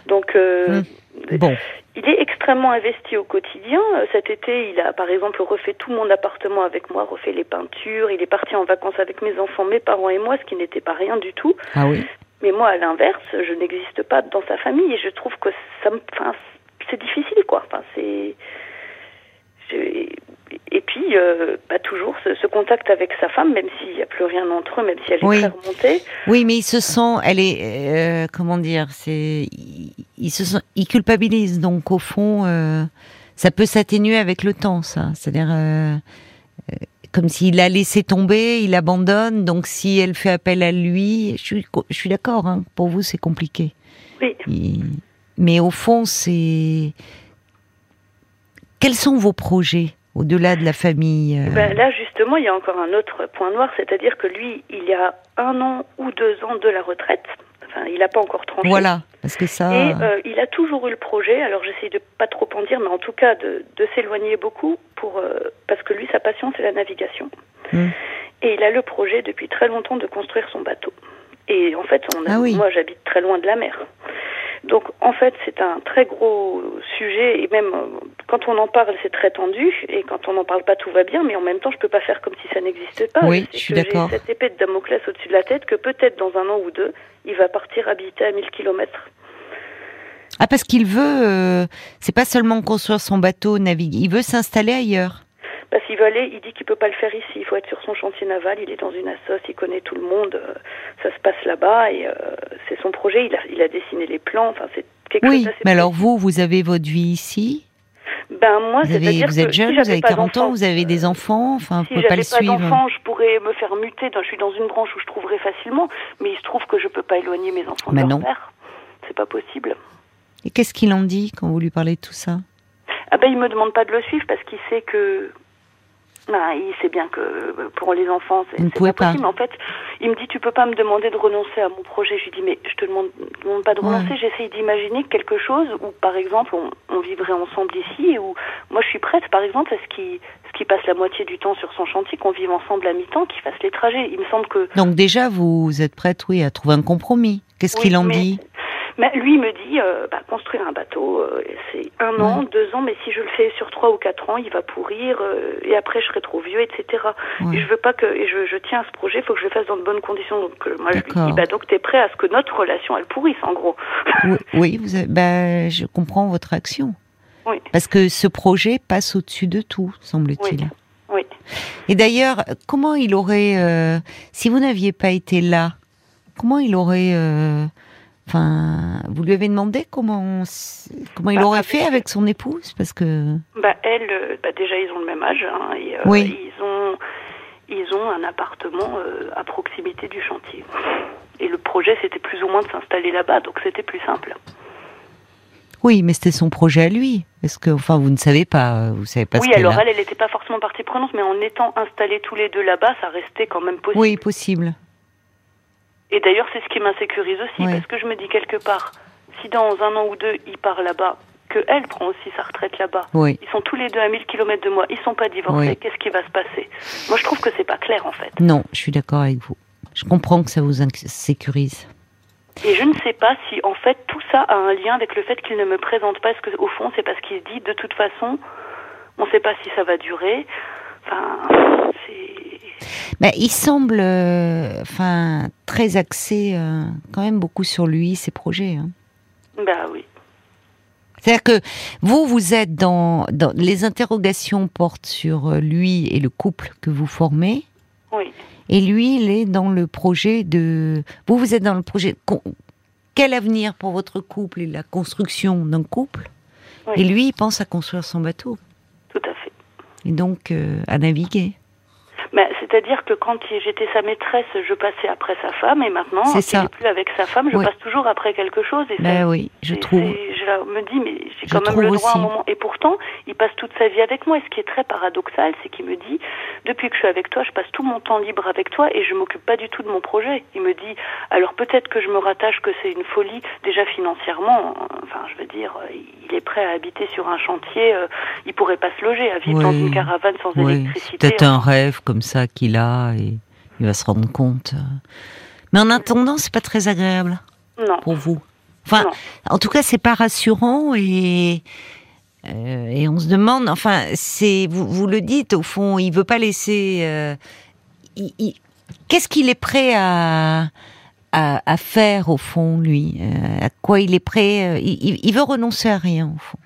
Donc, euh, hmm. bon. Il est extrêmement investi au quotidien. Cet été, il a par exemple refait tout mon appartement avec moi, refait les peintures. Il est parti en vacances avec mes enfants, mes parents et moi, ce qui n'était pas rien du tout. Ah oui. Mais moi, à l'inverse, je n'existe pas dans sa famille et je trouve que ça me, enfin, c'est difficile, quoi. Enfin, c'est, et puis, euh, bah, toujours ce, contact avec sa femme, même s'il n'y a plus rien entre eux, même si elle est très remontée. Oui, mais il se sent, elle est, euh, comment dire, c'est, il, se sent, il culpabilise. Donc au fond, euh, ça peut s'atténuer avec le temps, ça. C'est-à-dire comme s'il a laissé tomber, il abandonne. Donc si elle fait appel à lui, je suis, je suis d'accord. Hein, pour vous, c'est compliqué. Oui. mais au fond, c'est quels sont vos projets? Au-delà de la famille euh ben Là, justement, il y a encore un autre point noir, c'est-à-dire que lui, il y a un an ou deux ans de la retraite. Enfin, il n'a pas encore tranché. Voilà, parce que ça. Et euh, il a toujours eu le projet. Alors, j'essaie de pas trop en dire, mais en tout cas de, de s'éloigner beaucoup pour euh, parce que lui, sa passion, c'est la navigation. Hmm. Et il a le projet depuis très longtemps de construire son bateau. Et en fait, on ah moi, j'habite très loin de la mer. Donc en fait, c'est un très gros sujet et même euh, quand on en parle, c'est très tendu et quand on n'en parle pas, tout va bien. Mais en même temps, je peux pas faire comme si ça n'existait pas. Oui, je suis d'accord. J'ai cette épée de Damoclès au-dessus de la tête que peut-être dans un an ou deux, il va partir habiter à 1000 kilomètres. Ah parce qu'il veut, euh, c'est pas seulement construire son bateau, naviguer, il veut s'installer ailleurs. Parce qu'il veut aller, il dit qu'il peut pas le faire ici. Il faut être sur son chantier naval. Il est dans une assoce, il connaît tout le monde. Euh, ça se passe là-bas et euh, c'est son projet. Il a, il a dessiné les plans. Enfin, c'est quelque oui, mais alors vous, vous avez votre vie ici? Ben moi, vous, avez, vous êtes jeune, vous avez 40 ans, vous avez des enfants, enfin, vous pouvez pas le suivre. Si pas d'enfants, je pourrais me faire muter. Je suis dans une branche où je trouverais facilement, mais il se trouve que je peux pas éloigner mes enfants de leur père. C'est pas possible. Et qu'est-ce qu'il en dit quand vous lui parlez de tout ça? Ah ben, il me demande pas de le suivre parce qu'il sait que bah, il sait bien que pour les enfants, c'est pas possible. Mais en fait, il me dit, tu peux pas me demander de renoncer à mon projet. Je lui dis, mais je te demande, demande pas de renoncer. J'essaye d'imaginer quelque chose où, par exemple, on, vivrait ensemble ici et où moi je suis prête, par exemple, à ce qu'il ce qui passe la moitié du temps sur son chantier, qu'on vive ensemble à mi-temps, qu'il fasse les trajets. Il me semble que. Donc déjà, vous êtes prête, oui, à trouver un compromis. Qu'est-ce qu'il en dit? Mais lui me dit, euh, bah, construire un bateau, euh, c'est un an, deux ans, mais si je le fais sur trois ou quatre ans, il va pourrir, euh, et après je serai trop vieux, etc. Et je veux pas que, et je, je tiens à ce projet, il faut que je le fasse dans de bonnes conditions. Donc moi je lui dis, bah donc t'es prêt à ce que notre relation elle pourrisse, en gros. oui, vous bah, je comprends votre action. Oui. Parce que ce projet passe au-dessus de tout, semble-t-il. Oui. Et d'ailleurs, comment il aurait, si vous n'aviez pas été là, comment il aurait Enfin, vous lui avez demandé comment comment il bah, aurait fait avec son épouse parce que. Bah elle, euh, bah déjà ils ont le même âge. Hein, et, euh, oui. Ils ont ils ont un appartement euh, à proximité du chantier. Et le projet c'était plus ou moins de s'installer là-bas, donc c'était plus simple. Oui, mais c'était son projet à lui. Est-ce que, enfin, vous ne savez pas, vous savez pas. Oui, alors elle, elle n'était pas forcément partie prenante, mais en étant installés tous les deux là-bas, ça restait quand même possible. Oui, possible. Et d'ailleurs, c'est ce qui m'insécurise aussi, parce que je me dis quelque part, si dans un an ou deux, il part là-bas, que elle prend aussi sa retraite là-bas. Ils sont tous les deux à 1000 km de moi, ils sont pas divorcés. Qu'est-ce qui va se passer? Moi, je trouve que c'est pas clair en fait. Non, je suis d'accord avec vous. Je comprends que ça vous insécurise. Et je ne sais pas si en fait tout ça a un lien avec le fait qu'il ne me présente pas. Est-ce que au fond c'est parce qu'il dit de toute façon, on ne sait pas si ça va durer. Enfin, mais il semble, euh, enfin, très axé euh, quand même beaucoup sur lui, ses projets. Hein. Bah oui. C'est-à-dire que vous, vous êtes dans, dans, les interrogations portent sur euh, lui et le couple que vous formez. Oui. Et lui, il est dans le projet de. Vous, vous êtes dans le projet. Quel avenir pour votre couple et la construction d'un couple? Et lui, il pense à construire son bateau. Tout à fait. Et donc à naviguer. C'est-à-dire que quand j'étais sa maîtresse, je passais après sa femme, et maintenant, n'est plus avec sa femme, je passe toujours après quelque chose. Et ben oui, je trouve. Je me dis, mais j'ai quand même le droit à un moment. Et pourtant, il passe toute sa vie avec moi. Et ce qui est très paradoxal, c'est qu'il me dit, depuis que je suis avec toi, je passe tout mon temps libre avec toi, et je m'occupe pas du tout de mon projet. Il me dit, alors peut-être que je me rattache que c'est une folie, déjà financièrement. Enfin, je veux dire, il est prêt à habiter sur un chantier. Euh, il pourrait pas se loger, à vivre dans une caravane sans électricité. Peut-être un rêve comme ça qu'il a et il va se rendre compte. Mais en attendant, c'est pas très agréable pour vous. Enfin, en tout cas, c'est pas rassurant et euh, et on se demande. Enfin, c'est vous, vous le dites au fond, il veut pas laisser. Euh, qu'est-ce qu'il est prêt à, à, faire au fond, lui euh, À quoi il est prêt il, il, veut renoncer à rien au fond.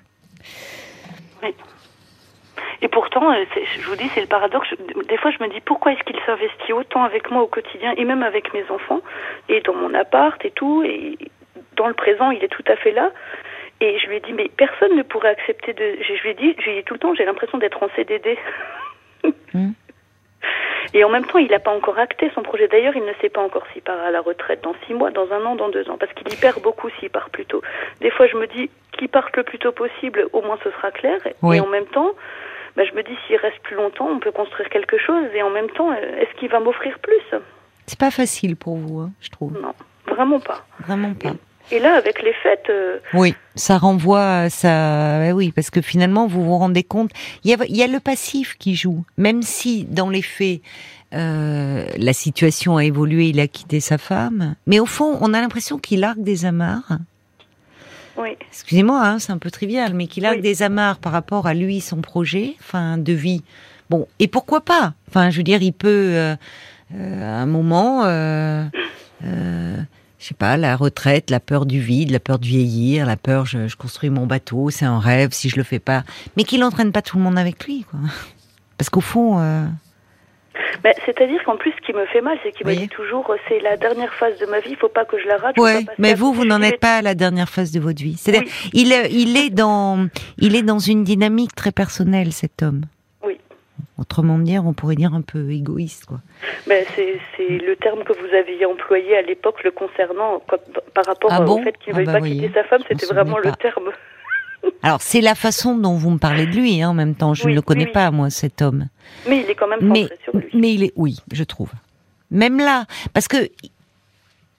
Et pourtant, euh, je vous dis, c'est le paradoxe. Des fois, je me dis pourquoi est-ce qu'il s'investit autant avec moi au quotidien et même avec mes enfants et dans mon appart et tout. Et dans le présent, il est tout à fait là. Et je lui ai dit, mais personne ne pourrait accepter de. Je lui ai dit, je lui ai dit tout le temps, j'ai l'impression d'être en CDD. Hmm. Et en même temps, il n'a pas encore acté son projet. D'ailleurs, il ne sait pas encore s'il part à la retraite dans six mois, dans un an, dans deux ans, parce qu'il y perd beaucoup s'il part plus tôt. Des fois, je me dis qu'il parte le plus tôt possible, au moins ce sera clair. Et en même temps, bah, je me dis s'il reste plus longtemps, on peut construire quelque chose et en même temps, euh, est-ce qu'il va m'offrir plus? C'est pas facile pour vous, hein, je trouve. Non, vraiment pas. Vraiment pas. Et, là, avec les fêtes. Euh, oui, ça renvoie à ça. oui, parce que finalement, vous vous rendez compte, il y a, y a le passif qui joue, même si dans les faits. Euh, la situation a évolué, il a quitté sa femme, mais au fond, on a l'impression qu'il argue des amarres Excusez-moi, hein, c'est un peu trivial, mais qu'il a des amarres par rapport à lui, son projet, enfin, de vie. Bon, et pourquoi pas? Enfin, je veux dire, il peut, euh, euh, à un moment, euh, euh, je sais pas, la retraite, la peur du vide, la peur de vieillir, la peur, je, je construis mon bateau, c'est un rêve si je le fais pas, mais qu'il n'entraîne pas tout le monde avec lui, quoi. Parce qu'au fond. Ben, c'est-à-dire qu'en plus, ce qui me fait mal, c'est qu'il me dit toujours, euh, c'est la dernière phase de ma vie, il faut pas que je la rate. Oui, mais vous, vous n'en êtes pas à la dernière phase de votre vie. C'est-à-dire, il, est, il est dans, il est dans une dynamique très personnelle, cet homme. Oui. Autrement dire, on pourrait dire un peu égoïste, quoi. Ben, c'est, le terme que vous aviez employé à l'époque le concernant, par rapport ah au fait qu'il ne ah bah pas quitter sa femme, c'était vraiment le terme. Alors c'est la façon dont vous me parlez de lui, hein, en même temps. Je ne le connais pas, moi, cet homme. Mais il est quand même mais, sur lui. Mais il est, oui, je trouve. Même là, parce que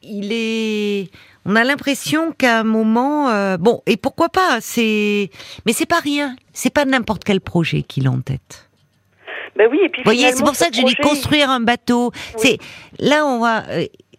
il est. On a l'impression qu'à un moment, euh, bon, et pourquoi pas C'est, mais c'est pas rien. C'est pas n'importe quel projet qu'il a en tête. Ben oui, et puis. Vous voyez, c'est pour ça que je dis construire un bateau. C'est là, on va.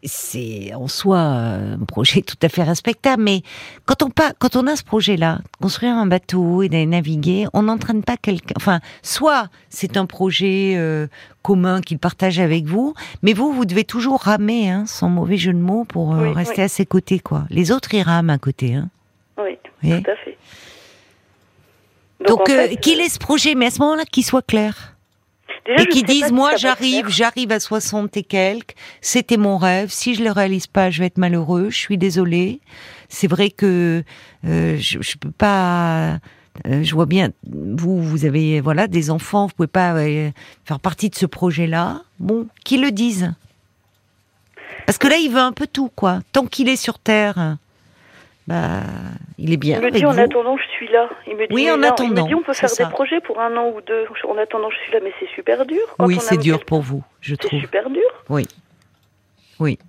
Euh, c'est en soi euh, un projet tout à fait respectable, mais quand on, pas, quand on a ce projet-là, construire un bateau et d'aller naviguer, on n'entraîne pas quelqu'un. Enfin, soit c'est un projet euh, commun qu'il partage avec vous, mais vous, vous devez toujours ramer, hein, sans mauvais jeu de mots, pour euh, rester à ses côtés, quoi. Les autres, ils rament à côté, hein. Oui, tout à fait. Donc, qu'il ait ce projet, mais à ce moment-là, qu'il soit clair et qui disent moi j'arrive, j'arrive à 60 et quelques, c'était mon rêve, si je le réalise pas, je vais être malheureux, je suis désolée. C'est vrai que euh, je, je peux pas euh, je vois bien vous vous avez voilà des enfants, vous pouvez pas euh, faire partie de ce projet-là. Bon, qui le disent. Parce que là il veut un peu tout quoi. Tant qu'il est sur terre, bah, il est bien. Il me dit en attendant, je suis là. Il me dit, oui, en attendant. Il me dit, on peut faire des projets pour un an ou deux. En attendant, je suis là, mais c'est super dur. oui, c'est dur pour vous, je trouve. C'est super dur. Oui. Oui.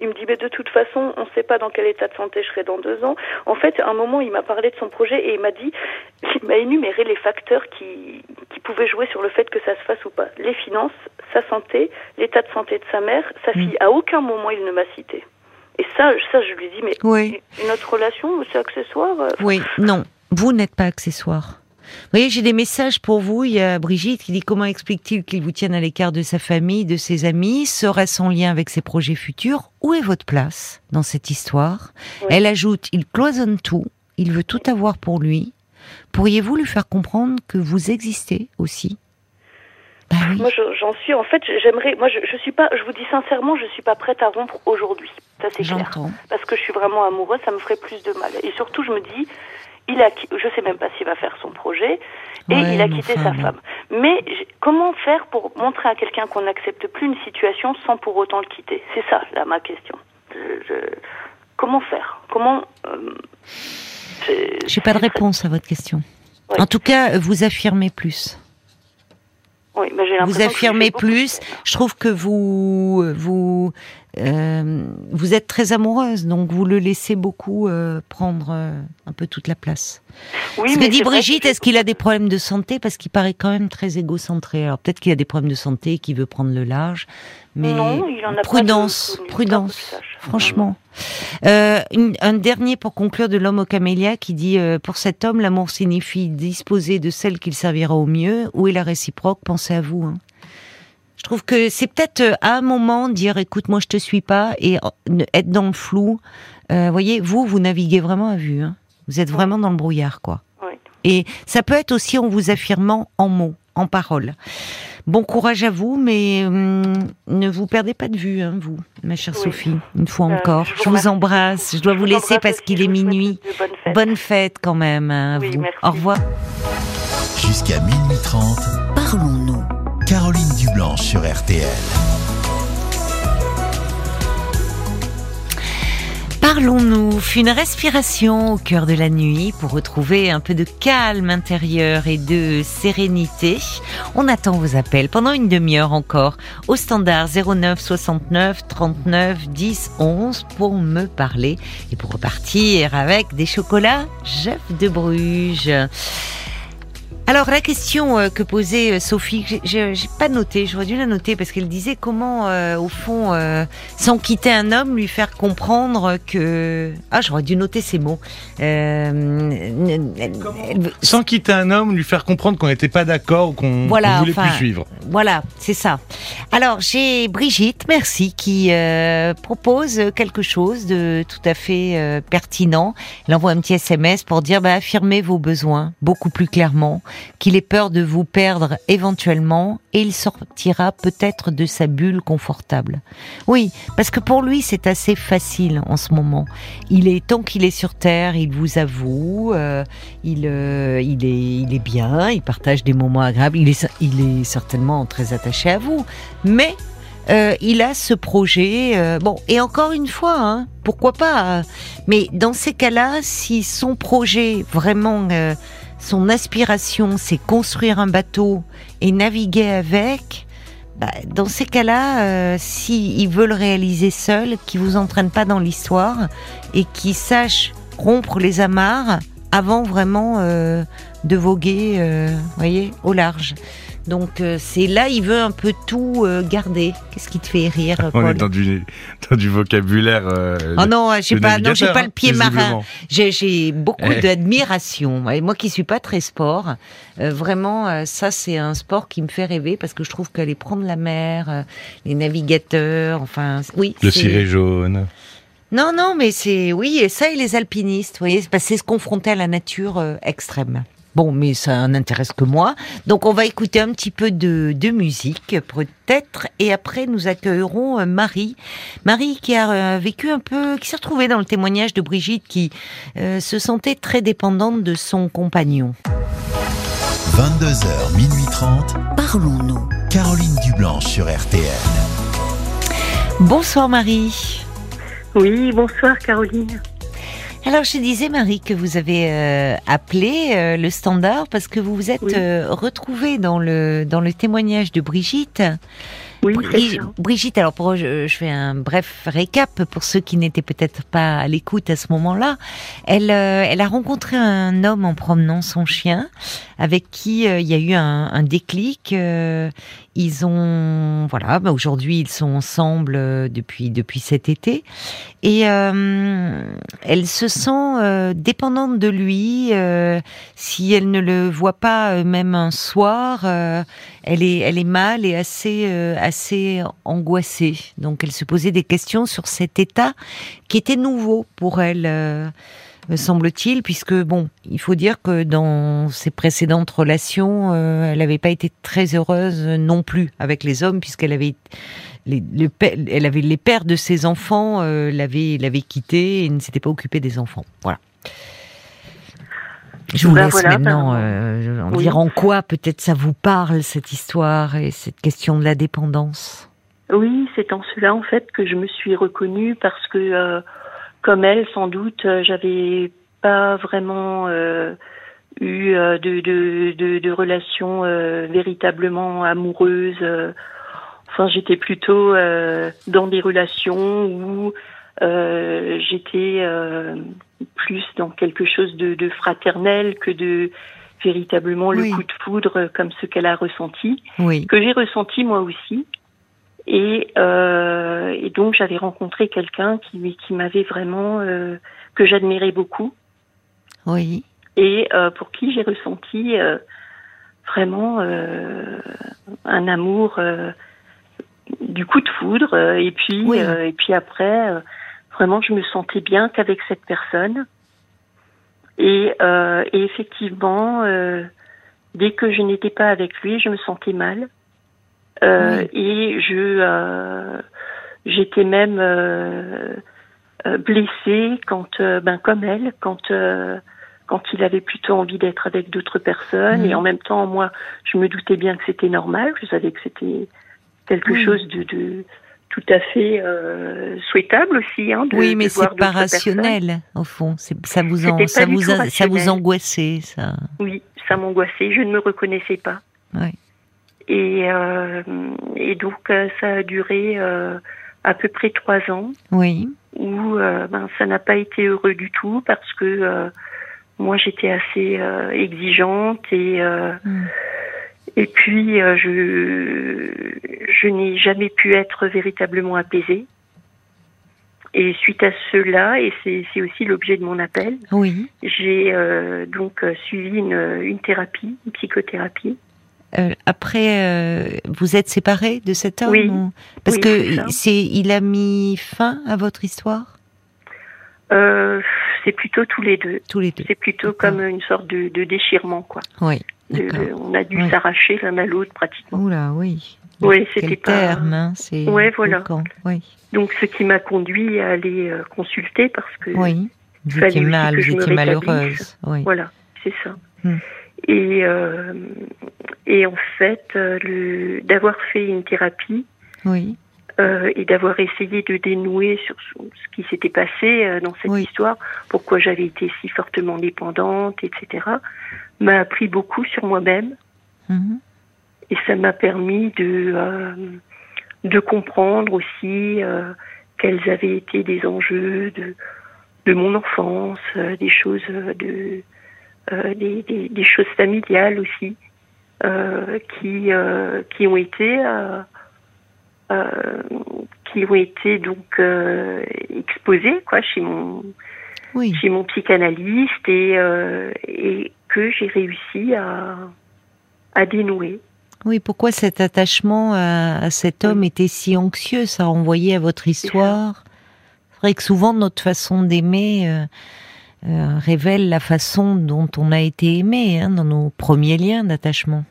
Il me dit, mais de toute façon, on ne sait pas dans quel état de santé je serai dans deux ans. En fait, à un moment, il m'a parlé de son projet et il m'a dit, il m'a énuméré les facteurs qui, qui pouvaient jouer sur le fait que ça se fasse ou pas. Les finances, sa santé, l'état de santé de sa mère, sa mm. fille. À aucun moment, il ne m'a cité. Et ça, ça, je lui dis, mais oui. notre relation, c'est accessoire euh, Oui, non, vous n'êtes pas accessoire. Vous voyez, j'ai des messages pour vous. Il y a Brigitte qui dit comment explique-t-il qu'il vous tienne à l'écart de sa famille, de ses amis? Serait-ce en lien avec ses projets futurs? Où est votre place dans cette histoire? Elle ajoute, il cloisonne tout, il veut tout avoir pour lui. Pourriez-vous lui faire comprendre que vous existez aussi? Bah moi, j'en suis. En fait, j'aimerais. Moi, je, je suis pas. Je vous dis sincèrement, je suis pas prête à rompre aujourd'hui. Ça, c'est clair. Parce que je suis vraiment amoureuse, ça me ferait plus de mal. Et surtout, je me dis, il a. Je sais même pas s'il va faire son projet, et il a quitté sa femme. Mais comment faire pour montrer à quelqu'un qu'on n'accepte plus une situation sans pour autant le quitter? C'est ça, là, ma question. Je, comment faire? Comment euh, J'ai pas de réponse à votre question. En tout cas, vous affirmez plus. Oui, vous affirmez plus. Je trouve que vous vous euh, vous êtes très amoureuse, donc vous le laissez beaucoup euh, prendre euh, un peu toute la place. Oui, Ce que dit Brigitte, est-ce qu'il a des problèmes de santé? Parce qu'il paraît quand même très égocentré. Alors peut-être qu'il a des problèmes de santé et qu'il veut prendre le large. Mais non, il en a prudence, pas prudence, franchement. Euh, un dernier pour conclure de l'homme au camélia qui dit pour cet homme l'amour signifie disposer de celle qu'il servira au mieux. Où est la réciproque? Pensez à vous. Hein. Je trouve que c'est peut-être euh, à un moment dire écoute moi je te suis pas et euh, être dans le flou. Euh, voyez, vous vous naviguez vraiment à vue. Hein. Vous êtes vraiment dans le brouillard quoi. Et ça peut être aussi en vous affirmant en mots, en paroles. Bon courage à vous, mais hum, ne vous perdez pas de vue, hein, vous, ma chère Sophie, une fois encore. je, vous, embrasse. Je dois vous, laisser parce qu'il est minuit. Bonne fête. quand même hein, à vous. Au revoir. Jusqu'à minuit 30, parlons-nous. Caroline Dublanche sur RTL. Parlons-nous, une respiration au cœur de la nuit pour retrouver un peu de calme intérieur et de sérénité. On attend vos appels pendant une demi-heure encore au standard 09 69 39 10 11 pour me parler et pour repartir avec des chocolats Jeff de Bruges. Alors la question euh, que posait euh, Sophie, j'ai pas noté, j'aurais dû la noter parce qu'elle disait comment, euh, au fond, sans quitter un homme, lui faire comprendre que ah j'aurais dû noter ces mots. sans quitter un homme, lui faire comprendre qu'on n'était pas d'accord ou qu'on voilà, voulait plus suivre. Voilà, c'est ça. Alors j'ai Brigitte, merci, qui propose quelque chose de tout à fait pertinent. Elle envoie un petit SMS pour dire bah, affirmez vos besoins beaucoup plus clairement qu'il ait peur de vous perdre éventuellement et il sortira peut-être de sa bulle confortable. Oui, parce que pour lui c'est assez facile en ce moment. Il est tant qu'il est sur terre, il vous avoue, euh, il euh, il est il est bien, il partage des moments agréables, il est il est certainement très attaché à vous, mais il a ce projet. bon, et encore une fois, hein, pourquoi pas Mais dans ces cas-là, si son projet vraiment, son aspiration, c'est construire un bateau et naviguer avec. Bah, dans ces cas-là, euh, s'il veut le réaliser seul, qu'il vous entraîne pas dans l'histoire et qu'il sache rompre les amarres avant vraiment euh, de voguer, euh, voyez, au large. Donc euh, c'est là, il veut un peu tout euh, garder. Qu'est-ce qui te fait rire Paul On est dans du, dans du vocabulaire. oh non, j'ai pas, non, j'ai pas le pied marin. J'ai beaucoup eh. d'admiration. Et moi qui suis pas très sport, vraiment, ça c'est un sport qui me fait rêver parce que je trouve qu'aller prendre la mer, les navigateurs, enfin, oui. Le ciré jaune. Non, non, mais c'est oui, et ça et les alpinistes, vous voyez, c'est se confronter à la nature extrême. Bon, mais ça n'intéresse que moi. Donc on va écouter un petit peu de, musique, peut-être, et après nous accueillerons euh, Marie. Marie qui a euh, vécu un peu, qui s'est retrouvée dans le témoignage de Brigitte, qui euh, se sentait très dépendante de son compagnon. 22h, minuit 30. Parlons-nous. Caroline Dublanche sur RTL. Bonsoir Marie. Oui, bonsoir Caroline. Alors je disais Marie que vous avez euh, appelé euh, le standard parce que vous vous êtes euh, retrouvée dans le dans le témoignage de Brigitte. Oui, Brigitte, alors pour je, je, fais un bref récap pour ceux qui n'étaient peut-être pas à l'écoute à ce moment-là. Elle, elle a rencontré un homme en promenant son chien, avec qui il y a eu un, un déclic ils ont voilà bah aujourd'hui ils sont ensemble euh, depuis depuis cet été. Et euh, elle se sent euh, dépendante de lui si elle ne le voit pas même un soir elle est elle est mal et assez assez angoissée. Donc elle se posait des questions sur cet état qui était nouveau pour elle me semble-t-il, puisque bon, il faut dire que dans ses précédentes relations, euh, elle n'avait pas été très heureuse non plus avec les hommes, puisqu'elle avait les, elle avait les pères de ses enfants euh, l'avaient l'avait quitté et ne s'était pas occupée des enfants. Voilà. Je vous ben laisse maintenant ben, euh, en dire en quoi peut-être ça vous parle cette histoire et cette question de la dépendance? Oui, c'est en cela en fait que je me suis reconnue parce que comme elle, sans doute, euh, j'avais pas vraiment euh, eu euh, de, de, de, de relations véritablement amoureuses. Enfin, j'étais plutôt dans des relations où j'étais plus dans quelque chose de, de, fraternel que de véritablement le coup de foudre comme ce qu'elle a ressenti, que j'ai ressenti moi aussi. Et, euh, et donc j'avais rencontré quelqu'un qui, qui m'avait vraiment euh, que j'admirais beaucoup. Oui. Et euh, pour qui j'ai ressenti euh, vraiment euh, un amour euh, du coup de foudre. Et puis et puis après, vraiment je me sentais bien qu'avec cette personne. Et, et effectivement, dès que je n'étais pas avec lui, je me sentais mal. Euh, et je euh, j'étais même euh, blessée quand, ben comme elle, quand quand il avait plutôt envie d'être avec d'autres personnes. Et en même temps, moi, je me doutais bien que c'était normal. Je savais que c'était quelque chose de, de, tout à fait euh, souhaitable aussi. Hein, de, oui, mais c'est pas rationnel, au fond. Ça vous, en, ça, vous ça vous angoissait, ça. Oui, ça m'angoissait. Je ne me reconnaissais pas. Oui. Et, euh, et donc euh, ça a duré euh, à peu près trois ans. Oui. Où euh, ben, ça n'a pas été heureux du tout parce que euh, moi j'étais assez exigeante et mm. et puis je je n'ai jamais pu être véritablement apaisée. Et suite à cela, et c'est aussi l'objet de mon appel, oui. j'ai donc suivi une, une thérapie, une psychothérapie. Euh, après, euh, vous êtes séparés de cet homme Oui. Parce que c'est, il a mis fin à votre histoire? Euh, c'est plutôt tous les deux. Tous les deux. C'est plutôt comme une sorte de, déchirement, quoi. Oui. on a dû s'arracher l'un à l'autre pratiquement. Oula, oui. Oui, c'était pas. terme, hein, c'est. Ouais, voilà. Oui. Donc, ce qui m'a conduit à aller consulter parce que. Oui. Vous étiez mal, vous étiez malheureuse. Oui. Voilà, c'est ça. Hmm. Et, et en fait, euh, d'avoir fait une thérapie, oui. euh, et d'avoir essayé de dénouer sur ce qui s'était passé euh, dans cette histoire, pourquoi j'avais été si fortement dépendante, etc., m'a appris beaucoup sur moi-même. Mhm. Et ça m'a permis de, euh, de comprendre aussi quels avaient été des enjeux de, de mon enfance, des choses de des, des, des, choses familiales aussi qui qui ont été euh, qui ont été donc euh, exposés quoi chez mon chez mon psychanalyste et euh, et que j'ai réussi à à dénouer. Oui, pourquoi cet attachement à, cet homme était si anxieux Ça renvoyait à votre histoire? C'est vrai que souvent notre façon d'aimer révèle la façon dont on a été aimé hein, dans nos premiers liens d'attachement.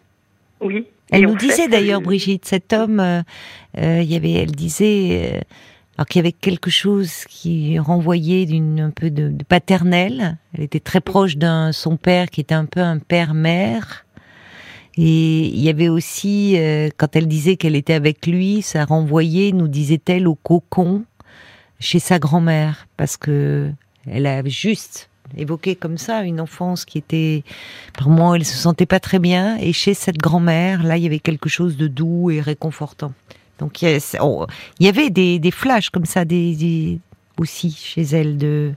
Oui. Elle nous disait d'ailleurs, Brigitte, cet homme, euh, euh, il y avait, elle disait, euh, alors qu'il y avait quelque chose qui renvoyait d'une un peu de, paternel. Elle était très proche d'un son père qui était un peu un père-mère. Et il y avait aussi, quand elle disait qu'elle était avec lui, ça renvoyait, nous disait-elle, au cocon chez sa grand-mère, parce que elle avait juste évoqué comme ça une enfance qui était, par moi, elle se sentait pas très bien. Et chez cette grand-mère, là, il y avait quelque chose de doux et réconfortant. Donc il y, avait des, flashs comme ça, des, aussi chez elle de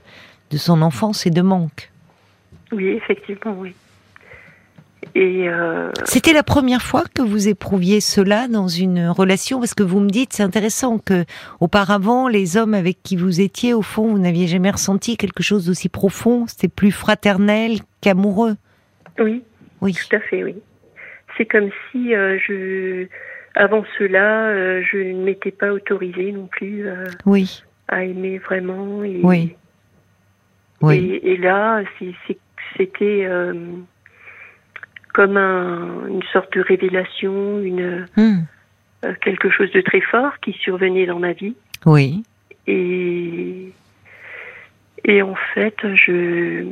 son enfance et de manque. Oui, effectivement, oui. Et euh, C'était la première fois que vous éprouviez cela dans une relation parce que vous me dites c'est intéressant que auparavant les hommes avec qui vous étiez au fond vous n'aviez jamais ressenti quelque chose d'aussi profond c'était plus fraternel qu'amoureux. Oui. Oui. Tout à fait oui. C'est comme si euh, je avant cela euh, je ne m'étais pas autorisée non plus oui. à aimer vraiment et, oui. Oui. Et, et là c'était comme une sorte de révélation, une hmm. euh, quelque chose de très fort qui survenait dans ma vie. Oui. Et et en fait, je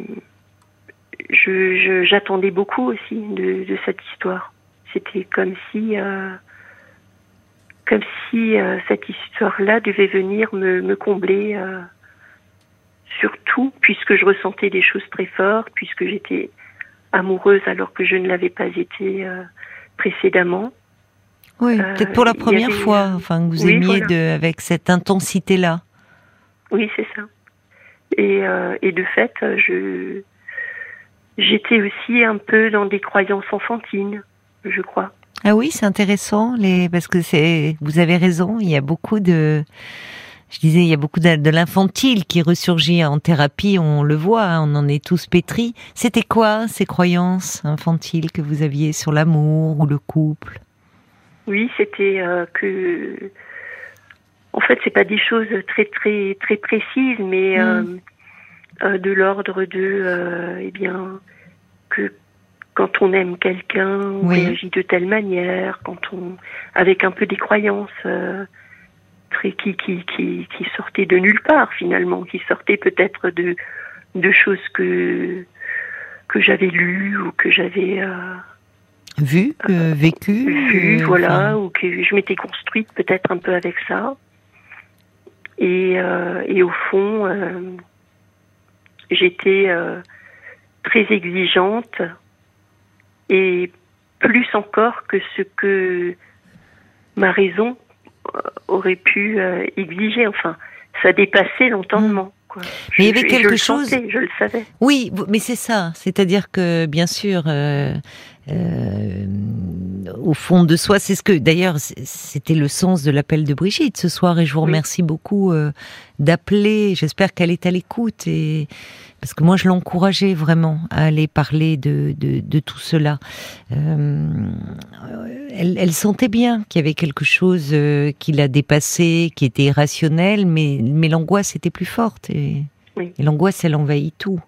je j'attendais beaucoup aussi de, de cette histoire. C'était comme si euh, comme si euh, cette histoire-là devait venir me, me combler surtout puisque je ressentais des choses très fortes, puisque j'étais amoureuse alors que je ne l'avais pas été euh, précédemment. Oui, euh, peut-être pour la première fois, enfin, que vous aimiez de, avec cette intensité-là. Oui, c'est ça. Et, euh, et de fait, je j'étais aussi un peu dans des croyances enfantines, je crois. Ah oui, c'est intéressant, les parce que c'est vous avez raison, il y a beaucoup de je disais, il y a beaucoup de, l'infantile qui ressurgit en thérapie, on le voit, hein, on en est tous pétris. C'était quoi ces croyances infantiles que vous aviez sur l'amour ou le couple? Oui, c'était euh, que, en fait, c'est pas des choses très très très précises, mais euh, hmm. euh, de l'ordre de, eh bien, que quand on aime quelqu'un, on réagit de telle manière, quand on, avec un peu des croyances qui, qui, qui, qui sortait de nulle part finalement, qui sortait peut-être de, de choses que, que j'avais lues ou que j'avais euh, vu, euh, euh, vécu, vu, voilà, ou que je m'étais construite peut-être un peu avec ça. Et, et au fond, j'étais très exigeante et plus encore que ce que ma raison euh, aurait pu euh, exiger. Enfin, ça dépassait l'entendement. Hmm. Mais il y avait quelque chose. je le savais. Oui, mais c'est ça. C'est-à-dire que, bien sûr, euh, au fond de soi, c'est ce que, d'ailleurs, c'était le sens de l'appel de Brigitte ce soir, et je vous remercie beaucoup d'appeler. J'espère qu'elle est à l'écoute et parce que moi je l'encourageais vraiment à aller parler de, de, tout cela. Euh, elle, elle, sentait bien qu'il y avait quelque chose euh, qui l'a dépassé, qui était irrationnel, mais, mais l'angoisse était plus forte et, l'angoisse elle envahit tout.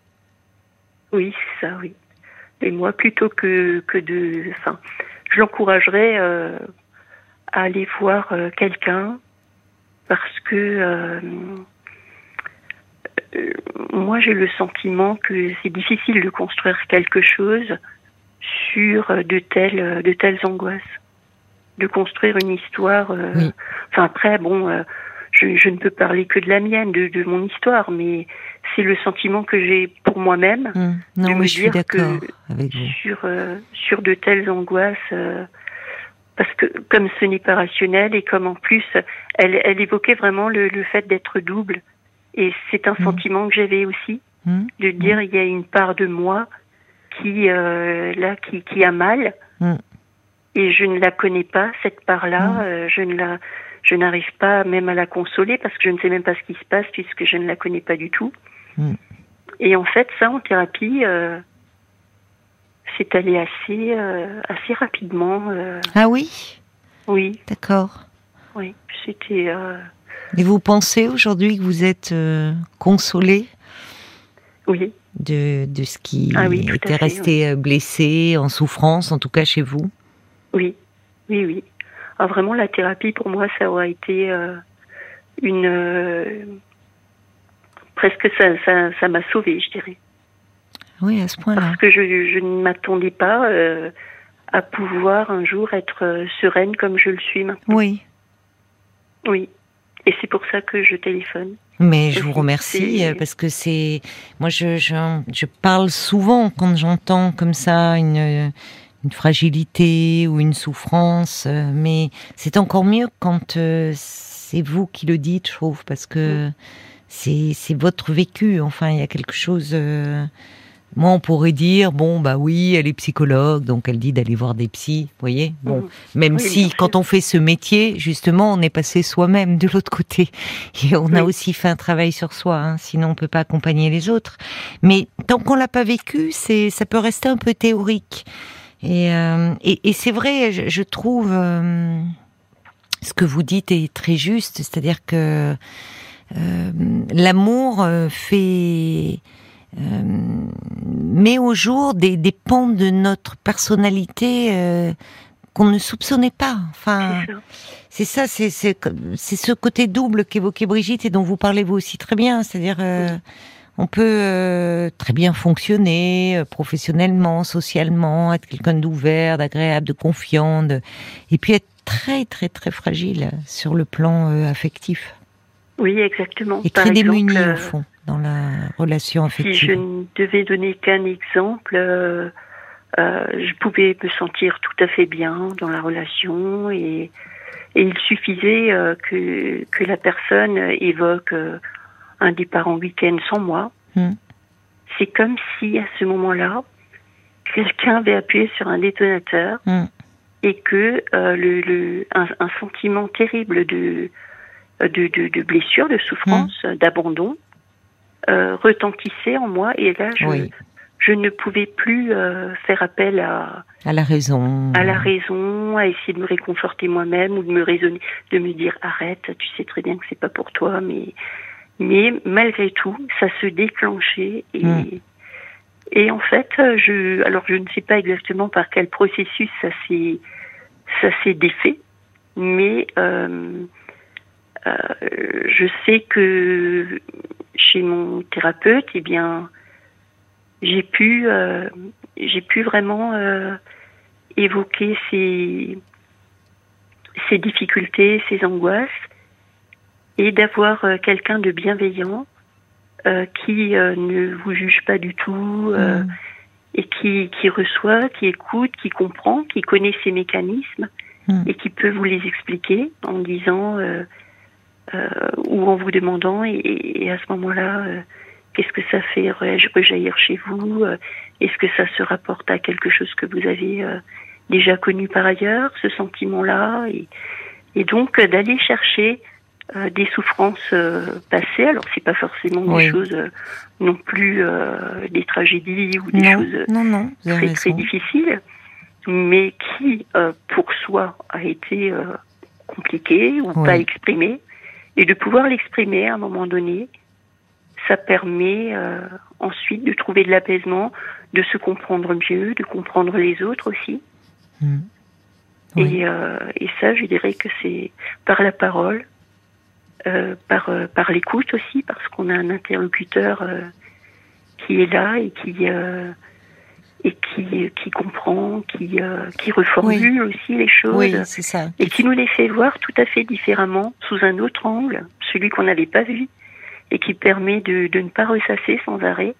Oui, c'est ça, oui. Et moi, plutôt que, que de, enfin, je l'encouragerais euh, à aller voir quelqu'un parce que euh, moi j'ai le sentiment que c'est difficile de construire quelque chose sur de telles, de telles angoisses. de construire une histoire. Enfin après, bon, je, ne peux parler que de la mienne, de, de mon histoire, mais c'est le sentiment que j'ai pour moi-même hum. Non, mais je suis d'accord avec vous. Sur, sur de telles angoisses parce que comme ce n'est pas rationnel et comme en plus elle, elle évoquait vraiment le, le fait d'être double et c'est un mmh. sentiment que j'avais aussi mmh. de mmh. dire il y a une part de moi qui euh, là qui, qui a mal et je ne la connais pas cette part là euh, je ne la je n'arrive pas même à la consoler parce que je ne sais même pas ce qui se passe puisque je ne la connais pas du tout et en fait ça en thérapie euh, c'est allé assez, euh, assez rapidement. Euh. Ah oui? Oui. D'accord. Oui, c'était. Et vous pensez aujourd'hui que vous êtes consolé? Oui. De, de ce qui ah était resté blessé, en souffrance, en tout cas chez vous? Oui, oui, oui. Ah, vraiment, la thérapie, pour moi, ça aura été une. presque ça, ça, ça m'a sauvée, je dirais. Oui, à ce point-là. Parce que je, je ne m'attendais pas euh, à pouvoir un jour être euh, sereine comme je le suis maintenant. Oui. Oui. Et c'est pour ça que je téléphone. Mais je vous remercie euh, parce que c'est moi je, je, je parle souvent quand j'entends comme ça une une fragilité ou une souffrance, mais c'est encore mieux quand c'est vous qui le dites, je trouve, parce que c'est c'est votre vécu. Enfin, il y a quelque chose. Moi, on pourrait dire, bon, bah oui, elle est psychologue, donc elle dit d'aller voir des psys, vous voyez Bon, mmh. même si, quand on fait ce métier, justement, on est passé soi-même de l'autre côté. Et on a aussi fait un travail sur soi, hein, sinon on peut pas accompagner les autres. Mais tant qu'on l'a pas vécu, c'est, ça peut rester un peu théorique. Et, euh, et, c'est vrai, je, trouve, euh, ce que vous dites est très juste, c'est-à-dire que euh, l'amour fait euh, met au jour des, des pans de notre personnalité euh, qu'on ne soupçonnait pas. Enfin, c'est ça, c'est c'est ce côté double qu'évoquait Brigitte et dont vous parlez vous aussi très bien. C'est-à-dire, euh, on peut très bien fonctionner professionnellement, socialement, être quelqu'un d'ouvert, d'agréable, de confiant, et puis être très très très fragile sur le plan affectif. Oui, exactement. Et très démuni au fond dans la relation affective Si je ne devais donner qu'un exemple, euh, euh, je pouvais me sentir tout à fait bien dans la relation et, et il suffisait euh, que, que la personne évoque un départ en week-end sans moi. Hmm. C'est comme si à ce moment-là, quelqu'un avait appuyé sur un détonateur hmm. et que le, le un, un, sentiment terrible de, de, de, de blessure, de souffrance, hmm. d'abandon euh, retentissait en moi et là je, je ne pouvais plus euh, faire appel à à la raison à la raison à essayer de me réconforter moi-même ou de me raisonner de me dire arrête tu sais très bien que c'est pas pour toi mais mais malgré tout ça se déclenchait et hmm. et en fait je alors je ne sais pas exactement par quel processus ça s'est ça s'est défait mais euh, euh, je sais que chez mon thérapeute, eh bien, j'ai pu, euh, j'ai pu vraiment euh, évoquer ces, ces difficultés, ces angoisses, et d'avoir euh, quelqu'un de bienveillant qui ne vous juge pas du tout mmh. et qui, qui reçoit, qui écoute, qui comprend, qui connaît ses mécanismes mmh. et qui peut vous les expliquer en disant euh, ou en vous demandant et, à ce moment-là, euh, qu'est-ce que ça fait rejaillir chez vous euh, Est-ce que ça se rapporte à quelque chose que vous avez déjà connu par ailleurs, ce sentiment-là et, et, donc d'aller chercher des souffrances passées. Alors c'est pas forcément des choses non plus des tragédies ou des choses très très difficiles, mais qui pour soi a été compliqué ou pas exprimé et de pouvoir l'exprimer à un moment donné, ça permet euh, ensuite de trouver de l'apaisement, de se comprendre mieux, de comprendre les autres aussi. Mmh. Et, euh, et, ça, je dirais que c'est par la parole, euh, par, euh, par l'écoute aussi, parce qu'on a un interlocuteur euh, qui est là et qui, et qui, qui comprend, qui, qui reformule aussi les choses. Oui, c'est ça. Et qui nous les fait voir tout à fait différemment, sous un autre angle, celui qu'on n'avait pas vu, et qui permet de, de ne pas ressasser sans arrêt,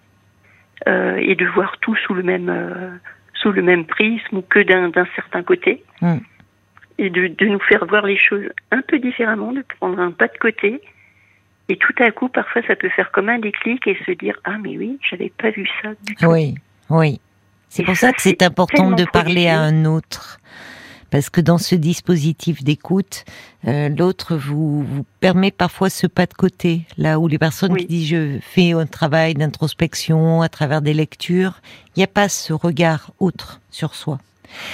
et de voir tout sous le même, sous le même prisme ou que d'un certain côté. Hmm. Et de, de nous faire voir les choses un peu différemment, de prendre un pas de côté. Et tout à coup, parfois, ça peut faire comme un déclic et se dire Ah, mais oui, j'avais pas vu ça du tout. Oui, oui. C'est pour ça, que c'est important de parler à un autre. Parce que dans ce dispositif d'écoute, euh, l'autre vous, vous permet parfois ce pas de côté, là où les personnes qui disent je fais un travail d'introspection à travers des lectures, il n'y a pas ce regard autre sur soi.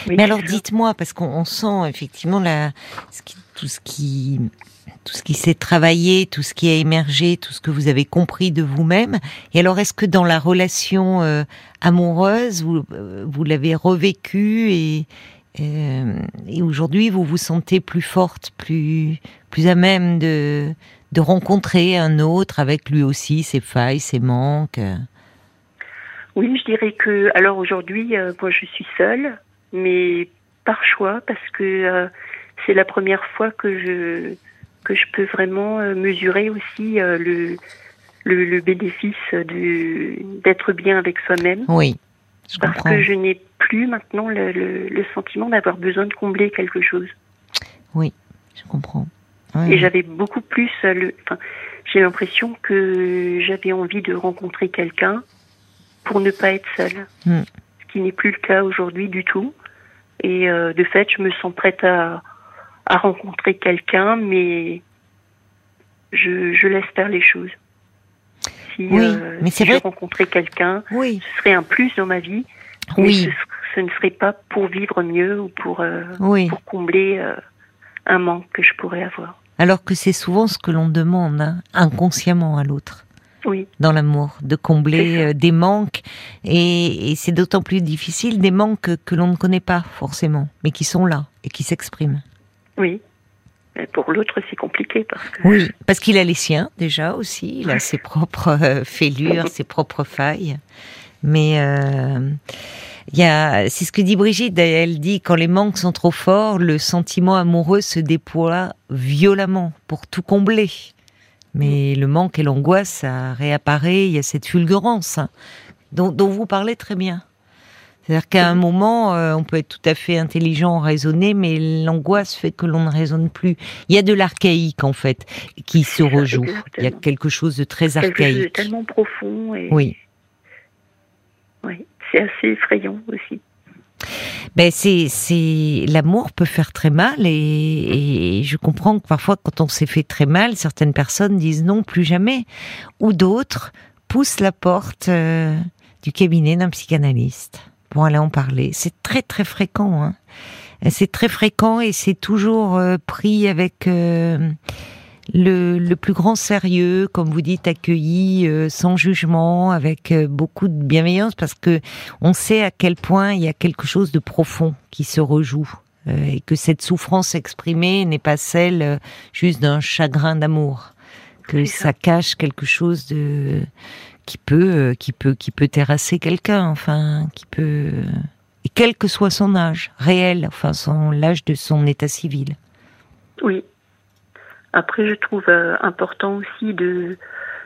Mais alors dites-moi, parce qu'on sent effectivement la, tout ce qui tout ce qui s'est travaillé, tout ce qui a émergé, tout ce que vous avez compris de vous-même. Et alors, est-ce que dans la relation euh, amoureuse, vous, euh, vous l'avez revécu et, euh, et aujourd'hui, vous vous sentez plus forte, plus, plus à même de, de rencontrer un autre avec lui aussi ses failles, ses manques? Oui, je dirais que, alors aujourd'hui, moi je suis seule, mais par choix, parce que c'est la première fois que je que je peux vraiment euh, mesurer aussi euh, le, le, bénéfice d'être bien avec soi-même. Oui. parce que je n'ai plus maintenant le, le, sentiment d'avoir besoin de combler quelque chose. Oui, je comprends. Et j'avais beaucoup plus euh, le. Enfin, j'ai l'impression que j'avais envie de rencontrer quelqu'un pour ne pas être seule. Hmm. Ce qui n'est plus le cas aujourd'hui du tout. Et de fait, je me sens prête à, à rencontrer quelqu'un, mais je, je, laisse faire les choses. Si, oui, euh, mais je rencontrais quelqu'un, oui. ce serait un plus dans ma vie. Oui. Ce, ne serait pas pour vivre mieux ou pour, euh, pour combler euh, un manque que je pourrais avoir. Alors que c'est souvent ce que l'on demande hein, inconsciemment à l'autre. Oui. Dans l'amour, de combler des manques. Et, et c'est d'autant plus difficile des manques que l'on ne connaît pas forcément, mais qui sont là et qui s'expriment. Oui. Mais pour l'autre, c'est compliqué parce que. Oui, parce qu'il a les siens déjà aussi. Il a ses propres euh, fêlures, ses propres failles. Mais euh, il y a, c'est ce que dit Brigitte. Elle dit quand les manques sont trop forts, le sentiment amoureux se déploie violemment pour tout combler. Mais le manque et l'angoisse, ça réapparaît. Il y a cette fulgurance hein, dont, dont vous parlez très bien. C'est-à-dire qu'à un moment, euh, on peut être tout à fait intelligent, raisonné, mais l'angoisse fait que l'on ne raisonne plus. Il y a de l'archaïque, en fait, qui se rejoue. Il y a quelque chose de très archaïque. Chose tellement profond. Et... Oui. Oui, c'est assez effrayant aussi. Ben c'est c'est l'amour peut faire très mal et, je comprends que parfois quand on s'est fait très mal, certaines personnes disent non plus jamais, ou d'autres poussent la porte euh, du cabinet d'un psychanalyste pour aller en parler. C'est très très fréquent. Hein. C'est très fréquent et c'est toujours euh, pris avec euh, le, le, plus grand sérieux, comme vous dites, accueilli euh, sans jugement, avec beaucoup de bienveillance, parce que on sait à quel point il y a quelque chose de profond qui se rejoue et que cette souffrance exprimée n'est pas celle juste d'un chagrin d'amour, que ça cache quelque chose de qui peut, euh, qui peut, qui peut terrasser quelqu'un, enfin, qui peut, et quel que soit son âge réel, enfin, son l'âge de son état civil. Oui. Après, je trouve euh, important aussi de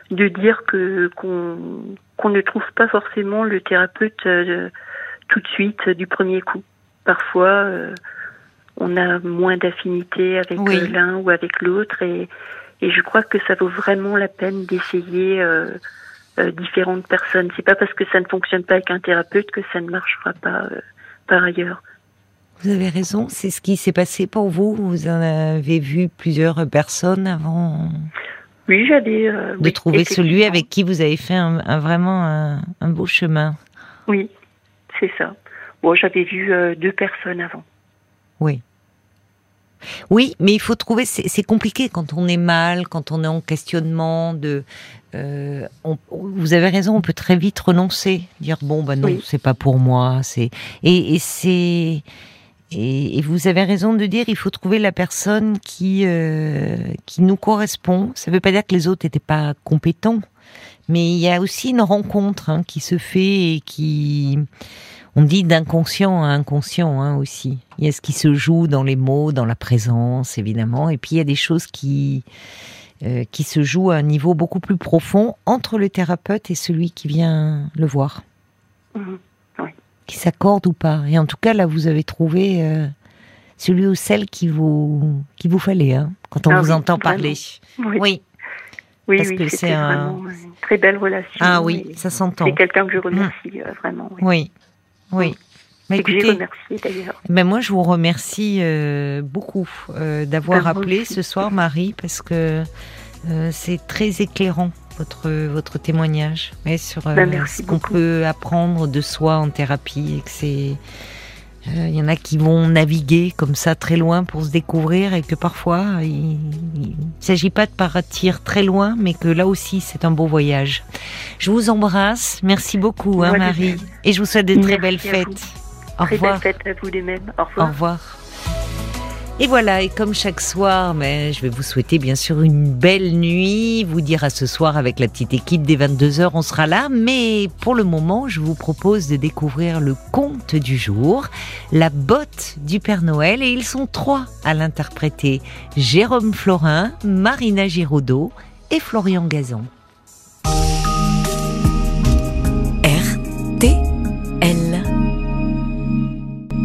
de dire que qu'on ne trouve pas forcément le thérapeute euh, tout de suite du premier coup. Parfois, on a moins d'affinité avec l'un ou avec l'autre et et je crois que ça vaut vraiment la peine d'essayer euh, différentes personnes. C'est pas parce que ça ne fonctionne pas avec un thérapeute que ça ne marchera pas euh, par ailleurs. Vous avez raison, c'est ce qui s'est passé pour vous. Vous en avez vu plusieurs personnes avant. Oui, j'avais. Euh, de trouver celui avec qui vous avez fait un, vraiment un, beau chemin. Oui, c'est ça. Bon, j'avais vu deux personnes avant. Oui. Oui, mais il faut trouver. C'est compliqué quand on est mal, quand on est en questionnement. De, euh, vous avez raison, on peut très vite renoncer, dire bon ben non, c'est pas pour moi. C'est et, c'est et, vous avez raison de dire il faut trouver la personne qui euh, qui nous correspond. Ça ne veut pas dire que les autres n'étaient pas compétents, Mais il y a aussi une rencontre hein, qui se fait et qui, on dit d'inconscient à inconscient hein, aussi. Il y a ce qui se joue dans les mots, dans la présence évidemment, et puis il y a des choses qui euh, qui se jouent à un niveau beaucoup plus profond entre le thérapeute et celui qui vient le voir. Mhm. Qui s'accorde ou pas. Et en tout cas là, vous avez trouvé euh, celui ou celle qui vous qui vous fallait hein, quand on ah vous entend parler. Oui. Oui. parce que c'est un... une très belle relation. Ah oui, ça s'entend. C'est quelqu'un que je remercie euh, vraiment. Oui, oui. Mais écoutez, d'ailleurs. Mais moi, je vous remercie euh, beaucoup d'avoir ben, appelé ce soir, Marie, parce que c'est très éclairant votre votre témoignage sur ben, ce qu'on peut apprendre de soi en thérapie et que c'est il euh, y en a qui vont naviguer comme ça très loin pour se découvrir et que parfois il ne s'agit pas de partir très loin, mais que là aussi c'est un beau voyage. Je vous embrasse, merci beaucoup hein, Marie, et je vous souhaite de très belles fêtes. Au revoir. Très belles fêtes à vous les mêmes. Au revoir. Au revoir. Et voilà, et comme chaque soir, mais je vais vous souhaiter bien sûr une belle nuit, vous dire à ce soir avec la petite équipe des 22h, on sera là, mais pour le moment, je vous propose de découvrir le conte du jour, la botte du Père Noël, et ils sont trois à l'interpréter, Jérôme Florin, Marina Giraudot et Florian Gazan.